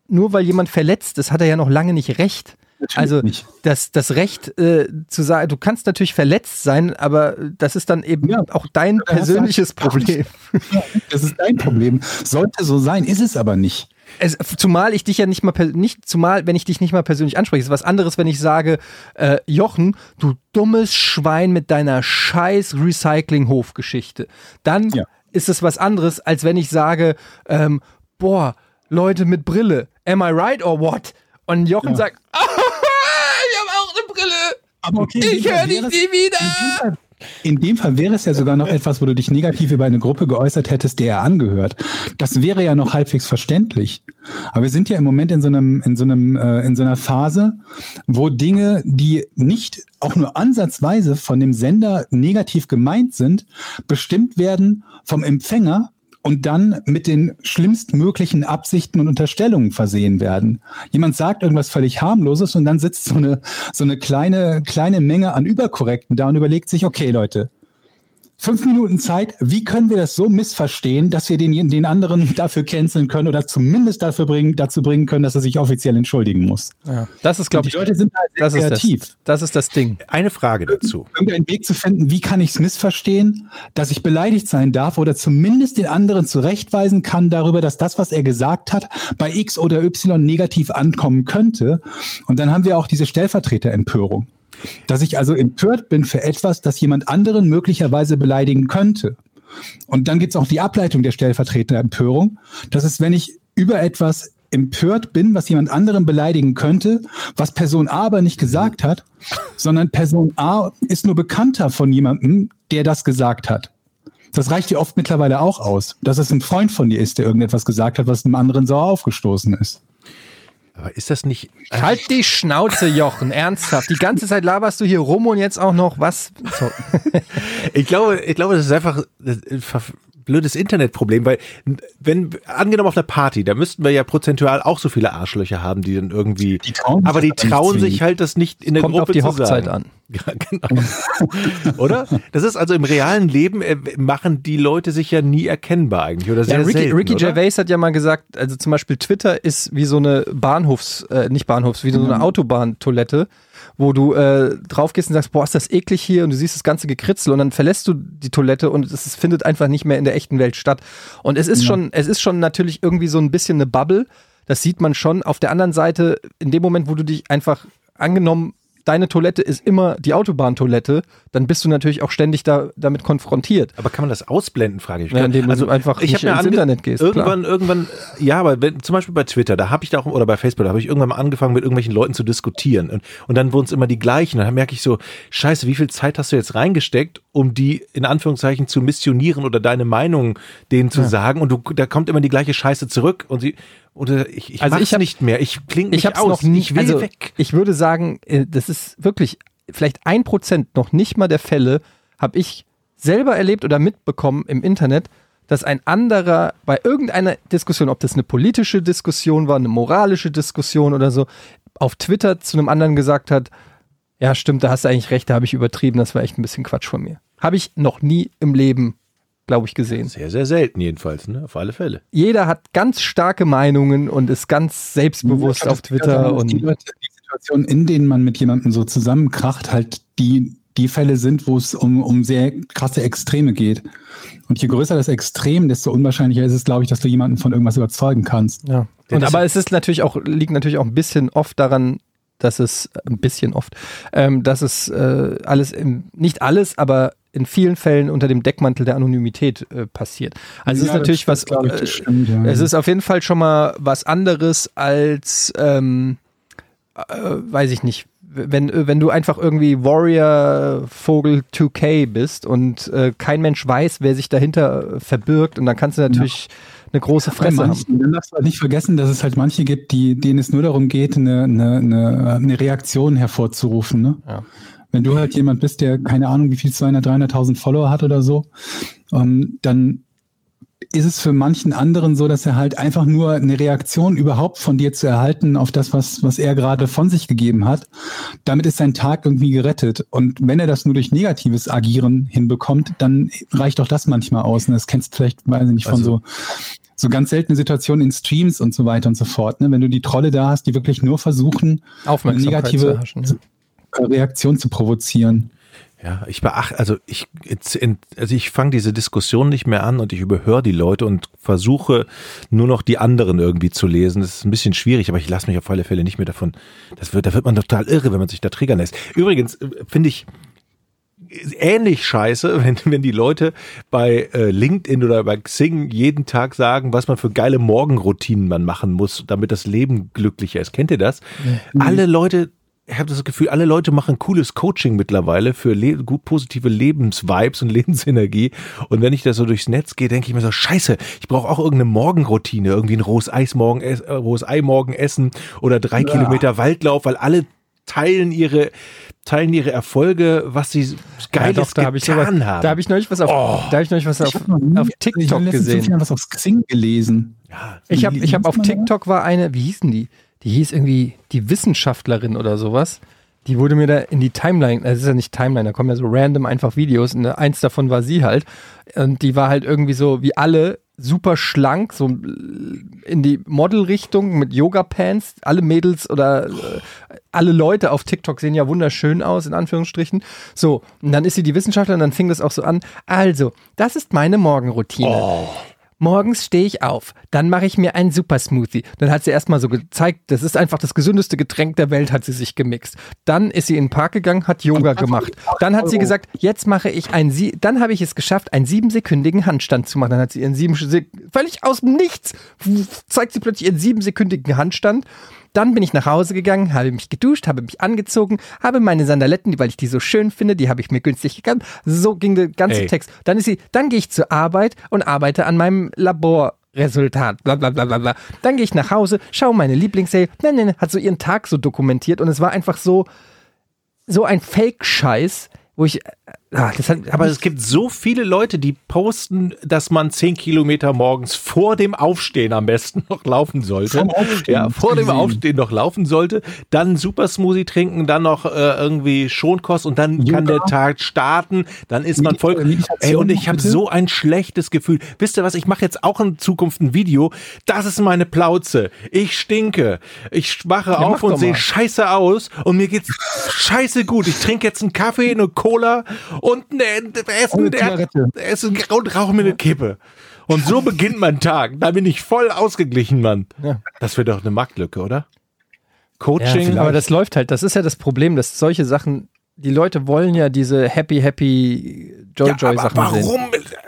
nur weil jemand verletzt ist, hat er ja noch lange nicht recht. Natürlich Also nicht. das, das Recht äh, zu sagen, du kannst natürlich verletzt sein, aber das ist dann eben Ja. auch dein persönliches Problem. Ja, das ist dein Problem. Sollte so sein, ist es aber nicht. Es, zumal ich dich ja nicht mal nicht, zumal wenn ich dich nicht mal persönlich anspreche, ist was anderes, wenn ich sage, äh, Jochen, du dummes Schwein mit deiner scheiß Recycling-Hofgeschichte. Dann Ja. ist es was anderes, als wenn ich sage, ähm, boah, Leute mit Brille, am I right or what? Und Jochen Ja. sagt, ich habe auch eine Brille. Aber okay, Ich höre dich nie wieder. In dem Fall wäre es ja sogar noch etwas, wo du dich negativ über eine Gruppe geäußert hättest, der er angehört. Das wäre ja noch halbwegs verständlich. Aber wir sind ja im Moment in so einem, in so einem, äh, in so einer Phase, wo Dinge, die nicht auch nur ansatzweise von dem Sender negativ gemeint sind, bestimmt werden vom Empfänger und dann mit den schlimmstmöglichen Absichten und Unterstellungen versehen werden. Jemand sagt irgendwas völlig harmloses und dann sitzt so eine, so eine kleine, kleine Menge an Überkorrekten da und überlegt sich, okay, Leute, fünf Minuten Zeit, wie können wir das so missverstehen, dass wir den, den anderen dafür canceln können oder zumindest dafür bringen, dazu bringen können, dass er sich offiziell entschuldigen muss. Ja, das ist, glaube Die ich, Leute sind halt sehr das ist, kreativ. das, das ist das Ding. Eine Frage dazu. irgendeinen Weg zu finden, wie kann ich es missverstehen, dass ich beleidigt sein darf oder zumindest den anderen zurechtweisen kann darüber, dass das, was er gesagt hat, bei X oder Y negativ ankommen könnte. Und dann haben wir auch diese Stellvertreterempörung. Dass ich also empört bin für etwas, das jemand anderen möglicherweise beleidigen könnte. Und dann gibt's auch die Ableitung der Stellvertreterempörung. Das ist, wenn ich über etwas empört bin, was jemand anderen beleidigen könnte, was Person A aber nicht gesagt hat, sondern Person A ist nur bekannter von jemandem, der das gesagt hat. Das reicht dir oft mittlerweile auch aus, dass es ein Freund von dir ist, der irgendetwas gesagt hat, was einem anderen sauer aufgestoßen ist. Aber ist das nicht. Halt die Schnauze, Jochen, ernsthaft. Die ganze Zeit laberst du hier rum und jetzt auch noch was. So. Ich glaube, ich glaube, das ist einfach ein ver- blödes Internetproblem, weil wenn angenommen auf einer Party, da müssten wir ja prozentual auch so viele Arschlöcher haben, die dann irgendwie, Die trauen aber die nicht trauen sich halt das nicht in der Kommt Gruppe auf die zu Hochzeit sagen. an. Ja, genau. Oder? Das ist also im realen Leben äh, machen die Leute sich ja nie erkennbar eigentlich oder sehr Ja, Ricky, selten, Ricky oder? Gervais hat ja mal gesagt, also zum Beispiel Twitter ist wie so eine Bahnhofs, äh, nicht Bahnhofs, wie so eine Autobahntoilette, wo du äh, drauf gehst und sagst, boah, ist das eklig hier und du siehst das ganze Gekritzel und dann verlässt du die Toilette und es findet einfach nicht mehr in der echten Welt statt. Und es ist schon, es ist schon natürlich irgendwie so ein bisschen eine Bubble. Das sieht man schon. Auf der anderen Seite, in dem Moment, wo du dich einfach angenommen deine Toilette ist immer die Autobahntoilette, dann bist du natürlich auch ständig da, damit konfrontiert. Aber kann man das ausblenden, frage ich mich. Ja, indem du einfach ich nicht ins Internet gehst, Irgendwann, irgendwann, ja, aber wenn, zum Beispiel bei Twitter, da habe ich da auch, oder bei Facebook, da habe ich irgendwann mal angefangen, mit irgendwelchen Leuten zu diskutieren. Und, und dann wurden es immer die gleichen. Und dann merke ich so, scheiße, wie viel Zeit hast du jetzt reingesteckt, um die in Anführungszeichen zu missionieren oder deine Meinung denen zu sagen? Und du, da kommt immer die gleiche Scheiße zurück. Und sie, oder ich, ich Also ich hab- nicht mehr. Ich klinge nicht Ich habe es aus. noch nie, ich will also weg. ich würde sagen, äh, das ist wirklich vielleicht ein Prozent noch nicht mal der Fälle habe ich selber erlebt oder mitbekommen im Internet, dass ein anderer bei irgendeiner Diskussion, ob das eine politische Diskussion war, eine moralische Diskussion oder so, auf Twitter zu einem anderen gesagt hat, ja stimmt, da hast du eigentlich recht, da habe ich übertrieben, das war echt ein bisschen Quatsch von mir. Habe ich noch nie im Leben, glaube ich, gesehen. Sehr, sehr selten jedenfalls, ne? Auf alle Fälle. Jeder hat ganz starke Meinungen und ist ganz selbstbewusst Ja, auf Twitter die, und Leute, die Situationen, in denen man mit jemandem so zusammenkracht, halt die, die Fälle sind, wo es um, um sehr krasse Extreme geht. Und je größer das Extrem, desto unwahrscheinlicher ist es, glaube ich, dass du jemanden von irgendwas überzeugen kannst. Ja. Und aber es ist natürlich auch, liegt natürlich auch ein bisschen oft daran, dass es, ein bisschen oft, ähm, dass es äh, alles, im, nicht alles, aber in vielen Fällen unter dem Deckmantel der Anonymität äh, passiert. Also es ist Ja, natürlich das, was, ich, äh, stimmt, ja. es ist auf jeden Fall schon mal was anderes als, ähm, äh, weiß ich nicht, wenn, wenn du einfach irgendwie Warrior Vogel 2K bist und äh, kein Mensch weiß, wer sich dahinter äh, verbirgt und dann kannst du natürlich eine große Bei Fresse haben. manchen, dann darfst du halt nicht vergessen, dass es halt manche gibt, die, denen es nur darum geht, eine, eine, eine, eine Reaktion hervorzurufen. Ne? Ja. Wenn du halt jemand bist, der keine Ahnung, wie viel 200, 300.000 Follower hat oder so, ähm, dann ist es für manchen anderen so, dass er halt einfach nur eine Reaktion überhaupt von dir zu erhalten auf das, was, was er gerade von sich gegeben hat. Damit ist sein Tag irgendwie gerettet. Und wenn er das nur durch negatives Agieren hinbekommt, dann reicht auch das manchmal aus. Und das kennst du vielleicht, weiß ich nicht, von Also- so so ganz seltene Situationen in Streams und so weiter und so fort. Ne? Wenn du die Trolle da hast, die wirklich nur versuchen, eine negative erhaschen. Ja. Reaktion zu provozieren. Ja, ich beachte, also ich, also ich fange diese Diskussion nicht mehr an und ich überhöre die Leute und versuche nur noch die anderen irgendwie zu lesen. Das ist ein bisschen schwierig, aber ich lasse mich auf alle Fälle nicht mehr davon. Das wird, da wird man total irre, wenn man sich da triggern lässt. Übrigens äh, finde ich ähnlich scheiße, wenn, wenn die Leute bei äh, LinkedIn oder bei Xing jeden Tag sagen, was man für geile Morgenroutinen man machen muss, damit das Leben glücklicher ist. Kennt ihr das? Alle Leute, ich habe das Gefühl, alle Leute machen cooles Coaching mittlerweile für le gut positive Lebensvibes und Lebensenergie. Und wenn ich da so durchs Netz gehe, denke ich mir so, scheiße, ich brauche auch irgendeine Morgenroutine, irgendwie ein rohes Eis morgen, äh, rohes Ei morgen essen oder drei Kilometer Waldlauf, weil alle teilen ihre teilen ihre Erfolge, was sie Geiles ja, doch, da habe ich sowas, getan haben. da habe ich neulich was auf, da habe ich neulich was auf, auf ich TikTok habe so gesehen. viel was auf Xing gelesen. ja, Ich habe ich hab auf da? TikTok war eine, wie hießen die? Die hieß irgendwie die Wissenschaftlerin oder sowas. Die wurde mir da in die Timeline, also es ist ja nicht Timeline, da kommen ja so random einfach Videos und eins davon war sie halt. Und die war halt irgendwie so wie alle super schlank, so in die Model-Richtung mit Yoga-Pants. Alle Mädels oder äh, alle Leute auf TikTok sehen ja wunderschön aus, in Anführungsstrichen. So, und dann ist sie die Wissenschaftlerin, dann fing das auch so an. Also, das ist meine Morgenroutine. Morgens stehe ich auf, dann mache ich mir einen Super Smoothie. Dann hat sie erstmal so gezeigt, das ist einfach das gesündeste Getränk der Welt, hat sie sich gemixt. Dann ist sie in den Park gegangen, hat Yoga gemacht. Dann hat sie gesagt, jetzt mache ich ein, Sie dann habe ich es geschafft, einen siebensekündigen Handstand zu machen. Dann hat sie ihren sieben, völlig aus dem Nichts, zeigt sie plötzlich ihren siebensekündigen Handstand. Dann bin ich nach Hause gegangen, habe mich geduscht, habe mich angezogen, habe meine Sandaletten, die- weil ich die so schön finde, die habe ich mir günstig gekauft. So ging der ganze Ey. Text. Dann ist sie, dann gehe ich zur Arbeit und arbeite an meinem Laborresultat. Bla, bla, bla, bla, bla. Dann gehe ich nach Hause, schaue meine Lieblingsserie. Nein, nein, nein, hat so ihren Tag so dokumentiert und es war einfach so, so ein Fake-Scheiß, wo ich, das hat, Aber es gibt so viele Leute, die posten, dass man zehn Kilometer morgens vor dem Aufstehen am besten noch laufen sollte. Ja, vor dem. Aufstehen noch laufen sollte. Dann Super Smoothie trinken, dann noch äh, irgendwie Schonkost und dann Yoga. kann der Tag starten. Dann ist man voll. Ey, und ich habe so ein schlechtes Gefühl. Wisst ihr was? Ich mache jetzt auch in Zukunft ein Video. Das ist meine Plauze. Ich stinke. Ich wache mach auf und sehe scheiße aus und mir geht's scheiße gut. Ich trinke jetzt einen Kaffee, eine Cola und ein Essen, eine der. Essen und rauche mir eine Kippe. Und so beginnt mein Tag. Da bin ich voll ausgeglichen, Mann. Ja. Das wäre doch eine Marktlücke, oder? Coaching. aber das läuft halt. Das ist ja das Problem, dass solche Sachen, die Leute wollen ja diese happy, happy Ja, Joy-Joy-Sachen aber sehen. warum?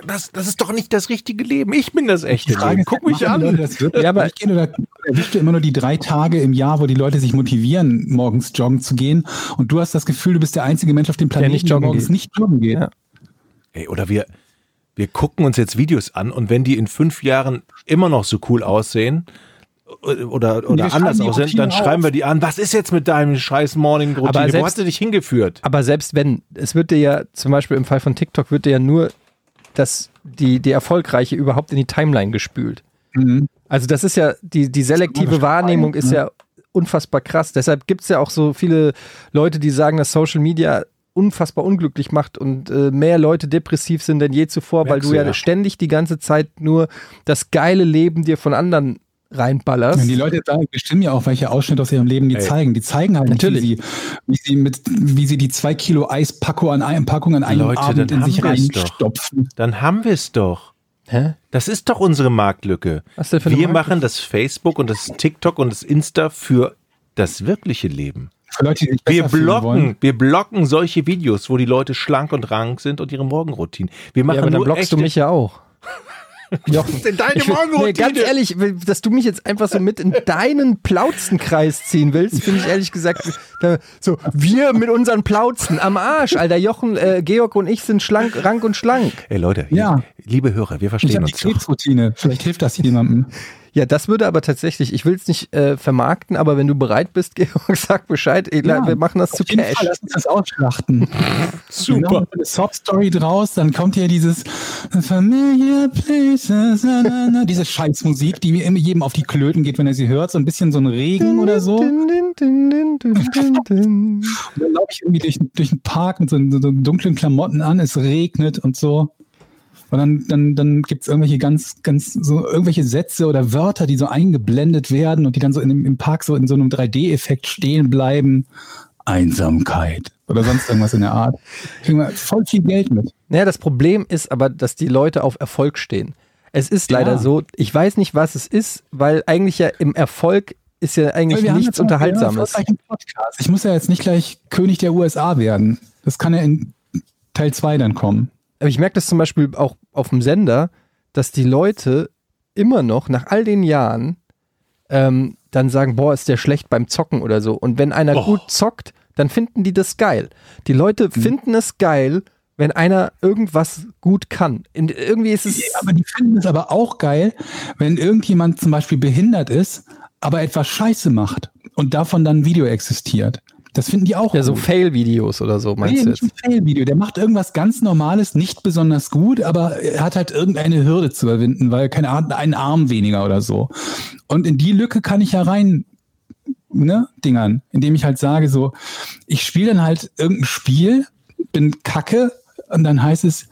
Das, das ist doch nicht das richtige Leben. Ich bin das echte Frage Leben. Guck mich machen die an. Das wirklich Ja, aber- durchgehen oder erwischst du immer nur die drei Tage im Jahr, wo die Leute sich motivieren, morgens joggen zu gehen und du hast das Gefühl, du bist der einzige Mensch auf dem Planeten, nicht der joggen morgens geht. nicht joggen geht. Ja. Ey, oder wir, wir gucken uns jetzt Videos an und wenn die in fünf Jahren immer noch so cool aussehen oder, oder anders aussehen, dann schreiben auf. wir die an. Was ist jetzt mit deinem scheiß Morning Aber Routine? Wo hast du dich hingeführt? Aber selbst wenn, es wird dir ja, zum Beispiel im Fall von TikTok, wird dir ja nur das, die, die Erfolgreiche überhaupt in die Timeline gespült. Mhm. Also das ist ja, die, die selektive Wahrnehmung ist ne? ja unfassbar krass. Deshalb gibt es ja auch so viele Leute, die sagen, dass Social Media unfassbar unglücklich macht und äh, mehr Leute depressiv sind denn je zuvor, weil Merkst du du, ja, ja. ständig die ganze Zeit nur das geile Leben dir von anderen reinballerst. Wenn die Leute sagen, bestimmen ja auch, welche Ausschnitte aus ihrem Leben die Ey. zeigen. Die zeigen halt Natürlich. nicht, wie sie, wie sie mit, wie sie die zwei Kilo Eispackung an einem Packung an einem Leute, Abend in sich wir's doch. reinstopfen. Dann haben wir es doch. Hä? Das ist doch unsere Marktlücke. Was denn für Wir Marktlücke? machen das Facebook und das TikTok und das Insta für das wirkliche Leben. Leute, Wir blocken, wir blocken solche Videos, wo die Leute schlank und rank sind und ihre Morgenroutine. Wir machen Ja, aber dann blockst du mich ja auch. Jochen, in deine ich will, Morgenroutine. nee, ganz ehrlich, dass du mich jetzt einfach so mit in deinen Plautzenkreis ziehen willst, finde ich ehrlich gesagt da, so wir mit unseren Plauzen am Arsch, Alter. Jochen, äh, Georg und ich sind schlank, rank und schlank. Ey Leute, Ja. liebe Hörer, wir Ich verstehen die uns doch. Krebsroutine. Vielleicht hilft das jemandem. Ja, das würde aber tatsächlich, ich will es nicht äh, vermarkten, aber wenn du bereit bist, Georg, sag Bescheid. Ey, Ja, wir machen das zu Cash. Fall, lass uns das ausschlachten. Super. Wir eine Sob-Story draus, dann kommt hier dieses Familiar Places, na, na, na, diese Scheißmusik, die immer jedem auf die Klöten geht, wenn er sie hört, so ein bisschen so ein Regen oder so. Und Din, din, din, din, din, din. dann laufe ich irgendwie durch, durch den Park mit so, so dunklen Klamotten an, es regnet und so. Und dann, dann, dann gibt's irgendwelche ganz, ganz, so irgendwelche Sätze oder Wörter, die so eingeblendet werden und die dann so in dem, im Park so in so einem 3D-Effekt stehen bleiben. Einsamkeit oder sonst irgendwas in der Art. Kriegen wir voll viel Geld mit. Naja, das Problem ist aber, dass die Leute auf Erfolg stehen. Es ist leider Ja. so, ich weiß nicht, was es ist, weil eigentlich ja im Erfolg ist ja eigentlich nichts auch- Unterhaltsames. Ich muss ja jetzt nicht gleich König der USA werden. Das kann ja in Teil 2 dann kommen. Aber ich merke das zum Beispiel auch auf dem Sender, dass die Leute immer noch nach all den Jahren ähm, dann sagen, boah, ist der schlecht beim Zocken oder so. Und wenn einer Och. gut zockt, dann finden die das geil. Die Leute finden es geil, wenn einer irgendwas gut kann. In, irgendwie ist es. Aber die finden es aber auch geil, wenn irgendjemand zum Beispiel behindert ist, aber etwas Scheiße macht und davon dann ein Video existiert. Das finden die auch Ja, so gut. Fail-Videos oder so, meinst Nee, du nicht ein Fail-Video. Der macht irgendwas ganz Normales, nicht besonders gut, aber er hat halt irgendeine Hürde zu überwinden, weil, keine Ahnung, einen Arm weniger oder so. Und in die Lücke kann ich ja rein, ne, dingern, indem ich halt sage so, ich spiele dann halt irgendein Spiel, bin kacke und dann heißt es,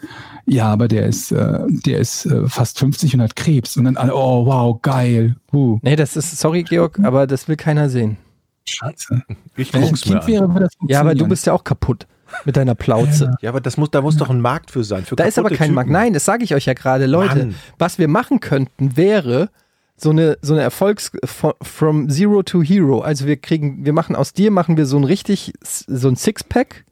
ja, aber der ist, äh, der ist äh, fast 50 und hat Krebs. Und dann alle, oh, wow, geil. Uh, Nee, das ist, sorry, Georg, aber das will keiner sehen. Scheiße. Ich Wenn ich ein guck's mir Kind an. wäre, würde das Ja, aber du bist ja auch kaputt mit deiner Plauze. Ja, aber das muss, da muss doch ein Markt für sein. Für Da ist aber kein Typen. Markt. Nein, das sage ich euch ja gerade, Leute. Mann. Was wir machen könnten, wäre so eine so eine Erfolgs from- Zero to Hero. Also wir kriegen, wir machen aus dir machen wir so ein richtig so ein Sixpack.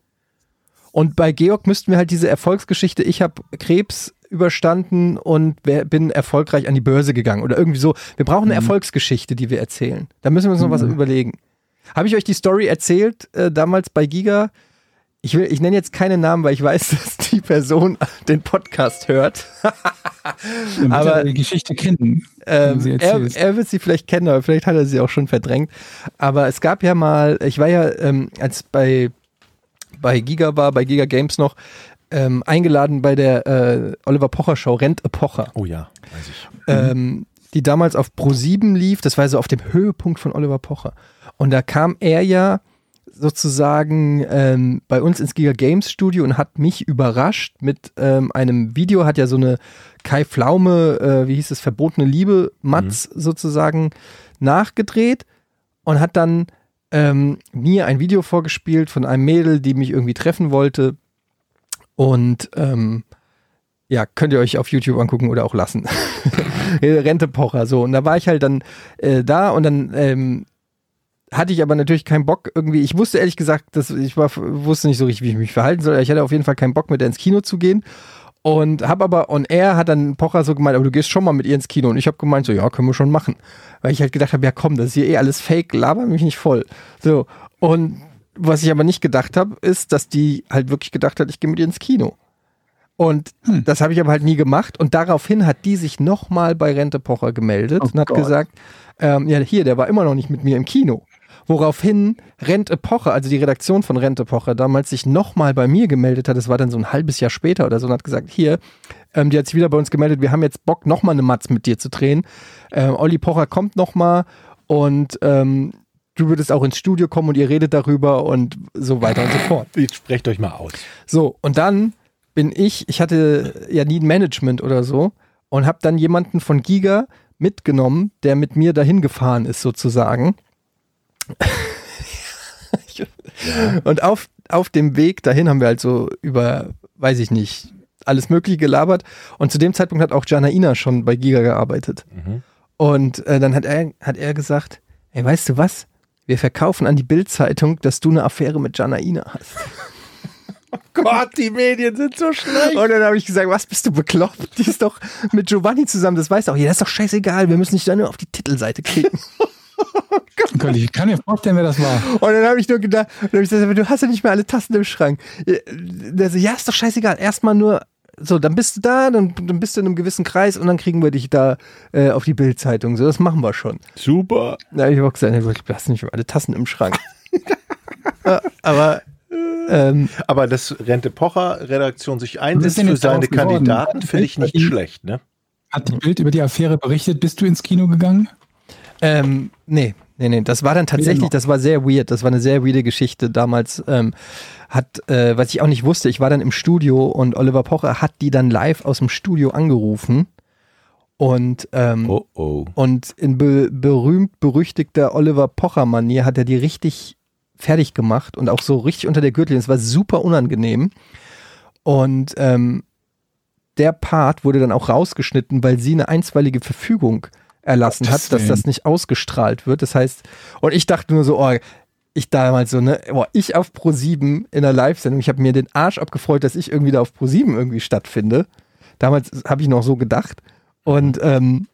Und bei Georg müssten wir halt diese Erfolgsgeschichte. Ich habe Krebs überstanden und bin erfolgreich an die Börse gegangen oder irgendwie so. Wir brauchen eine Erfolgsgeschichte, die wir erzählen. Da müssen wir uns noch was überlegen. Habe ich euch die Story erzählt äh, damals bei Giga? Ich, will, ich nenne jetzt keine Namen, weil ich weiß, dass die Person den Podcast hört. Aber- er die Geschichte kennen. Ähm, er, er wird sie vielleicht kennen, aber vielleicht hat er sie auch schon verdrängt. Aber es gab ja mal, ich war ja, ähm, als bei, bei Giga war, bei Giga Games noch, ähm, eingeladen bei der äh, Oliver Pocher Show, Rent a Pocher, Oh ja, weiß ich. ähm, die damals auf Pro7 lief. Das war so auf dem Höhepunkt von Oliver Pocher. Und da kam er ja sozusagen ähm, bei uns ins Giga Games Studio und hat mich überrascht mit ähm, einem Video, hat ja so eine Kai Pflaume, äh, wie hieß es, verbotene Liebe, Matz sozusagen nachgedreht und hat dann ähm, mir ein Video vorgespielt von einem Mädel, die mich irgendwie treffen wollte. Und ähm, ja, könnt ihr euch auf YouTube angucken oder auch lassen. Rente Pocher, so. Und da war ich halt dann äh, da und dann ähm, hatte ich aber natürlich keinen Bock irgendwie. Ich wusste ehrlich gesagt, dass ich war, wusste nicht so richtig, wie ich mich verhalten soll. Ich hatte auf jeden Fall keinen Bock, mit ins Kino zu gehen. Und habe aber on air hat dann Pocher so gemeint, aber du gehst schon mal mit ihr ins Kino. Und ich habe gemeint, so, ja, können wir schon machen. Weil ich halt gedacht habe, ja komm, das ist hier eh alles fake, laber mich nicht voll. So. Und was ich aber nicht gedacht habe, ist, dass die halt wirklich gedacht hat, ich gehe mit ihr ins Kino. Und Hm. das habe ich aber halt nie gemacht. Und daraufhin hat die sich nochmal bei Rente Pocher gemeldet Oh und hat Gott. gesagt, ähm, ja, hier, der war immer noch nicht mit mir im Kino. Woraufhin Rente Pocher, also die Redaktion von Rente Pocher, damals sich nochmal bei mir gemeldet hat. Das war dann so ein halbes Jahr später oder so und hat gesagt, hier, ähm, die hat sich wieder bei uns gemeldet, wir haben jetzt Bock, nochmal eine Matz mit dir zu drehen. Ähm, Olli Pocher kommt nochmal und ähm, du würdest auch ins Studio kommen und ihr redet darüber und so weiter und so fort. Jetzt sprecht euch mal aus. So, und dann bin ich, ich hatte ja nie ein Management oder so und habe dann jemanden von Giga mitgenommen, der mit mir dahin gefahren ist sozusagen. Und auf, auf dem Weg dahin haben wir halt so über, weiß ich nicht, alles Mögliche gelabert. Und zu dem Zeitpunkt hat auch Janaina schon bei Giga gearbeitet. Mhm. Und äh, dann hat er, hat er gesagt, ey, weißt du was? Wir verkaufen an die Bild-Zeitung, dass du eine Affäre mit Janaina hast. Gott, die Medien sind so schlecht. Und dann habe ich gesagt, was bist du bekloppt? Die ist doch mit Giovanni zusammen, das weiß auch jeder. Das ist doch scheißegal, wir müssen nicht da nur auf die Titelseite klicken. Gott, Ich kann mir vorstellen, wer das war. Und dann habe ich nur gedacht, ich gesagt, du hast ja nicht mehr alle Tassen im Schrank. Der so, ja, ist doch scheißegal. Erstmal nur, so, dann bist du da, dann, dann bist du in einem gewissen Kreis und dann kriegen wir dich da äh, auf die Bildzeitung. So, das machen wir schon. Super. Da habe ich auch gesagt, du hast nicht mehr alle Tassen im Schrank. Aber ähm, Aber dass Rente Pocher Redaktion sich einsetzt für seine? Kandidaten, finde ich nicht Bild- schlecht, ne? Hat die Bild über die Affäre berichtet? Bist du ins Kino gegangen? Ähm, nee, nee, nee. Das war dann tatsächlich, das war sehr weird. Das war eine sehr weirde Geschichte. Damals ähm, hat, äh, was ich auch nicht wusste, ich war dann im Studio und Oliver Pocher hat die dann live aus dem Studio angerufen. Und, ähm, Oh oh. und in be berühmt berüchtigter Oliver Pocher-Manier hat er die richtig fertig gemacht und auch so richtig unter der Gürtellinie. Es war super unangenehm. Und ähm, der Part wurde dann auch rausgeschnitten, weil sie eine einstweilige Verfügung erlassen Gottes hat, dass das nicht ausgestrahlt wird. Das heißt, und ich dachte nur so, oh, ich damals so, ne, boah, ich auf Pro7 in einer Live-Sendung, ich habe mir den Arsch abgefreut, dass ich irgendwie da auf Pro7 irgendwie stattfinde. Damals habe ich noch so gedacht. Und ähm,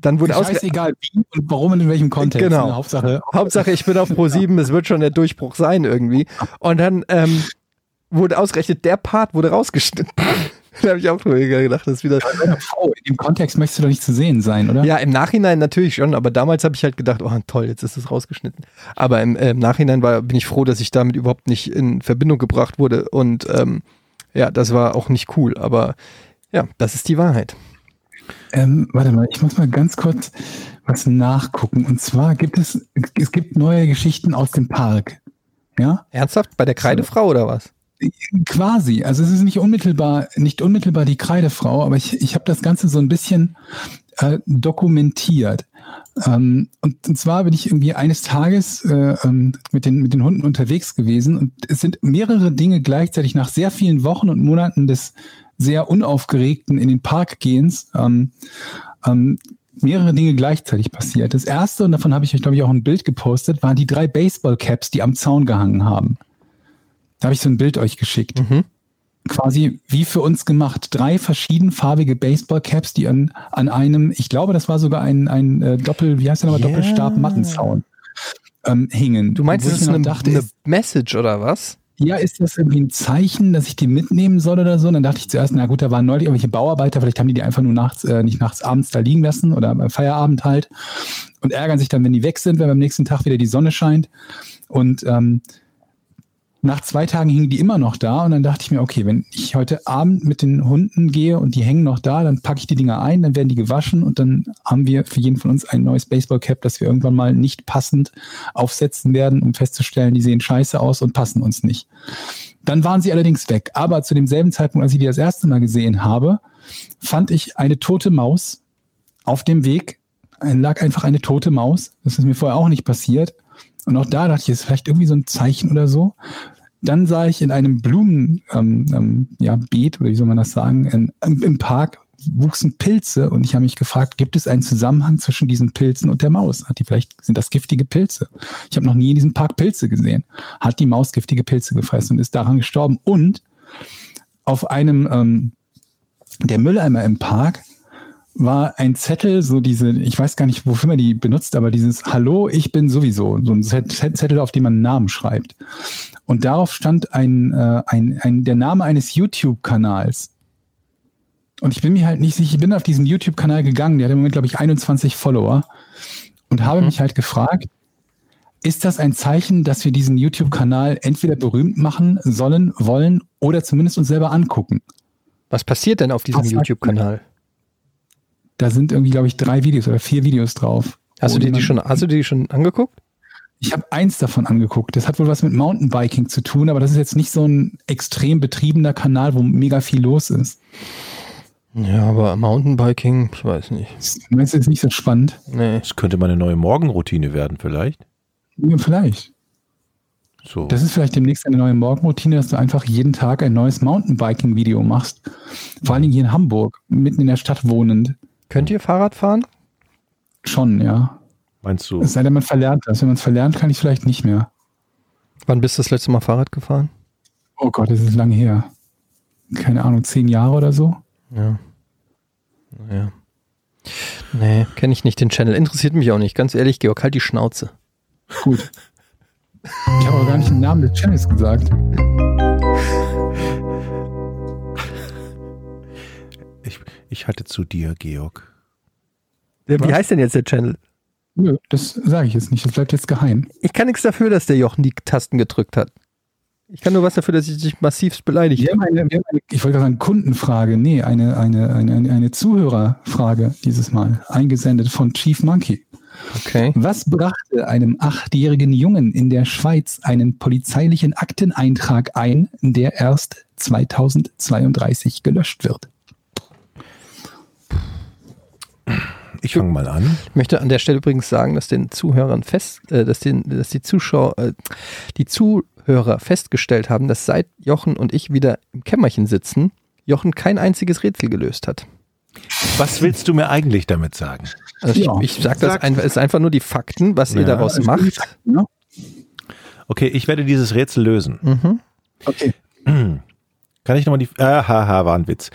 dann wurde ausge Scheißegal wie und warum und in welchem Kontext. Genau. Ne? Hauptsache, Hauptsache, ich bin auf Pro7, es wird schon der Durchbruch sein irgendwie. Und dann ähm, wurde ausgerechnet, der Part wurde rausgeschnitten. da habe ich auch drüber gedacht, das ist wieder. oh, in dem Kontext möchtest du doch nicht zu sehen sein, oder? Ja, im Nachhinein natürlich schon, aber damals habe ich halt gedacht, oh toll, jetzt ist es rausgeschnitten. Aber im, äh, im Nachhinein war, bin ich froh, dass ich damit überhaupt nicht in Verbindung gebracht wurde. Und ähm, ja, das war auch nicht cool. Aber ja, das ist die Wahrheit. Ähm, warte mal, ich muss mal ganz kurz was nachgucken. Und zwar gibt es, es gibt neue Geschichten aus dem Park. Ja? Ernsthaft? Bei der Kreidefrau oder was? Quasi. Also es ist nicht unmittelbar, nicht unmittelbar die Kreidefrau, aber ich, ich habe das Ganze so ein bisschen äh, dokumentiert. Ähm, und, und zwar bin ich irgendwie eines Tages äh, ähm, mit, den, mit den Hunden unterwegs gewesen und es sind mehrere Dinge gleichzeitig nach sehr vielen Wochen und Monaten des sehr unaufgeregten in den Park gehens ähm, ähm, mehrere Dinge gleichzeitig passiert. Das erste, und davon habe ich euch, glaube ich, auch ein Bild gepostet, waren die drei Baseball-Caps, die am Zaun gehangen haben. Da habe ich so ein Bild euch geschickt. Mhm. Quasi wie für uns gemacht. Drei verschiedenfarbige Baseball-Caps, die an, an einem, ich glaube, das war sogar ein, ein äh, Doppel, wie heißt der nochmal, Ja. Doppelstab-Mattenzaun ähm, hingen. Du meinst, ich ist eine, dachte, eine Message oder was? Ja, ist das irgendwie ein Zeichen, dass ich die mitnehmen soll oder so? Und dann dachte ich zuerst, na gut, da waren neulich irgendwelche Bauarbeiter, vielleicht haben die die einfach nur nachts, äh, nicht nachts, abends da liegen lassen oder beim Feierabend halt und ärgern sich dann, wenn die weg sind, wenn beim nächsten Tag wieder die Sonne scheint. Und ähm, nach zwei Tagen hingen die immer noch da und dann dachte ich mir, okay, wenn ich heute Abend mit den Hunden gehe und die hängen noch da, dann packe ich die Dinger ein, dann werden die gewaschen und dann haben wir für jeden von uns ein neues Baseballcap, das wir irgendwann mal nicht passend aufsetzen werden, um festzustellen, die sehen scheiße aus und passen uns nicht. Dann waren sie allerdings weg. Aber zu demselben Zeitpunkt, als ich die das erste Mal gesehen habe, fand ich eine tote Maus auf dem Weg. Lag einfach eine tote Maus. Das ist mir vorher auch nicht passiert. Und auch da dachte ich, ist vielleicht irgendwie so ein Zeichen oder so. Dann sah ich in einem Blumen, ähm, ähm, ja, Beet, oder wie soll man das sagen, in, im, im Park wuchsen Pilze und ich habe mich gefragt, gibt es einen Zusammenhang zwischen diesen Pilzen und der Maus? Hat die vielleicht, sind das giftige Pilze? Ich habe noch nie in diesem Park Pilze gesehen. Hat die Maus giftige Pilze gefressen und ist daran gestorben? Und auf einem ähm, der Mülleimer im Park war ein Zettel, so diese, ich weiß gar nicht, wofür man die benutzt, aber dieses Hallo, ich bin sowieso, so ein Zett- Zettel, auf dem man einen Namen schreibt. Und darauf stand ein, äh, ein, ein, der Name eines YouTube-Kanals. Und ich bin mir halt nicht sicher, ich bin auf diesen YouTube-Kanal gegangen, der hat im Moment, glaube ich, 21 Follower und habe mich halt gefragt, ist das ein Zeichen, dass wir diesen YouTube-Kanal entweder berühmt machen sollen, wollen oder zumindest uns selber angucken? Was passiert denn auf diesem YouTube-Kanal? Da sind irgendwie, glaube ich, drei Videos oder vier Videos drauf. Hast du dir die schon, hast du dir die schon angeguckt? Ich habe eins davon angeguckt. Das hat wohl was mit Mountainbiking zu tun, aber das ist jetzt nicht so ein extrem betriebener Kanal, wo mega viel los ist. Ja, aber Mountainbiking, ich weiß nicht. Meinst du jetzt nicht so spannend? Nee. Das könnte mal eine neue Morgenroutine werden, vielleicht. Ja, vielleicht. So. Das ist vielleicht demnächst eine neue Morgenroutine, dass du einfach jeden Tag ein neues Mountainbiking-Video machst. Vor allen Dingen hier in Hamburg, mitten in der Stadt wohnend. Könnt ihr Fahrrad fahren? Schon, ja. Meinst du? Es sei denn, man verlernt das. Wenn man es verlernt, kann ich vielleicht nicht mehr. Wann bist du das letzte Mal Fahrrad gefahren? Oh Gott, das ist lange her. Keine Ahnung, zehn Jahre oder so? Ja. Naja. Nee, kenne ich nicht den Channel. Interessiert mich auch nicht. Ganz ehrlich, Georg, halt die Schnauze. Gut. Ich habe aber gar nicht den Namen des Channels gesagt. Ich, ich hatte zu dir, Georg. Wie Was? heißt denn jetzt der Channel? Nö, das sage ich jetzt nicht. Das bleibt jetzt geheim. Ich kann nichts dafür, dass der Jochen die Tasten gedrückt hat. Ich kann nur was dafür, dass ich dich massivst beleidigt Wir habe. haben eine, wir haben eine, ich wollte gerade sagen, Kundenfrage. Nee, eine, eine, eine, eine, eine Zuhörerfrage dieses Mal. Eingesendet von Chief Monkey. Okay. Was brachte einem achtjährigen Jungen in der Schweiz einen polizeilichen Akteneintrag ein, der erst 2032 gelöscht wird? Ich fange mal an. Ich möchte an der Stelle übrigens sagen, dass den Zuhörern fest, äh, dass, den, dass die Zuschauer, äh, die Zuhörer festgestellt haben, dass seit Jochen und ich wieder im Kämmerchen sitzen, Jochen kein einziges Rätsel gelöst hat. Was willst du mir eigentlich damit sagen? Also Ja. ich, ich sage das einfach, es ist einfach nur die Fakten, was ihr Ja, daraus also macht. Ja? Okay, ich werde dieses Rätsel lösen. Mhm. Okay. Kann ich nochmal die. Ah, haha, war ein Witz.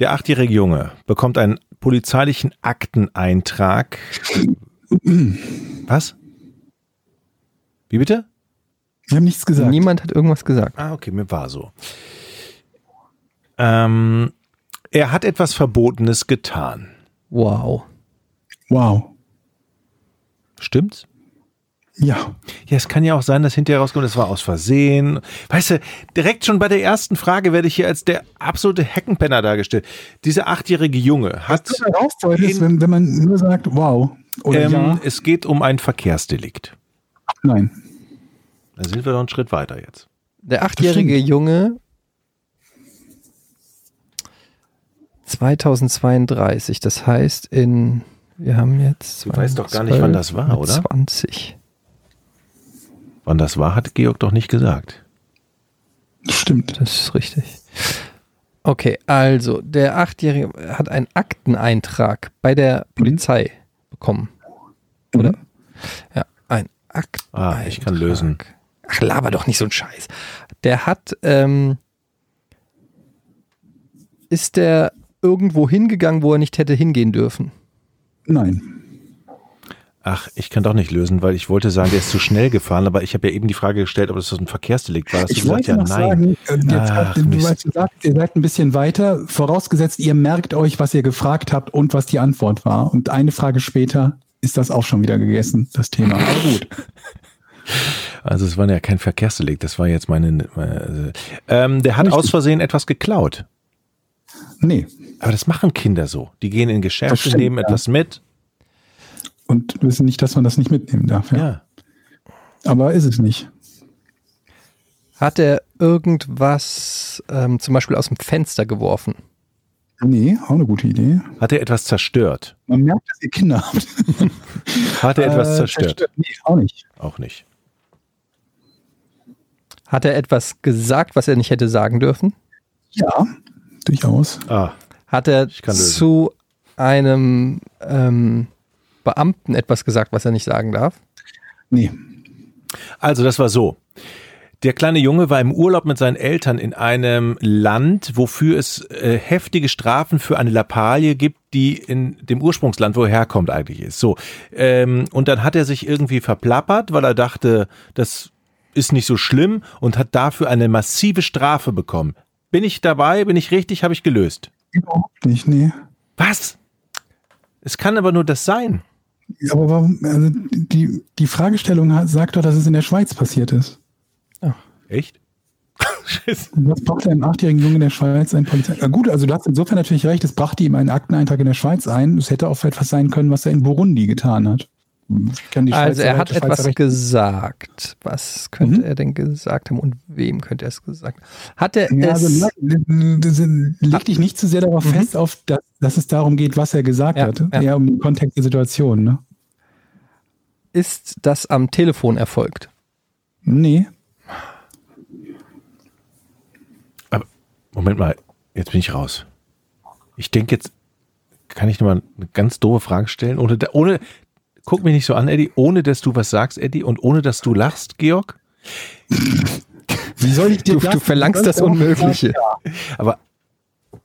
Der achtjährige Junge bekommt einen polizeilichen Akteneintrag. Was? Wie bitte? Wir haben nichts gesagt. Niemand hat irgendwas gesagt. Ah, okay, mir war so. Ähm, er hat etwas Verbotenes getan. Wow. Wow. Stimmt's? Ja. Ja, es kann ja auch sein, dass hinterher rauskommt, das war aus Versehen. Weißt du, direkt schon bei der ersten Frage werde ich hier als der absolute Heckenpenner dargestellt. Dieser achtjährige Junge hat, Was du darauf wolltest, wenn, wenn man nur sagt, wow. Oder ähm, ja, es geht um ein Verkehrsdelikt. nein. Da sind wir doch einen Schritt weiter jetzt. Der achtjährige Junge 2032, das heißt in, wir haben jetzt. Du weißt doch gar nicht, wann das war, oder? 20. Wann das war, hat Georg doch nicht gesagt. Stimmt. Das ist richtig. Okay, also der Achtjährige hat einen Akteneintrag bei der Polizei bekommen. Oder? Mhm. Ja, ein Akteneintrag. Ah, ich kann lösen. Ach, laber doch nicht so ein Scheiß. Der hat, ähm, ist der irgendwo hingegangen, wo er nicht hätte hingehen dürfen? Nein. Ach, ich kann doch nicht lösen, weil ich wollte sagen, der ist zu schnell gefahren, aber ich habe ja eben die Frage gestellt, ob das so ein Verkehrsdelikt war. Hast du Ich gesagt, ja, nein. sagen, äh, jetzt, Ach, du, weißt, du sagst, ihr seid ein bisschen weiter, vorausgesetzt, ihr merkt euch, was ihr gefragt habt und was die Antwort war. Und eine Frage später ist das auch schon wieder gegessen, das Thema. Aber gut. Also es war ja kein Verkehrsdelikt, das war jetzt meine. meine ähm, der hat Richtig. aus Versehen etwas geklaut. Nee. Aber das machen Kinder so. Die gehen in Geschäfte, stimmt, nehmen ja. etwas mit. Und wissen nicht, dass man das nicht mitnehmen darf. Ja. Ja. Aber ist es nicht. Hat er irgendwas ähm, zum Beispiel aus dem Fenster geworfen? Nee, auch eine gute Idee. Hat er etwas zerstört? Man merkt, dass ihr Kinder habt. Hat er etwas Äh, zerstört? Nee, auch nicht. Auch nicht. Hat er etwas gesagt, was er nicht hätte sagen dürfen? Ja, durchaus. Ah, Hat er Ich kann lösen. zu einem ähm, Beamten etwas gesagt, was er nicht sagen darf? Nee. Also, das war so. Der kleine Junge war im Urlaub mit seinen Eltern in einem Land, wofür es äh, heftige Strafen für eine Lappalie gibt, die in dem Ursprungsland, wo er herkommt, eigentlich ist. So. Ähm, und dann hat er sich irgendwie verplappert, weil er dachte, das ist nicht so schlimm und hat dafür eine massive Strafe bekommen. Bin ich dabei? Bin ich richtig? Habe ich gelöst. Überhaupt nicht, nee. Was? Es kann aber nur das sein. Aber warum, also die, die Fragestellung hat- sagt doch, dass es in der Schweiz passiert ist. Echt? Scheiße. Was braucht einem achtjährigen Jungen in der Schweiz ein Polizei? Ja, gut, also du hast insofern natürlich recht, es brachte ihm einen Akteneintrag in der Schweiz ein. Es hätte auch etwas sein können, was er in Burundi getan hat. Ich kann die also er hat Schweizer etwas Recht- gesagt. Was könnte Mhm. er denn gesagt haben und wem könnte er es gesagt haben? Hat er Ja, es... also, leg- leg dich nicht zu sehr darauf Mhm. fest, auf, dass, dass es darum geht, was er gesagt Ja, hat. ja. Eher um den Kontext der Situation. Ne? ist das am Telefon erfolgt? Nee. Moment mal, jetzt bin ich raus. Ich denke jetzt, kann ich nochmal eine ganz doofe Frage stellen? Ohne, ohne, guck mich nicht so an, Eddie, ohne dass du was sagst, Eddie, und ohne dass du lachst, Georg. Wie soll ich dir Du, du verlangst das Unmögliche. Aber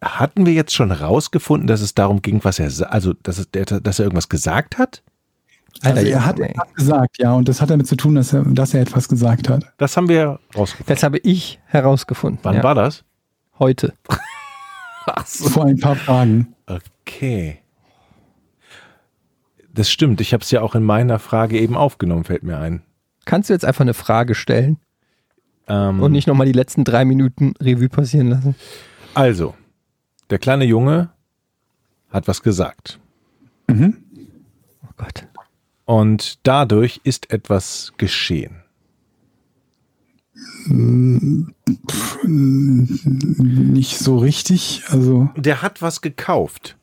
hatten wir jetzt schon rausgefunden, dass es darum ging, was er, also, dass, es, dass er irgendwas gesagt hat? Also er hat ey. etwas gesagt, ja, und das hat damit zu tun, dass er, dass er etwas gesagt hat. Das haben wir rausgefunden. Das habe ich herausgefunden. Wann ja. war das? Heute. Vor ein paar Fragen. Okay. Das stimmt, ich habe es ja auch in meiner Frage eben aufgenommen, fällt mir ein. Kannst du jetzt einfach eine Frage stellen Ähm, und nicht nochmal die letzten drei Minuten Revue passieren lassen? Also, der kleine Junge hat was gesagt. Mhm. Oh Gott. Und dadurch ist etwas geschehen. Nicht so richtig. Also, Der hat was gekauft.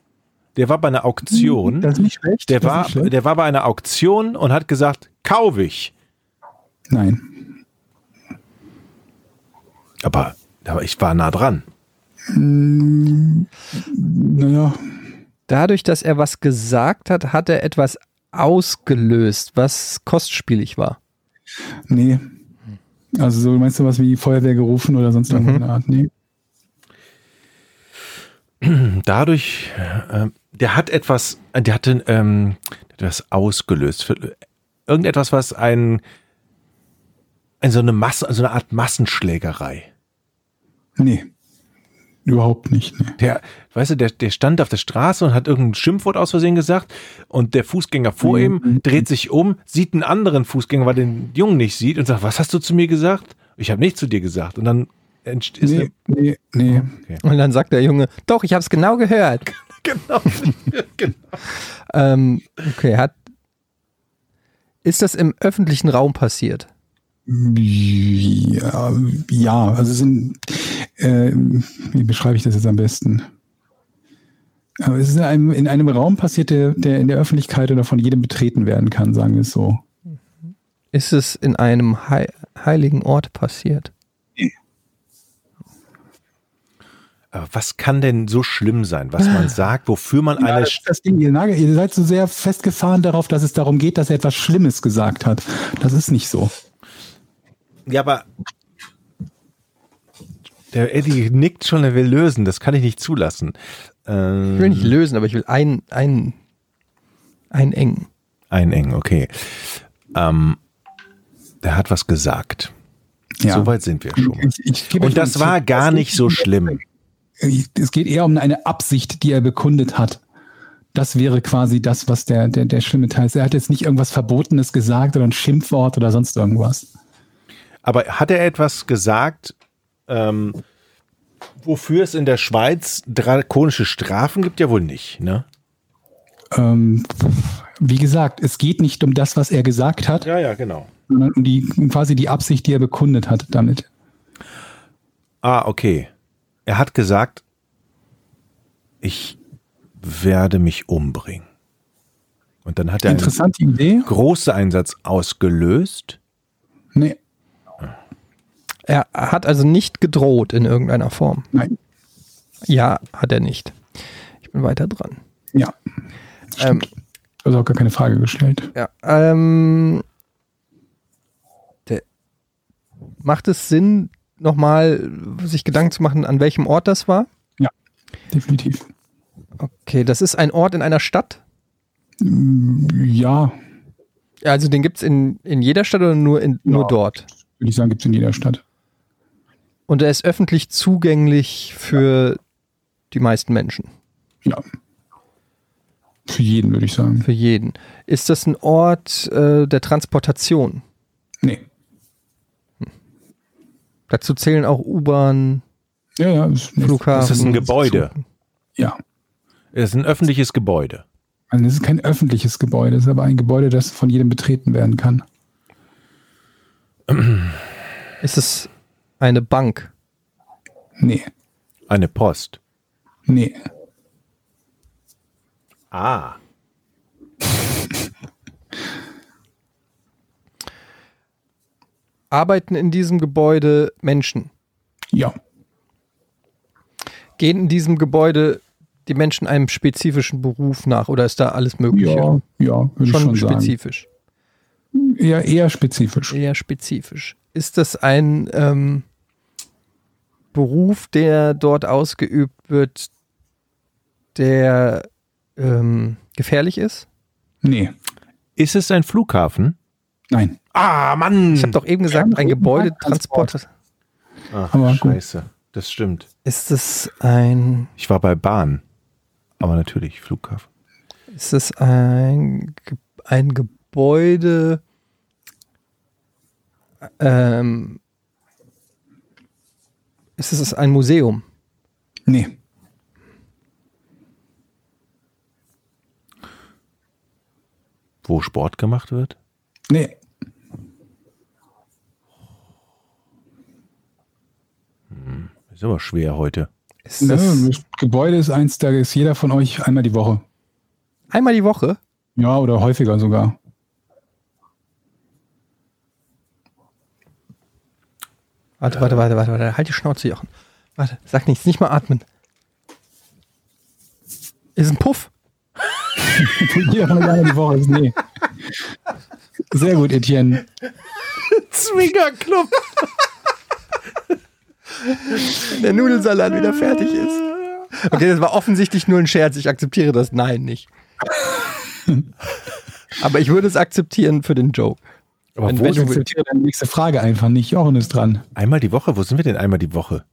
Der war bei einer Auktion. das ist nicht schlecht. Der war, schlecht. der war bei einer Auktion und hat gesagt, kaufe ich. Nein. Aber, aber ich war nah dran. Naja, Dadurch, dass er was gesagt hat, hat er etwas ausgelöst, was kostspielig war. nee. Also so meinst du was wie Feuerwehr gerufen oder sonst irgendwas in der Art? Nee. Dadurch, äh, der hat etwas, der hatte ähm, etwas ausgelöst. Für- Irgendetwas, was ein, ein so eine Masse, so eine Art Massenschlägerei. Nee. Überhaupt nicht. Nee. Der, weißt du, der, der stand auf der Straße und hat irgendein Schimpfwort aus Versehen gesagt und der Fußgänger vor ihm dreht sich um, sieht einen anderen Fußgänger, weil den Jungen nicht sieht und sagt, was hast du zu mir gesagt? Ich habe nichts zu dir gesagt. Und dann ist Nee, nee, nee. eine, Und dann sagt der Junge, doch, ich habe es genau gehört. genau, genau. Ähm, okay, hat. Ist das im öffentlichen Raum passiert? Ja, ja also es sind, äh, wie beschreibe ich das jetzt am besten? Aber es ist in einem, in einem Raum passiert, der, der in der Öffentlichkeit oder von jedem betreten werden kann, sagen wir es so. Ist es in einem hei heiligen Ort passiert? Aber was kann denn so schlimm sein, was man sagt, wofür man Ja, eine das, Ding, ihr, nagelt- ihr seid so sehr festgefahren darauf, dass es darum geht, dass er etwas Schlimmes gesagt hat. Das ist nicht so. Ja, aber der Eddie nickt schon, er will lösen. Das kann ich nicht zulassen. Ähm, Ich will nicht lösen, aber ich will ein, ein, einengen. einengen, okay. Ähm, der hat was gesagt. Ja. Soweit sind wir schon. Ich, ich euch Und das war gar nicht so schlimm. Es geht eher um eine Absicht, die er bekundet hat. Das wäre quasi das, was der, der, der schlimme Teil ist. Er hat jetzt nicht irgendwas Verbotenes gesagt oder ein Schimpfwort oder sonst irgendwas. Aber hat er etwas gesagt, ähm, wofür es in der Schweiz drakonische Strafen gibt? Ja wohl nicht, ne? Ähm, wie gesagt, es geht nicht um das, was er gesagt hat, Ja, ja, genau. sondern um die, quasi die Absicht, die er bekundet hat damit. Ah, okay. Er hat gesagt, ich werde mich umbringen. Und dann hat er einen Interessante Idee. großen Einsatz ausgelöst. Nee, Er hat also nicht gedroht in irgendeiner Form. nein. Ja, hat er nicht. Ich bin weiter dran. Ja. Ähm, Also auch gar keine Frage gestellt. ja, ähm, der, macht es Sinn, nochmal sich Gedanken zu machen, an welchem Ort das war? Definitiv. Okay, das ist ein Ort in einer Stadt. Ja, Also den gibt es in, in jeder Stadt oder nur, in, nur Ja. dort? würde ich sagen, gibt es in jeder Stadt. Und er ist öffentlich zugänglich für die meisten Menschen, Ja. Für jeden, würde ich sagen. für jeden. Ist das ein Ort äh, der Transportation? Nee. Dazu zählen auch U-Bahn, Ja, ja. Ist, Flughafen. Das ist ein Gebäude. Ja. Es ist ein öffentliches Gebäude. Also es ist kein öffentliches Gebäude, es ist aber ein Gebäude, das von jedem betreten werden kann. Ist es eine Bank? Nee. Eine Post. Nee. Ah. Arbeiten in diesem Gebäude Menschen? Ja. Gehen in diesem Gebäude die Menschen einem spezifischen Beruf nach oder ist da alles Mögliche? Ja, ja, würde ich schon schon sagen. spezifisch. Eher, eher spezifisch. Eher spezifisch. Ist das ein ähm, Beruf, der dort ausgeübt wird, der ähm, gefährlich ist? Nee. Ist es ein Flughafen? Nein. Ah, Mann! Ich habe doch eben gesagt, ein Gebäudetransport. Ach, Aber gut. scheiße. Das stimmt. Ist es ein, Ich war bei Bahn. Aber natürlich, Flughafen. ist es ein, ein Gebäude, ähm, ist es ein Museum? Nee. Wo Sport gemacht wird? Nee. Ist aber schwer heute. Ist Ne, das das Gebäude ist eins, da ist jeder von euch einmal die Woche. einmal die Woche? Ja, oder häufiger sogar. Warte, warte, warte, warte, warte. Halt die Schnauze, Jochen. Warte, sag nichts, nicht mal atmen. Ist ein Puff. jeder von einmal die Woche ist nee. Sehr gut, Etienne. Zwingerclub! Der Nudelsalat wieder fertig ist. Okay, das war offensichtlich nur ein Scherz. Ich akzeptiere das Nein nicht. Aber ich würde es akzeptieren für den Joke. Aber Wenn- wo Ich akzeptiere deine nächste Frage einfach nicht. Jochen ist dran. Einmal die Woche? Wo sind wir denn einmal die Woche?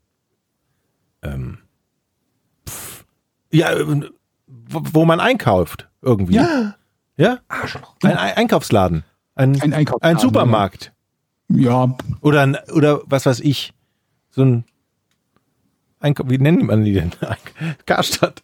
Ähm. Pff. Ja, äh, wo, man einkauft. Irgendwie. Ja. Ja? Ein Ei- Einkaufsladen. Ein, Ein ein Supermarkt. Ja, Oder, ein, oder was weiß ich. So ein Einkauf. Wie nennen man die denn? Karstadt.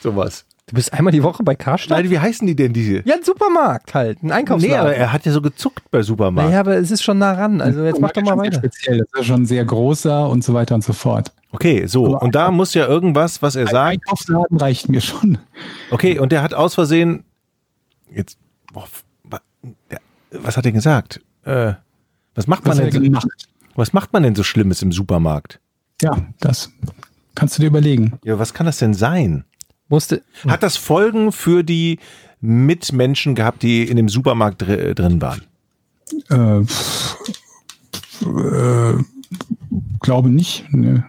Sowas. Du bist einmal die Woche bei Karstadt? Nein, wie heißen die denn diese? Ja, ein Supermarkt halt. Ein Nee, Einkaufsladen. aber er hat ja so gezuckt bei Supermarkt. naja, aber es ist schon nah ran. Also jetzt mach doch mal schon sehr weiter. Speziell. Das ist schon sehr großer und so weiter und so fort. Okay, so. Und da muss ja irgendwas, was er Ein sagt. Einkaufsladen reicht mir schon. Okay, und der hat aus Versehen. Jetzt. Boah, der- was hat er gesagt? Äh, was macht man Was denn? So, gemacht? was macht man denn so Schlimmes im Supermarkt? Ja, das kannst du dir überlegen. Ja, was kann das denn sein? Musste, Hat das Folgen für die Mitmenschen gehabt, die in dem Supermarkt dr drin waren? Äh, äh, glaube nicht. Ne.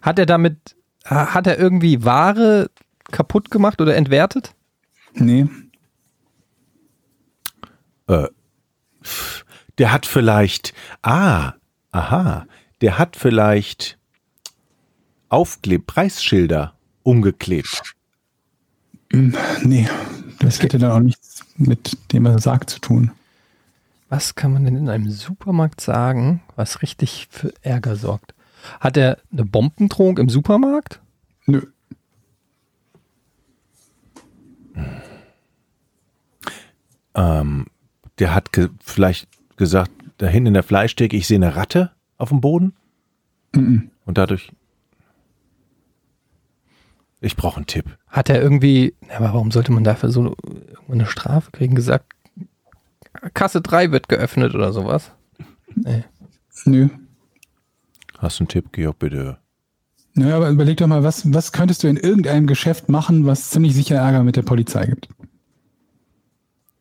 hat er damit, hat er irgendwie Ware kaputt gemacht oder entwertet? Nee. Der hat vielleicht. Ah, aha. Der hat vielleicht Aufkleb, Preisschilder umgeklebt. Nee. Das hätte dann auch nichts mit dem, was er sagt, zu tun. Was kann man denn in einem Supermarkt sagen, was richtig für Ärger sorgt? Hat er eine Bombendrohung im Supermarkt? Nö. Ähm, der hat ge vielleicht gesagt, da hinten in der Fleischtheke, ich sehe eine Ratte auf dem Boden. Mhm. Und dadurch. Ich brauche einen Tipp. Hat er irgendwie, ja, aber warum sollte man dafür so eine Strafe kriegen? Gesagt, Kasse 3 wird geöffnet oder sowas? Nee. Nö. Hast du einen Tipp, Georg, bitte? Naja, aber überleg doch mal, was, was könntest du in irgendeinem Geschäft machen, was ziemlich sicher Ärger mit der Polizei gibt?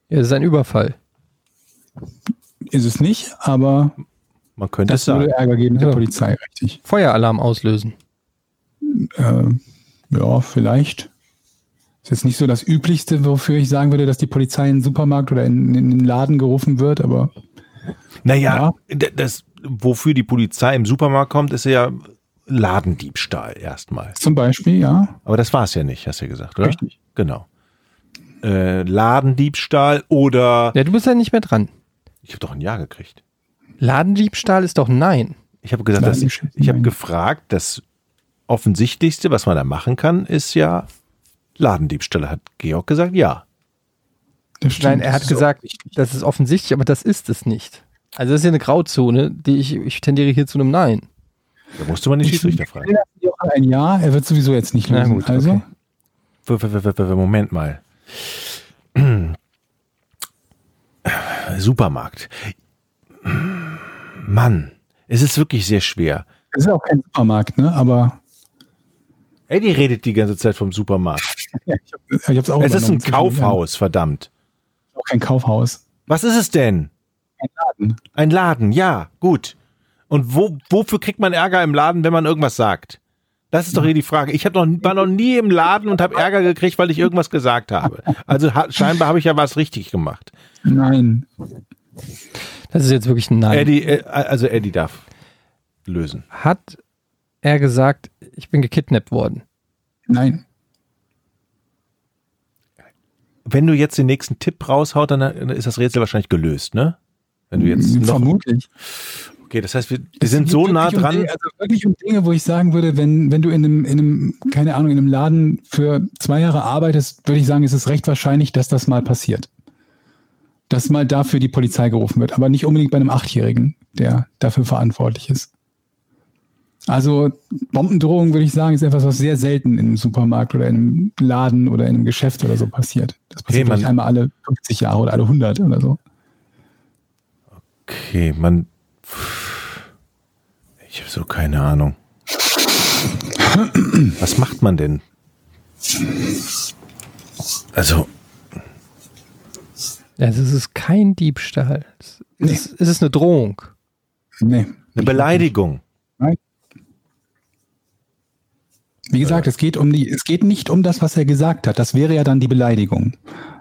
Ja, das ist ein Überfall. Ist es nicht, aber Man könnte es das würde sagen. Ärger geben mit Ja. der Polizei, richtig. Feueralarm auslösen. Äh, ja, vielleicht. Ist jetzt nicht so das Üblichste, wofür ich sagen würde, dass die Polizei in den Supermarkt oder in, in den Laden gerufen wird, aber Naja, d- das, wofür die Polizei im Supermarkt kommt, ist ja Ladendiebstahl erstmal. zum Beispiel, ja. Aber das war es ja nicht, hast du ja gesagt, oder? Richtig. Genau. Äh, Ladendiebstahl oder Ja, du bist ja nicht mehr dran. Ich habe doch ein Ja gekriegt. Ladendiebstahl ist doch nein. Ich habe gesagt, dass, Ladendiebstahl, ich habe gefragt, das offensichtlichste, was man da machen kann, ist ja Ladendiebstahl. Hat Georg gesagt, ja. Das stimmt. Nein, er hat gesagt, das ist offensichtlich, aber das ist es nicht. Also das ist ja eine Grauzone, die ich, ich tendiere hier zu einem Nein. Da musste man den Ich Schiedsrichter fragen. Ein Ja, er wird sowieso jetzt nicht Na lösen. gut, also, okay. Moment mal. Supermarkt. Mann, es ist wirklich sehr schwer. es ist auch kein Supermarkt, ne? Aber Eddie redet die ganze Zeit vom Supermarkt. ja, ich habe es auch Es ist ein Kaufhaus, verdammt. Auch kein Kaufhaus. Was ist es denn? Ein Laden. Ein Laden, ja, gut. Und wo, wofür kriegt man Ärger im Laden, wenn man irgendwas sagt? Das ist doch hier die Frage. Ich hab noch, war noch nie im Laden und habe Ärger gekriegt, weil ich irgendwas gesagt habe. Also ha, scheinbar habe ich ja was richtig gemacht. Nein. Das ist jetzt wirklich ein Nein. Eddie, äh, also Eddie darf lösen. Hat er gesagt, ich bin gekidnappt worden? Nein. Wenn du jetzt den nächsten Tipp raushaut, dann dann ist das Rätsel wahrscheinlich gelöst, ne? Wenn du jetzt noch, Vermutlich. Okay, das heißt, wir, wir sind so nah um dran. Dinge, also wirklich um Dinge, wo ich sagen würde, wenn, wenn du in einem, in einem, keine Ahnung, in einem Laden für zwei Jahre arbeitest, würde ich sagen, ist es recht wahrscheinlich, dass das mal passiert. Dass mal dafür die Polizei gerufen wird, aber nicht unbedingt bei einem Achtjährigen, der dafür verantwortlich ist. Also Bombendrohung, würde ich sagen, ist etwas, was sehr selten in einem Supermarkt oder in einem Laden oder in einem Geschäft oder so passiert. Das passiert man- vielleicht einmal alle 50 Jahre oder alle 100 oder so. Okay, man. Ich habe so keine Ahnung. Was macht man denn? Also, Ja, es ist kein Diebstahl. Es ist, es ist eine Drohung. Nee. eine Beleidigung. Wie gesagt, es geht um die, es geht nicht um das, was er gesagt hat. Das wäre ja dann die Beleidigung,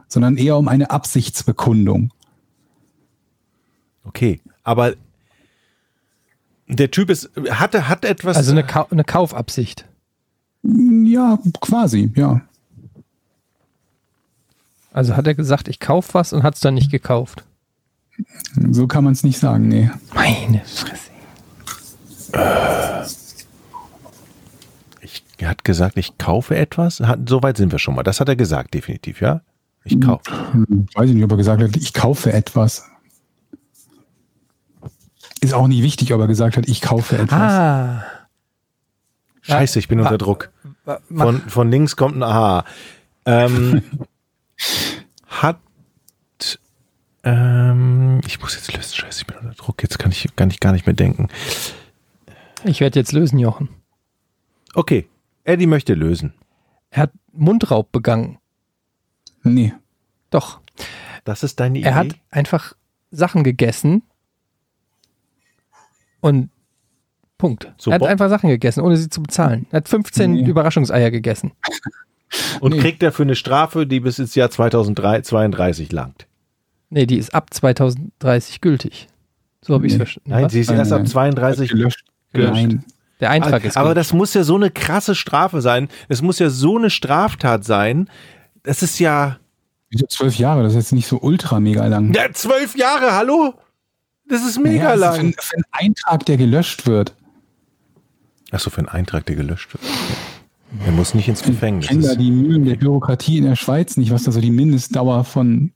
sondern eher um eine Absichtsbekundung. Okay, aber der Typ ist, hatte, hat etwas. Also eine, Kau eine Kaufabsicht. Ja, quasi, ja. Also hat er gesagt, ich kaufe was und hat es dann nicht gekauft. So kann man es nicht sagen, nee. Meine Fresse. ich, er hat gesagt, ich kaufe etwas. Hat, so weit sind wir schon mal. Das hat er gesagt, definitiv, ja? Ich kaufe. Hm, Weiß ich nicht, ob er gesagt hat, ich kaufe etwas. Ist auch nicht wichtig, ob er gesagt hat, ich kaufe etwas. Ah. Scheiße, ich bin unter Druck. Von, von links kommt ein Aha. Ähm, hat. Ähm, ich muss jetzt lösen. Scheiße, ich bin unter Druck. Jetzt kann ich, kann ich gar nicht mehr denken. Ich werde jetzt lösen, Jochen. Okay, Eddie möchte lösen. Er hat Mundraub begangen. Nee. Doch. Das ist deine Idee. Er hat einfach Sachen gegessen und Punkt. So er hat einfach Sachen gegessen, ohne sie zu bezahlen. Er hat 15 Nee. Überraschungseier gegessen. Und Nee. kriegt dafür eine Strafe, die bis ins Jahr 2032 langt. Nee, die ist ab 2030 gültig. So habe ich es Nee. verstanden. Nein, Was? sie ist erst ab nein. 32 Gelöscht. gelöscht. Nein. Der Eintrag ist Aber gültig. das muss ja so eine krasse Strafe sein. Es muss ja so eine Straftat sein. Das ist ja. Wieso zwölf Jahre? Das ist jetzt nicht so ultra mega lang. Ja, zwölf Jahre, hallo? Das ist mega Naja, also lang. Für, einen- für einen Eintrag, der gelöscht wird. Achso, für einen Eintrag, der gelöscht wird. Er muss nicht ins Gefängnis. Ich kenne da die Mühlen der Bürokratie in der Schweiz nicht, was da so die Mindestdauer von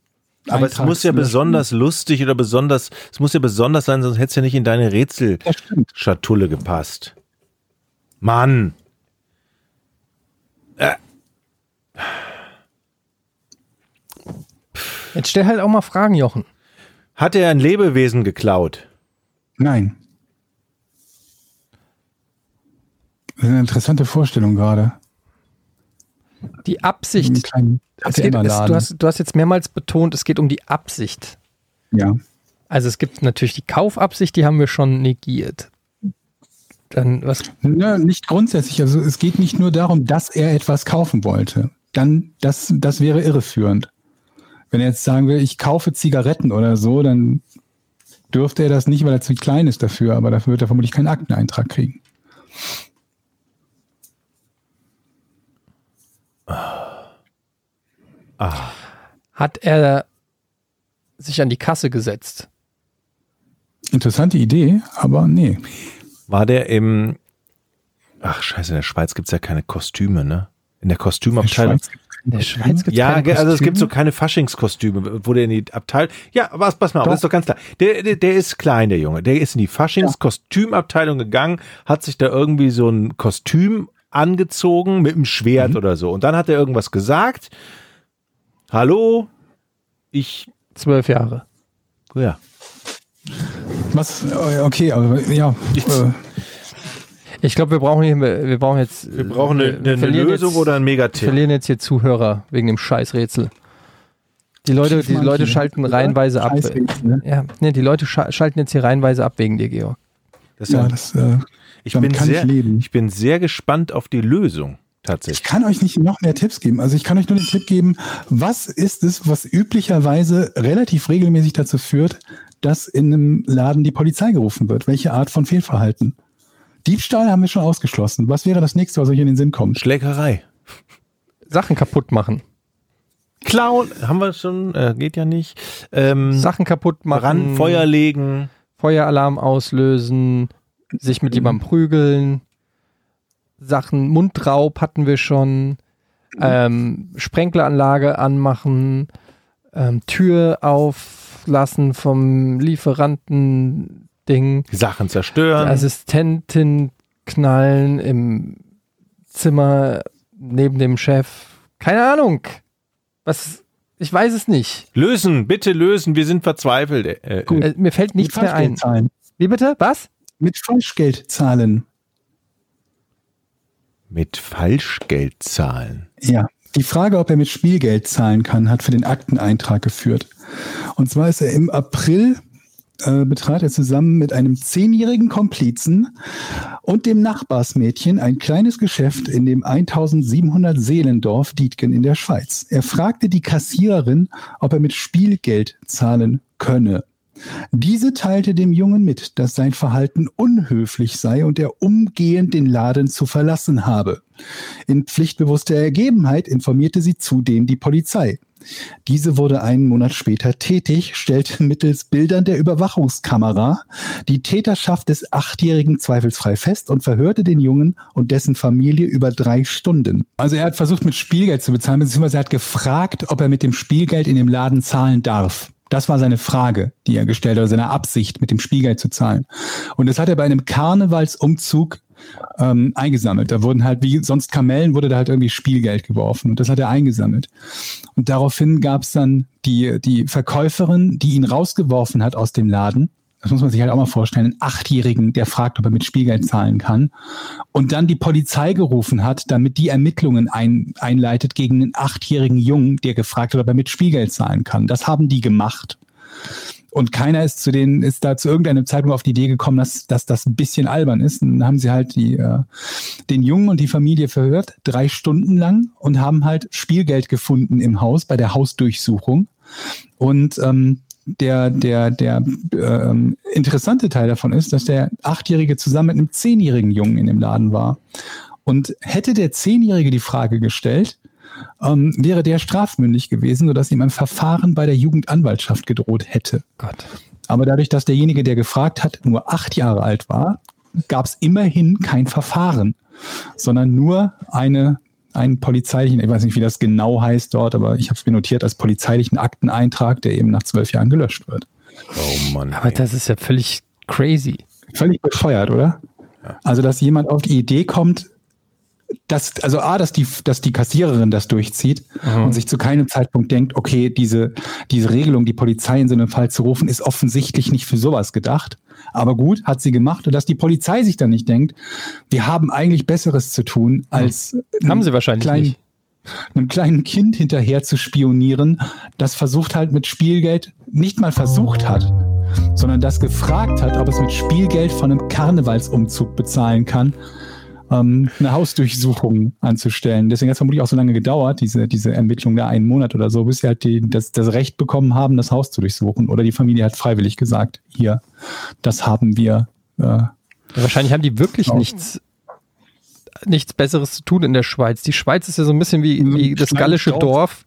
Aber es muss ja besonders lustig oder besonders, es muss ja besonders sein, sonst hätte es ja nicht in deine. Rätselschatulle gepasst. Mann. Jetzt stell halt auch mal Fragen, Jochen. Hat er ein Lebewesen geklaut? Nein. Das ist eine interessante Vorstellung gerade. Die Absicht. Es geht, es, du, hast, du hast jetzt mehrmals betont, es geht um die Absicht. ja. Also es gibt natürlich die Kaufabsicht, die haben wir schon negiert. Dann was? Ja, nicht grundsätzlich. Also es geht nicht nur darum, dass er etwas kaufen wollte. Dann, das, das wäre irreführend. Wenn er jetzt sagen will, ich kaufe Zigaretten oder so, dann dürfte er das nicht, weil er zu klein ist dafür, aber dafür wird er vermutlich keinen Akteneintrag kriegen. Ah, Hat er sich an die Kasse gesetzt? Interessante Idee, aber nee. war der im. Ach, scheiße, in der Schweiz gibt's ja keine Kostüme, ne? In der Kostümabteilung. In der Schweiz gibt's Ja, also es gibt so keine Faschingskostüme, wo der in die Abteilung. Ja, was, pass mal auf, das ist doch ganz klar. Der, der, der ist klein, der Junge. Der ist in die Faschingskostümabteilung gegangen, hat sich da irgendwie so ein Kostüm angezogen mit einem Schwert Mhm. oder so. Und dann hat er irgendwas gesagt. Hallo, ich. zwölf Jahre. Ja. Was, äh, okay, aber ja. Äh, Ich glaube, wir brauchen hier, wir brauchen jetzt. Wir brauchen eine, eine, eine Lösung jetzt, oder ein Wir Megatipp. verlieren jetzt hier Zuhörer wegen dem Scheißrätsel. Die Leute, die Leute hier. schalten reihenweise ab. Ne? Ja, nee, die Leute scha schalten jetzt hier reihenweise ab wegen dir, Georg. Das ist Ja, ja, das, äh, ich, bin kann ich sehr, leben. ich bin sehr gespannt auf die Lösung. Ich Tatsächlich. kann euch nicht noch mehr Tipps geben. Also ich kann euch nur den Tipp geben, was ist es, was üblicherweise relativ regelmäßig dazu führt, dass in einem Laden die Polizei gerufen wird? Welche Art von Fehlverhalten? Diebstahl haben wir schon ausgeschlossen. Was wäre das nächste, was euch in den Sinn kommt? Schlägerei. Sachen kaputt machen. Klauen, haben wir schon, äh, geht ja nicht. Ähm, Sachen kaputt machen. Brand, Feuer legen. Feueralarm auslösen. Sich mit jemandem prügeln. Sachen, Mundraub hatten wir schon. Ähm, Sprenkleranlage anmachen. Ähm, Tür auflassen vom Lieferanten-Ding. Sachen Die zerstören. Assistentin knallen im Zimmer neben dem Chef. Keine Ahnung. Was? Ich weiß es nicht. lösen, bitte lösen, wir sind verzweifelt. Äh, äh, Gut. Äh, mir fällt nichts mehr ein. Zahlen. Wie bitte? Was? Mit Falschgeld zahlen. mit Falschgeld zahlen. Ja. Die Frage, ob er mit Spielgeld zahlen kann, hat für den Akteneintrag geführt. Und zwar ist er im April äh, betrat er zusammen mit einem zehnjährigen Komplizen und dem Nachbarsmädchen ein kleines Geschäft in dem 1700 Seelendorf Dietgen in der Schweiz. Er fragte die Kassiererin, ob er mit Spielgeld zahlen könne. Diese teilte dem Jungen mit, dass sein Verhalten unhöflich sei und er umgehend den Laden zu verlassen habe. In pflichtbewusster Ergebenheit informierte sie zudem die Polizei. Diese wurde einen Monat später tätig, stellte mittels Bildern der Überwachungskamera die Täterschaft des Achtjährigen zweifelsfrei fest und verhörte den Jungen und dessen Familie über drei Stunden. Also er hat versucht, mit Spielgeld zu bezahlen, beziehungsweise er hat gefragt, ob er mit dem Spielgeld in dem Laden zahlen darf. Das war seine Frage, die er gestellt hat, seine Absicht, mit dem Spielgeld zu zahlen. Und das hat er bei einem Karnevalsumzug ähm, eingesammelt. Da wurden halt, wie sonst Kamellen, wurde da halt irgendwie Spielgeld geworfen. Und das hat er eingesammelt. Und daraufhin gab es dann die, die Verkäuferin, die ihn rausgeworfen hat aus dem Laden. Das muss man sich halt auch mal vorstellen. Einen Achtjährigen, der fragt, ob er mit Spielgeld zahlen kann. Und dann die Polizei gerufen hat, damit die Ermittlungen ein, einleitet gegen einen achtjährigen Jungen, der gefragt hat, ob er mit Spielgeld zahlen kann. Das haben die gemacht. Und keiner ist zu denen, ist da zu irgendeinem Zeitpunkt auf die Idee gekommen, dass, dass das ein bisschen albern ist. Und dann haben sie halt die, äh, den Jungen und die Familie verhört, drei Stunden lang und haben halt Spielgeld gefunden im Haus bei der Hausdurchsuchung. Und ähm, der, der, der ähm, interessante Teil davon ist, dass der Achtjährige zusammen mit einem zehnjährigen Jungen in dem Laden war. Und hätte der Zehnjährige die Frage gestellt, ähm, wäre der strafmündig gewesen, sodass ihm ein Verfahren bei der Jugendanwaltschaft gedroht hätte. Gott. Aber dadurch, dass derjenige, der gefragt hat, nur acht Jahre alt war, gab es immerhin kein Verfahren, sondern nur eine, einen polizeilichen, ich weiß nicht, wie das genau heißt dort, aber ich habe es mir notiert als polizeilichen Akteneintrag, der eben nach zwölf Jahren gelöscht wird. Oh Mann. Aber ey. das ist ja völlig crazy. Völlig bescheuert, oder? Also, dass jemand auf die Idee kommt, dass, also A, dass die, dass die Kassiererin das durchzieht und sich zu keinem Zeitpunkt denkt, okay, diese, diese Regelung, die Polizei in so einem Fall zu rufen, ist offensichtlich nicht für sowas gedacht. Aber gut, hat sie gemacht. Und dass die Polizei sich dann nicht denkt, wir haben eigentlich Besseres zu tun, als Haben sie wahrscheinlich kleinen, nicht. einem kleinen Kind hinterher zu spionieren, das versucht halt mit Spielgeld, nicht mal versucht hat, sondern das gefragt hat, ob es mit Spielgeld von einem Karnevalsumzug bezahlen kann, ähm, eine Hausdurchsuchung anzustellen. Deswegen hat es vermutlich auch so lange gedauert, diese, diese Ermittlung da einen Monat oder so, bis sie halt die, das, das Recht bekommen haben, das Haus zu durchsuchen. Oder die Familie hat freiwillig gesagt, hier, das haben wir. Äh, wahrscheinlich haben die wirklich Genau. nichts, nichts Besseres zu tun in der Schweiz. Die Schweiz ist ja so ein bisschen wie, wie das gallische Dorf.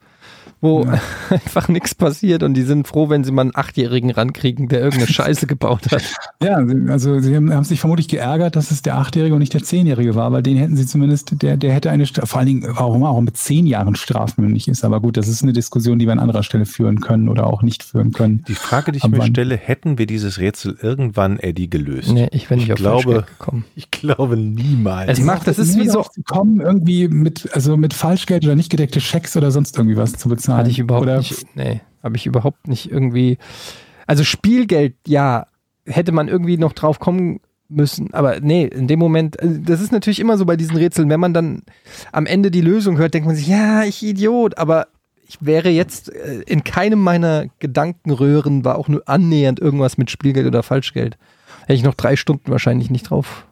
Wo Ja. einfach nichts passiert und die sind froh, wenn sie mal einen Achtjährigen rankriegen, der irgendeine Scheiße gebaut hat. Ja, also sie haben, haben sich vermutlich geärgert, dass es der Achtjährige und nicht der Zehnjährige war, weil den hätten sie zumindest, der, der hätte eine, vor allen Dingen, warum auch mit zehn Jahren strafmündig ist. Aber gut, das ist eine Diskussion, die wir an anderer Stelle führen können oder auch nicht führen können. Die Frage, die ich Ab mir stelle, hätten wir dieses Rätsel irgendwann, Eddie, gelöst? Nee, ich bin nicht Ich auf glaube- gekommen. Ich glaube niemals. Es macht, das ist wie so, kommen, irgendwie mit, also mit Falschgeld oder nicht gedeckte Schecks oder sonst irgendwie was zu bezahlen. Hatte ich überhaupt oder nicht, nee, habe ich überhaupt nicht irgendwie, also Spielgeld, ja, hätte man irgendwie noch drauf kommen müssen, aber nee, in dem Moment, also das ist natürlich immer so bei diesen Rätseln, wenn man dann am Ende die Lösung hört, denkt man sich, ja, ich Idiot, aber ich wäre jetzt äh, in keinem meiner Gedankenröhren war auch nur annähernd irgendwas mit Spielgeld oder Falschgeld. Hätte ich noch drei Stunden wahrscheinlich nicht drauf.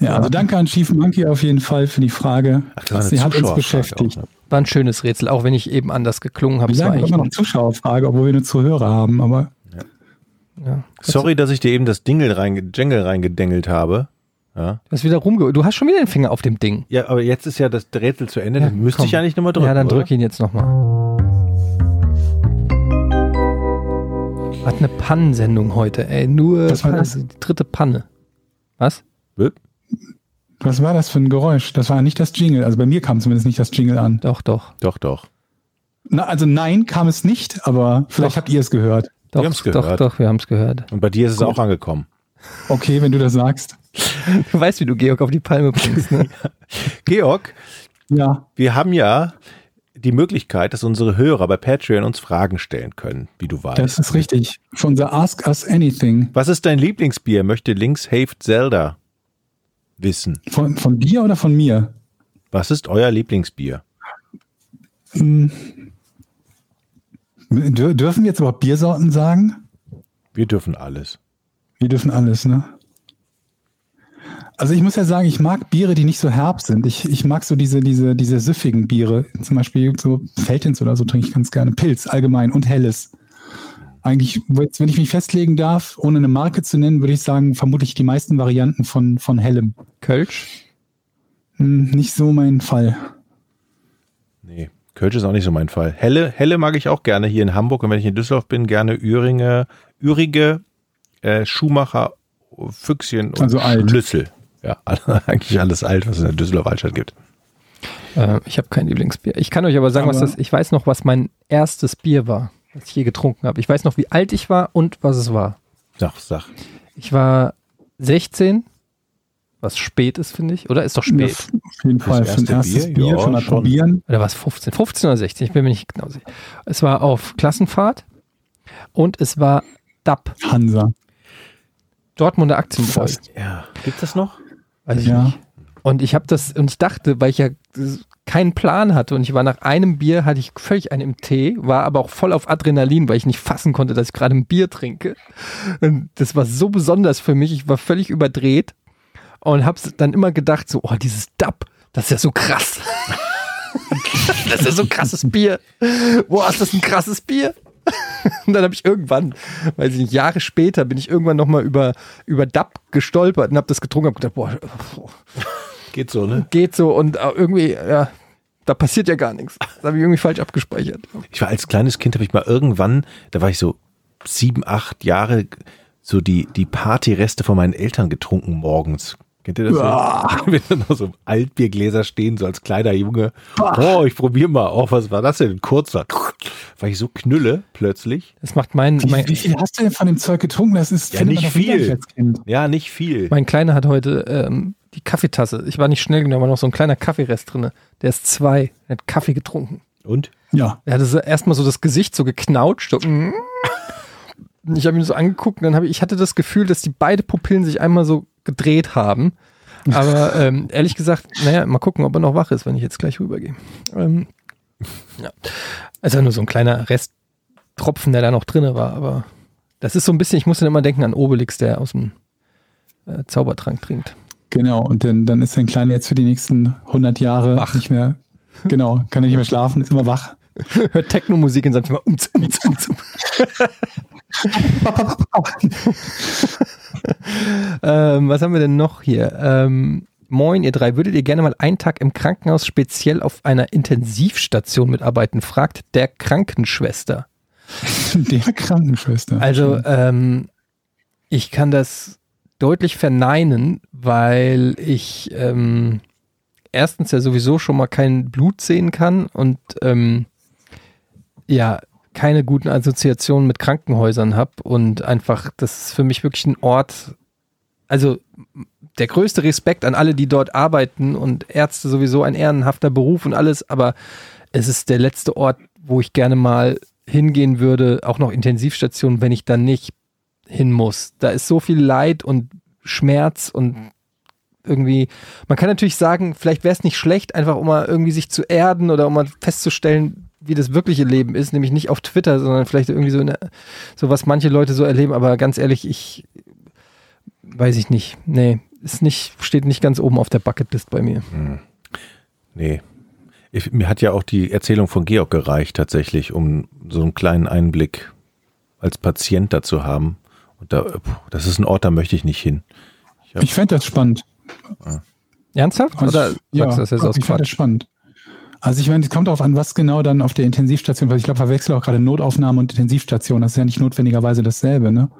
Ja, also danke an Chief Monkey auf jeden Fall für die Frage. Ach, das eine Sie hat uns beschäftigt. auch, ne? War ein schönes Rätsel, auch wenn ich eben anders geklungen habe. Wir sagen immer noch Zuschauerfrage, obwohl wir nur Zuhörer haben, aber ja. Sorry, dass ich dir eben das Dingle reinge Jingle reingedengelt habe. Ja. Du hast wieder rumge... Du hast schon wieder den Finger auf dem Ding. ja, aber jetzt ist ja das Rätsel zu Ende. Ja, dann müsste komm. ich eigentlich nochmal drücken. Ja, dann oder? drück ihn jetzt nochmal. Was eine Pannensendung heute, ey. Nur Was war das? die dritte Panne. Was? Was war das für ein Geräusch? Das war nicht das Jingle. Also bei mir kam zumindest nicht das Jingle an. Doch, doch. Doch, doch. Na, also nein, kam es nicht, aber vielleicht habt ihr es gehört. Doch, haben's doch, gehört. doch, wir haben es gehört. Und bei dir ist es Gut. auch angekommen. Okay, wenn du das sagst. Du weißt, wie du Georg auf die Palme bringst, ne? Georg, Ja, wir haben ja die Möglichkeit, dass unsere Hörer bei Patreon uns Fragen stellen können, wie du weißt. das ist richtig. Für unser Ask Us Anything. Was ist dein Lieblingsbier? Möchte Links Haved Zelda wissen. Von, von dir oder von mir? Was ist euer Lieblingsbier? Hm. Dür dürfen wir jetzt überhaupt Biersorten sagen? Wir dürfen alles. Wir dürfen alles, ne? Also ich muss ja sagen, ich mag Biere, die nicht so herb sind. Ich, ich mag so diese, diese, diese süffigen Biere. Zum Beispiel so Feldins oder so trinke ich ganz gerne. Pilz allgemein und Helles. Eigentlich, wenn ich mich festlegen darf, ohne eine Marke zu nennen, würde ich sagen, vermutlich die meisten Varianten von, von Hellem. Kölsch? Hm, nicht so mein Fall. Nee, Kölsch ist auch nicht so mein Fall. Helle, Helle mag ich auch gerne hier in Hamburg und wenn ich in Düsseldorf bin, gerne Üringe, Ürige, äh, Schumacher, Füchschen und Also alt. Schlüssel. Ja, eigentlich alles alt, was es in der Düsseldorfer Altstadt gibt. Äh, ich habe kein Lieblingsbier. Ich kann euch aber sagen, was Aber- das. Ich weiß noch, was mein erstes Bier war, was ich je getrunken habe. Ich weiß noch, wie alt ich war und was es war. Sag, sag. Ich war 16, was spät ist, finde ich. Oder ist doch Ja, spät. auf jeden Fall. Für ein erste erstes Bier? Bier, Ja, schon mal schon. probieren. Oder war es 15? 15 oder 16? Ich bin mir nicht genau sicher. Es war auf Klassenfahrt und es war DAP, Hansa. Dortmunder. Fast. Ja. Gibt es noch? Weiß ich Ja. nicht. Und ich habe das, und ich dachte, weil ich ja keinen Plan hatte und ich war nach einem Bier, hatte ich völlig einen im Tee, war aber auch voll auf Adrenalin, weil ich nicht fassen konnte, dass ich gerade ein Bier trinke. Und das war so besonders für mich, ich war völlig überdreht und habe dann immer gedacht, so, oh, dieses DAP, das ist ja so krass. das ist ja so ein krasses Bier. Boah, ist das ein krasses Bier? Und dann habe ich irgendwann, weiß ich nicht, Jahre später bin ich irgendwann nochmal über, über DAP gestolpert und habe das getrunken und gedacht, boah, Geht so, ne? geht so und äh, irgendwie, ja, da passiert ja gar nichts. Das habe ich irgendwie falsch abgespeichert. Ich war als kleines Kind, habe ich mal irgendwann, da war ich so sieben, acht Jahre, so die, die Partyreste von meinen Eltern getrunken morgens. Kennt ihr das? So? Wenn dann noch so Altbiergläser stehen, so als kleiner Junge. Oh, ich probiere mal. Oh, was war das denn? Kurzer. Weil ich so knülle plötzlich. Das macht mein, Wie, mein, wie viel hast du denn von dem Zeug getrunken? Das ist Ja, nicht viel. Ja, nicht viel. mein Kleiner hat heute ähm, die Kaffeetasse. Ich war nicht schnell genug, da war noch so ein kleiner Kaffeerest drin. Der ist zwei. Er hat Kaffee getrunken. Und? Ja. Er hatte so erstmal so das Gesicht so geknautscht. So, mm. ich habe ihn so angeguckt und dann habe ich, ich hatte das Gefühl, dass die beide Pupillen sich einmal so gedreht haben. Aber ähm, ehrlich gesagt, naja, mal gucken, ob er noch wach ist, wenn ich jetzt gleich rübergehe. Ähm, ja. Also nur so ein kleiner Resttropfen, der da noch drinne war, aber das ist so ein bisschen, ich muss dann immer denken an Obelix, der aus dem äh, Zaubertrank trinkt. Genau, und dann, dann ist dein Kleiner jetzt für die nächsten 100 Jahre Wach. nicht mehr, genau, kann er nicht mehr schlafen, ist immer wach. Hört Techno-Musik in seinem Zimmer. Umz, umz, umz. ähm, was haben wir denn noch hier? Ähm, moin, ihr drei. Würdet ihr gerne mal einen Tag im Krankenhaus speziell auf einer Intensivstation mitarbeiten? Fragt der Krankenschwester. Der Krankenschwester. Also, ähm, ich kann das deutlich verneinen, weil ich ähm, erstens ja sowieso schon mal kein Blut sehen kann und ähm, ja, keine guten Assoziationen mit Krankenhäusern habe und einfach, das ist für mich wirklich ein Ort, also der größte Respekt an alle, die dort arbeiten und Ärzte sowieso ein ehrenhafter Beruf und alles, aber es ist der letzte Ort, wo ich gerne mal hingehen würde, auch noch Intensivstation, wenn ich dann nicht hin muss. Da ist so viel Leid und Schmerz und irgendwie, man kann natürlich sagen, vielleicht wäre es nicht schlecht, einfach um mal irgendwie sich zu erden oder um mal festzustellen, wie das wirkliche Leben ist, nämlich nicht auf Twitter, sondern vielleicht irgendwie so, eine, so was manche Leute so erleben, aber ganz ehrlich, ich weiß ich nicht. Nee, ist nicht, steht nicht ganz oben auf der Bucketlist bei mir. Nee. Ich, mir hat ja auch die Erzählung von Georg gereicht, tatsächlich, um so einen kleinen Einblick als Patient da zu haben. Und da, puh, das ist ein Ort, da möchte ich nicht hin. hab- ich fände das spannend. Ernsthaft? Also, Oder ja, sagst du das jetzt aus ich fände das Quatsch? spannend. Also ich meine, es kommt darauf an, was genau dann auf der Intensivstation, weil ich glaube, verwechsel auch gerade Notaufnahme und Intensivstation. Das ist ja nicht notwendigerweise dasselbe, ne?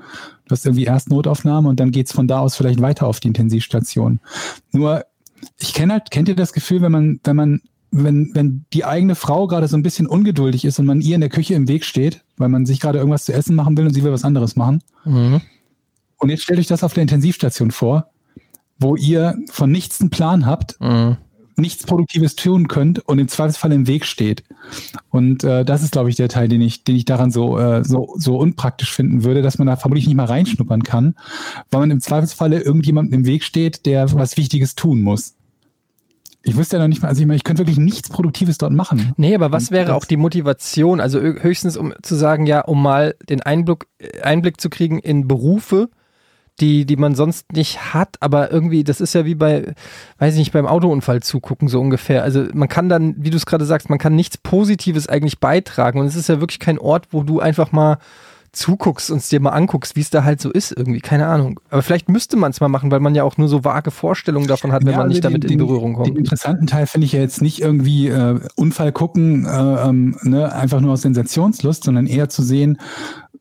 Du hast irgendwie erst Notaufnahme und dann geht's von da aus vielleicht weiter auf die Intensivstation. Nur, ich kenne halt, kennt ihr das Gefühl, wenn man, wenn man, wenn, wenn die eigene Frau gerade so ein bisschen ungeduldig ist und man ihr in der Küche im Weg steht, weil man sich gerade irgendwas zu essen machen will und sie will was anderes machen. Mhm. Und jetzt stellt euch das auf der Intensivstation vor, wo ihr von nichts einen Plan habt, Mhm. Nichts Produktives tun könnt und im Zweifelsfall im Weg steht. Und äh, das ist, glaube ich, der Teil, den ich, den ich daran so, äh, so, so unpraktisch finden würde, dass man da vermutlich nicht mal reinschnuppern kann, weil man im Zweifelsfalle irgendjemandem im Weg steht, der was Wichtiges tun muss. Ich wüsste ja noch nicht mal, also ich meine, ich könnte wirklich nichts Produktives dort machen. Nee, aber was wäre auch die Motivation? Also höchstens, um zu sagen, ja, um mal den Einblick, Einblick zu kriegen in Berufe, die, die man sonst nicht hat, aber irgendwie, das ist ja wie bei, weiß ich nicht, beim Autounfall zugucken, so ungefähr. Also man kann dann, wie du es gerade sagst, man kann nichts Positives eigentlich beitragen. Und es ist ja wirklich kein Ort, wo du einfach mal zuguckst und es dir mal anguckst, wie es da halt so ist, irgendwie, keine Ahnung. Aber vielleicht müsste man es mal machen, weil man ja auch nur so vage Vorstellungen davon hat, wenn Ja, man also nicht damit den, in Berührung Den kommt. interessanten Teil finde ich ja jetzt nicht irgendwie äh, Unfall gucken, äh, ähm, ne, einfach nur aus Sensationslust, sondern eher zu sehen,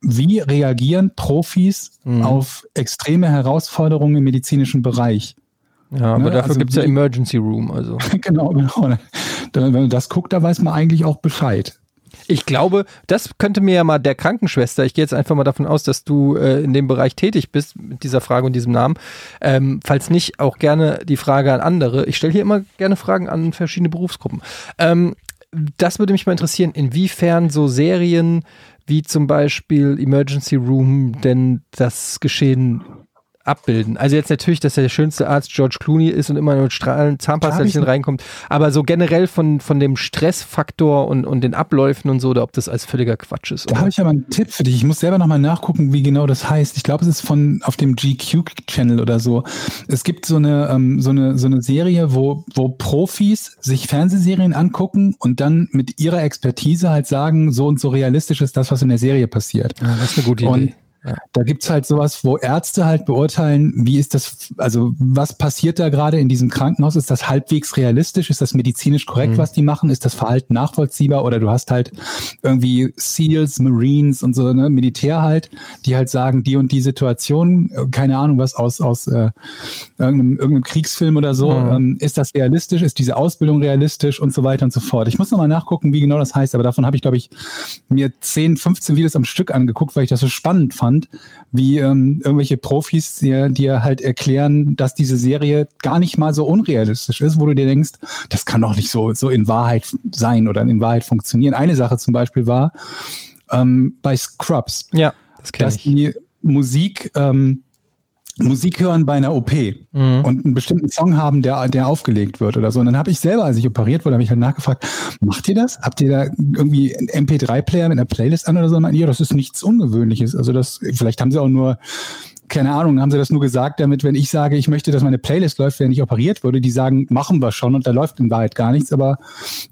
wie reagieren Profis Mhm. auf extreme Herausforderungen im medizinischen Bereich. Ja, aber ne, dafür also gibt's ja wie- Emergency Room, also. genau, genau. Wenn man das guckt, da weiß man eigentlich auch Bescheid. Ich glaube, das könnte mir ja mal der Krankenschwester, ich gehe jetzt einfach mal davon aus, dass du äh, in dem Bereich tätig bist mit dieser Frage und diesem Namen. Ähm, falls nicht, auch gerne die Frage an andere. Ich stelle hier immer gerne Fragen an verschiedene Berufsgruppen. Ähm, das würde mich mal interessieren, inwiefern so Serien wie zum Beispiel Emergency Room denn das Geschehen abbilden. Also jetzt natürlich, dass der schönste Arzt George Clooney ist und immer nur mit hab ich- reinkommt, aber so generell von, von dem Stressfaktor und, und den Abläufen und so, oder ob das als völliger Quatsch ist. Da habe ich aber einen Tipp für dich. Ich muss selber nochmal nachgucken, wie genau das heißt. Ich glaube, es ist von auf dem GQ-Channel oder so. Es gibt so eine, ähm, so eine, so eine Serie, wo, wo Profis sich Fernsehserien angucken und dann mit ihrer Expertise halt sagen, so und so realistisch ist das, was in der Serie passiert. Ja, das ist eine gute Idee. Und Da gibt's halt sowas, wo Ärzte halt beurteilen, wie ist das, also was passiert da gerade in diesem Krankenhaus? Ist das halbwegs realistisch? Ist das medizinisch korrekt, Mhm. was die machen? Ist das Verhalten nachvollziehbar? Oder du hast halt irgendwie SEALs, Marines und so, ne, Militär halt, die halt sagen, die und die Situation, äh, keine Ahnung, was aus, aus äh, irgendeinem, irgendeinem Kriegsfilm oder so, Mhm. ähm, ist das realistisch? Ist diese Ausbildung realistisch und so weiter und so fort? Ich muss nochmal nachgucken, wie genau das heißt, aber davon habe ich, glaube ich, mir 10, 15 Videos am Stück angeguckt, weil ich das so spannend fand, wie ähm, irgendwelche Profis dir, dir halt erklären, dass diese Serie gar nicht mal so unrealistisch ist, wo du dir denkst, das kann doch nicht so, so in Wahrheit sein oder in Wahrheit funktionieren. Eine Sache zum Beispiel war ähm, bei Scrubs, Ja, das dass ich. die Musik, ähm, Musik hören bei einer OP Mhm. und einen bestimmten Song haben, der, der aufgelegt wird oder so. Und dann habe ich selber, als ich operiert wurde, habe ich halt nachgefragt, macht ihr das? Habt ihr da irgendwie einen MP3-Player mit einer Playlist an oder so? Und Ja, das ist nichts Ungewöhnliches. Also das, vielleicht haben sie auch nur, keine Ahnung, haben sie das nur gesagt, damit, wenn ich sage, ich möchte, dass meine Playlist läuft, während ich operiert wurde, die sagen, machen wir schon und da läuft in Wahrheit gar nichts. Aber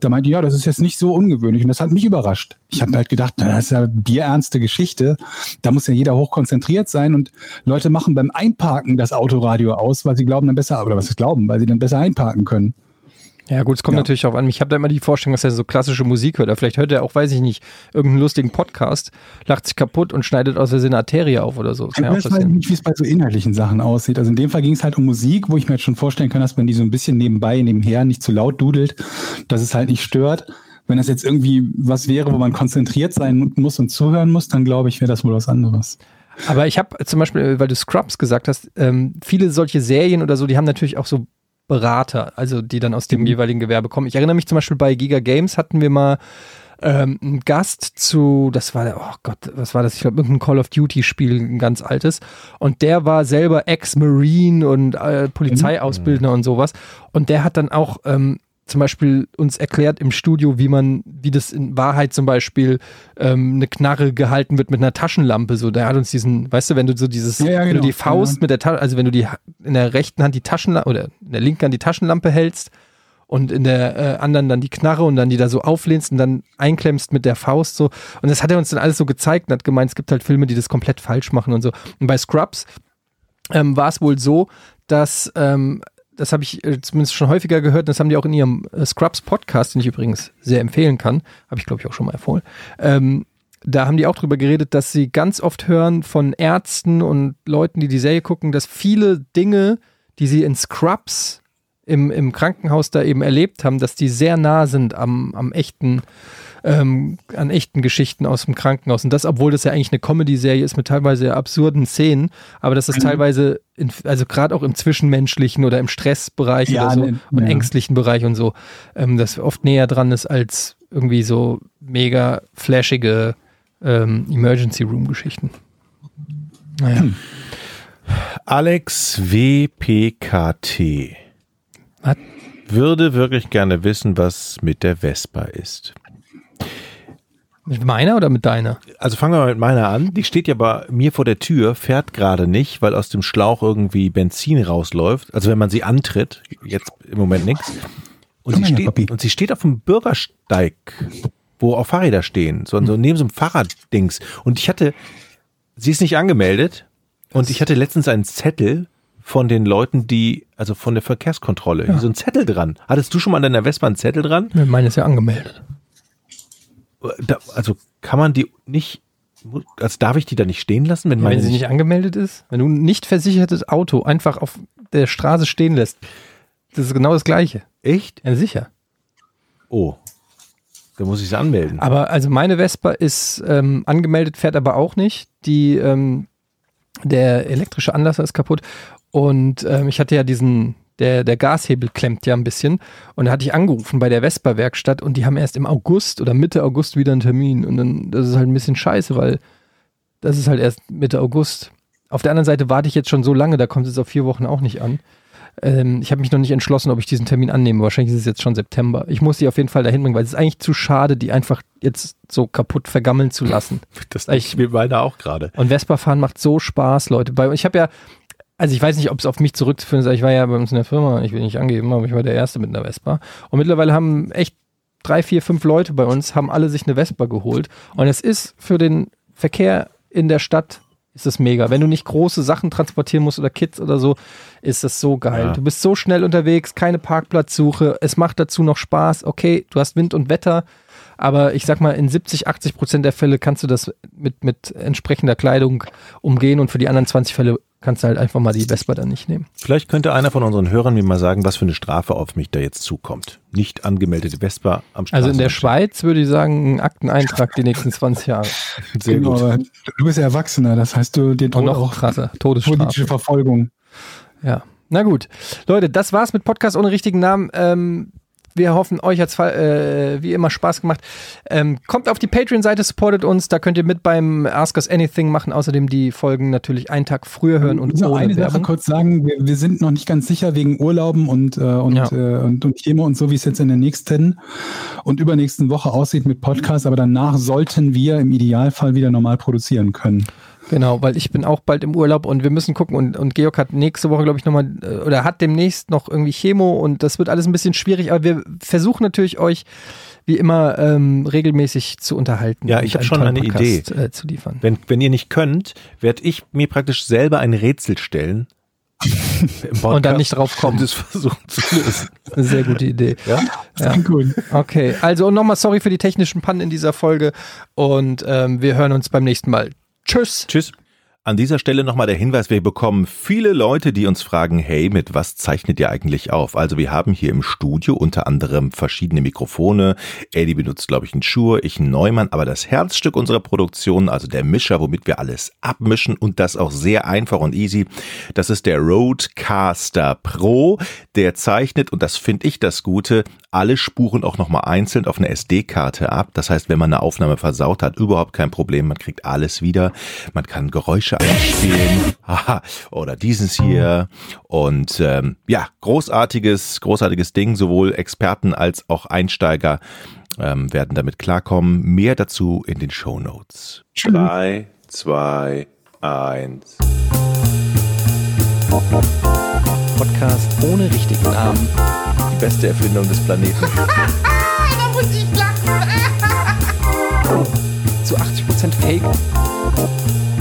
da meinte ich, ja, das ist jetzt nicht so ungewöhnlich. Und das hat mich überrascht. Ich habe halt gedacht, na, das ist ja bierernste Geschichte. Da muss ja jeder hochkonzentriert sein und Leute machen beim Einparken das Autoradio aus, weil sie glauben dann besser, oder was sie glauben, weil sie dann besser einparken können. Ja, gut, es kommt Ja. natürlich auch an. Ich habe da immer die Vorstellung, dass er so klassische Musik hört. Oder vielleicht hört er auch, weiß ich nicht, irgendeinen lustigen Podcast, lacht sich kaputt und schneidet aus Versehen eine Arterie auf oder so. Das ja Ich weiß halt nicht, wie es bei so inhaltlichen Sachen aussieht. Also in dem Fall ging es halt um Musik, wo ich mir jetzt schon vorstellen kann, dass man die so ein bisschen nebenbei, nebenher nicht zu laut dudelt, dass es halt nicht stört. Wenn das jetzt irgendwie was wäre, wo man konzentriert sein muss und zuhören muss, dann glaube ich, wäre das wohl was anderes. Aber ich habe zum Beispiel, weil du Scrubs gesagt hast, ähm, viele solche Serien oder so, die haben natürlich auch so Berater, also die dann aus dem Mhm. jeweiligen Gewerbe kommen. Ich erinnere mich zum Beispiel bei Giga Games hatten wir mal ähm, einen Gast zu, das war der, oh Gott, was war das? Ich glaube, irgendein Call of Duty Spiel, ein ganz altes. Und der war selber Ex-Marine und äh, Polizeiausbildner und sowas. Und der hat dann auch ähm, zum Beispiel uns erklärt im Studio, wie man, wie das in Wahrheit zum Beispiel ähm, eine Knarre gehalten wird mit einer Taschenlampe. So, der hat uns diesen, weißt du, wenn du so dieses, Ja, ja, wenn du genau. die Faust Ja. mit der Tasche, also wenn du die in der rechten Hand die Taschenlampe oder in der linken Hand die Taschenlampe hältst und in der äh, anderen dann die Knarre und dann die da so auflehnst und dann einklemmst mit der Faust so. Und das hat er uns dann alles so gezeigt und hat gemeint, es gibt halt Filme, die das komplett falsch machen und so. Und bei Scrubs ähm, war es wohl so, dass ähm, das habe ich äh, zumindest schon häufiger gehört, und das haben die auch in ihrem äh, Scrubs Podcast, den ich übrigens sehr empfehlen kann, habe ich glaube ich auch schon mal empfohlen. Ähm, da haben die auch drüber geredet, dass sie ganz oft hören von Ärzten und Leuten, die die Serie gucken, dass viele Dinge, die sie in Scrubs im, im Krankenhaus da eben erlebt haben, dass die sehr nah sind am, am echten, ähm, an echten Geschichten aus dem Krankenhaus. Und das, obwohl das ja eigentlich eine Comedy-Serie ist mit teilweise absurden Szenen, aber dass das Mhm. teilweise, in, also gerade auch im Zwischenmenschlichen oder im Stressbereich Ja, oder so ne, und ja. ängstlichen Bereich und so, ähm, das oft näher dran ist als irgendwie so mega flashige ähm, Emergency Room-Geschichten. Naja. Hm. Alex WPKT Was? würde wirklich gerne wissen, was mit der Vespa ist. Mit meiner oder mit deiner? Also fangen wir mal mit meiner an. Die steht ja bei mir vor der Tür, fährt gerade nicht, weil aus dem Schlauch irgendwie Benzin rausläuft. Also wenn man sie antritt, jetzt im Moment nichts. Und, Komm sie steht, Papi. und sie steht auf dem Bürgersteig, wo auch Fahrräder stehen, so, so neben so einem Fahrraddings. Und ich hatte, sie ist nicht angemeldet und ich hatte letztens einen Zettel von den Leuten, die, also von der Verkehrskontrolle, hier so ein Zettel dran. Hattest du schon mal an deiner Vespa einen Zettel dran? Meine ist ja angemeldet. Da, also kann man die nicht, also darf ich die da nicht stehen lassen, wenn meine wenn sie nicht angemeldet ist, wenn du ein nicht versichertes Auto einfach auf der Straße stehen lässt, das ist genau das Gleiche. echt? Ja, sicher. Oh, da muss ich sie anmelden. Aber also meine Vespa ist ähm, angemeldet, fährt aber auch nicht. Die, ähm, der elektrische Anlasser ist kaputt. Und ähm, ich hatte ja diesen, der, der Gashebel klemmt ja ein bisschen. Und da hatte ich angerufen bei der Vespa-Werkstatt und die haben erst im August oder Mitte August wieder einen Termin. Und dann, das ist halt ein bisschen scheiße, weil das ist halt erst Mitte August. Auf der anderen Seite warte ich jetzt schon so lange, da kommt es auf vier Wochen auch nicht an. Ähm, ich habe mich noch nicht entschlossen, ob ich diesen Termin annehme. Wahrscheinlich ist es jetzt schon September. Ich muss die auf jeden Fall dahin bringen, weil es ist eigentlich zu schade, die einfach jetzt so kaputt vergammeln zu lassen. Das ich- mir beide auch gerade. Und Vespa fahren macht so Spaß, Leute. Bei, ich habe ja, also ich weiß nicht, ob es auf mich zurückzuführen ist, ich war ja bei uns in der Firma, ich will nicht angeben, aber ich war der Erste mit einer Vespa. Und mittlerweile haben echt drei, vier, fünf Leute bei uns, haben alle sich eine Vespa geholt. Und es ist für den Verkehr in der Stadt ist das mega. Wenn du nicht große Sachen transportieren musst oder Kids oder so, ist das so geil. Ja. Du bist so schnell unterwegs, keine Parkplatzsuche, es macht dazu noch Spaß. Okay, du hast Wind und Wetter, aber ich sag mal, in 70, 80 Prozent der Fälle kannst du das mit, mit entsprechender Kleidung umgehen und für die anderen 20 Fälle kannst du halt einfach mal die Vespa dann nicht nehmen. Vielleicht könnte einer von unseren Hörern mir mal sagen, was für eine Strafe auf mich da jetzt zukommt. Nicht angemeldete Vespa am Also in der Straßenrand. Schweiz würde ich sagen, ein Akteneintrag die nächsten 20 Jahre. Sehr Genau, gut. du bist Erwachsener, das heißt, du den Und Tod noch auch krasser, politische Todesstrafe. Verfolgung. Ja, na gut. Leute, das war's mit Podcast ohne richtigen Namen. Ähm, wir hoffen, euch hat's äh, wie immer Spaß gemacht. Ähm, kommt auf die Patreon-Seite, supportet uns. Da könnt ihr mit beim Ask Us Anything machen. Außerdem die Folgen natürlich einen Tag früher hören und Ich ohne eine Sache Werbung. kurz sagen, wir, wir sind noch nicht ganz sicher wegen Urlauben und, äh, und, Ja. äh, und, und Chemo und so, wie es jetzt in der nächsten und übernächsten Woche aussieht mit Podcast, aber danach sollten wir im Idealfall wieder normal produzieren können. Genau, weil ich bin auch bald im Urlaub und wir müssen gucken. Und, und Georg hat nächste Woche, glaube ich, nochmal, äh, oder hat demnächst noch irgendwie Chemo und das wird alles ein bisschen schwierig. Aber wir versuchen natürlich euch wie immer ähm, regelmäßig zu unterhalten. Ja, ich hab einen schon eine Podcast, Äh, zu liefern. Wenn, wenn ihr nicht könnt, werde ich mir praktisch selber ein Rätsel stellen. Und dann nicht drauf kommen. Und es versuchen zu lösen. Eine sehr gute Idee. Ja? Ja. Gut. Okay, also und nochmal sorry für die technischen Pannen in dieser Folge und ähm, wir hören uns beim nächsten Mal. Tschüss. Tschüss. An dieser Stelle nochmal der Hinweis, wir bekommen viele Leute, die uns fragen, hey, mit was zeichnet ihr eigentlich auf? Also wir haben hier im Studio unter anderem verschiedene Mikrofone. Eddie benutzt, glaube ich, einen Shure, ich einen Neumann, aber das Herzstück unserer Produktion, also der Mischer, womit wir alles abmischen und das auch sehr einfach und easy, das ist der Rodecaster Pro. Der zeichnet, und das finde ich das Gute, alle Spuren auch nochmal einzeln auf eine SD-Karte ab. Das heißt, wenn man eine Aufnahme versaut hat, überhaupt kein Problem. Man kriegt alles wieder. Man kann Geräusche einspielen. Haha, Oder dieses hier. Und ähm, ja, großartiges, großartiges Ding. Sowohl Experten als auch Einsteiger ähm, werden damit klarkommen. Mehr dazu in den Show Notes. Drei, zwei, eins. Podcast ohne richtigen Namen. Die beste Erfindung des Planeten. Da muss ich lachen. Zu 80% Fake.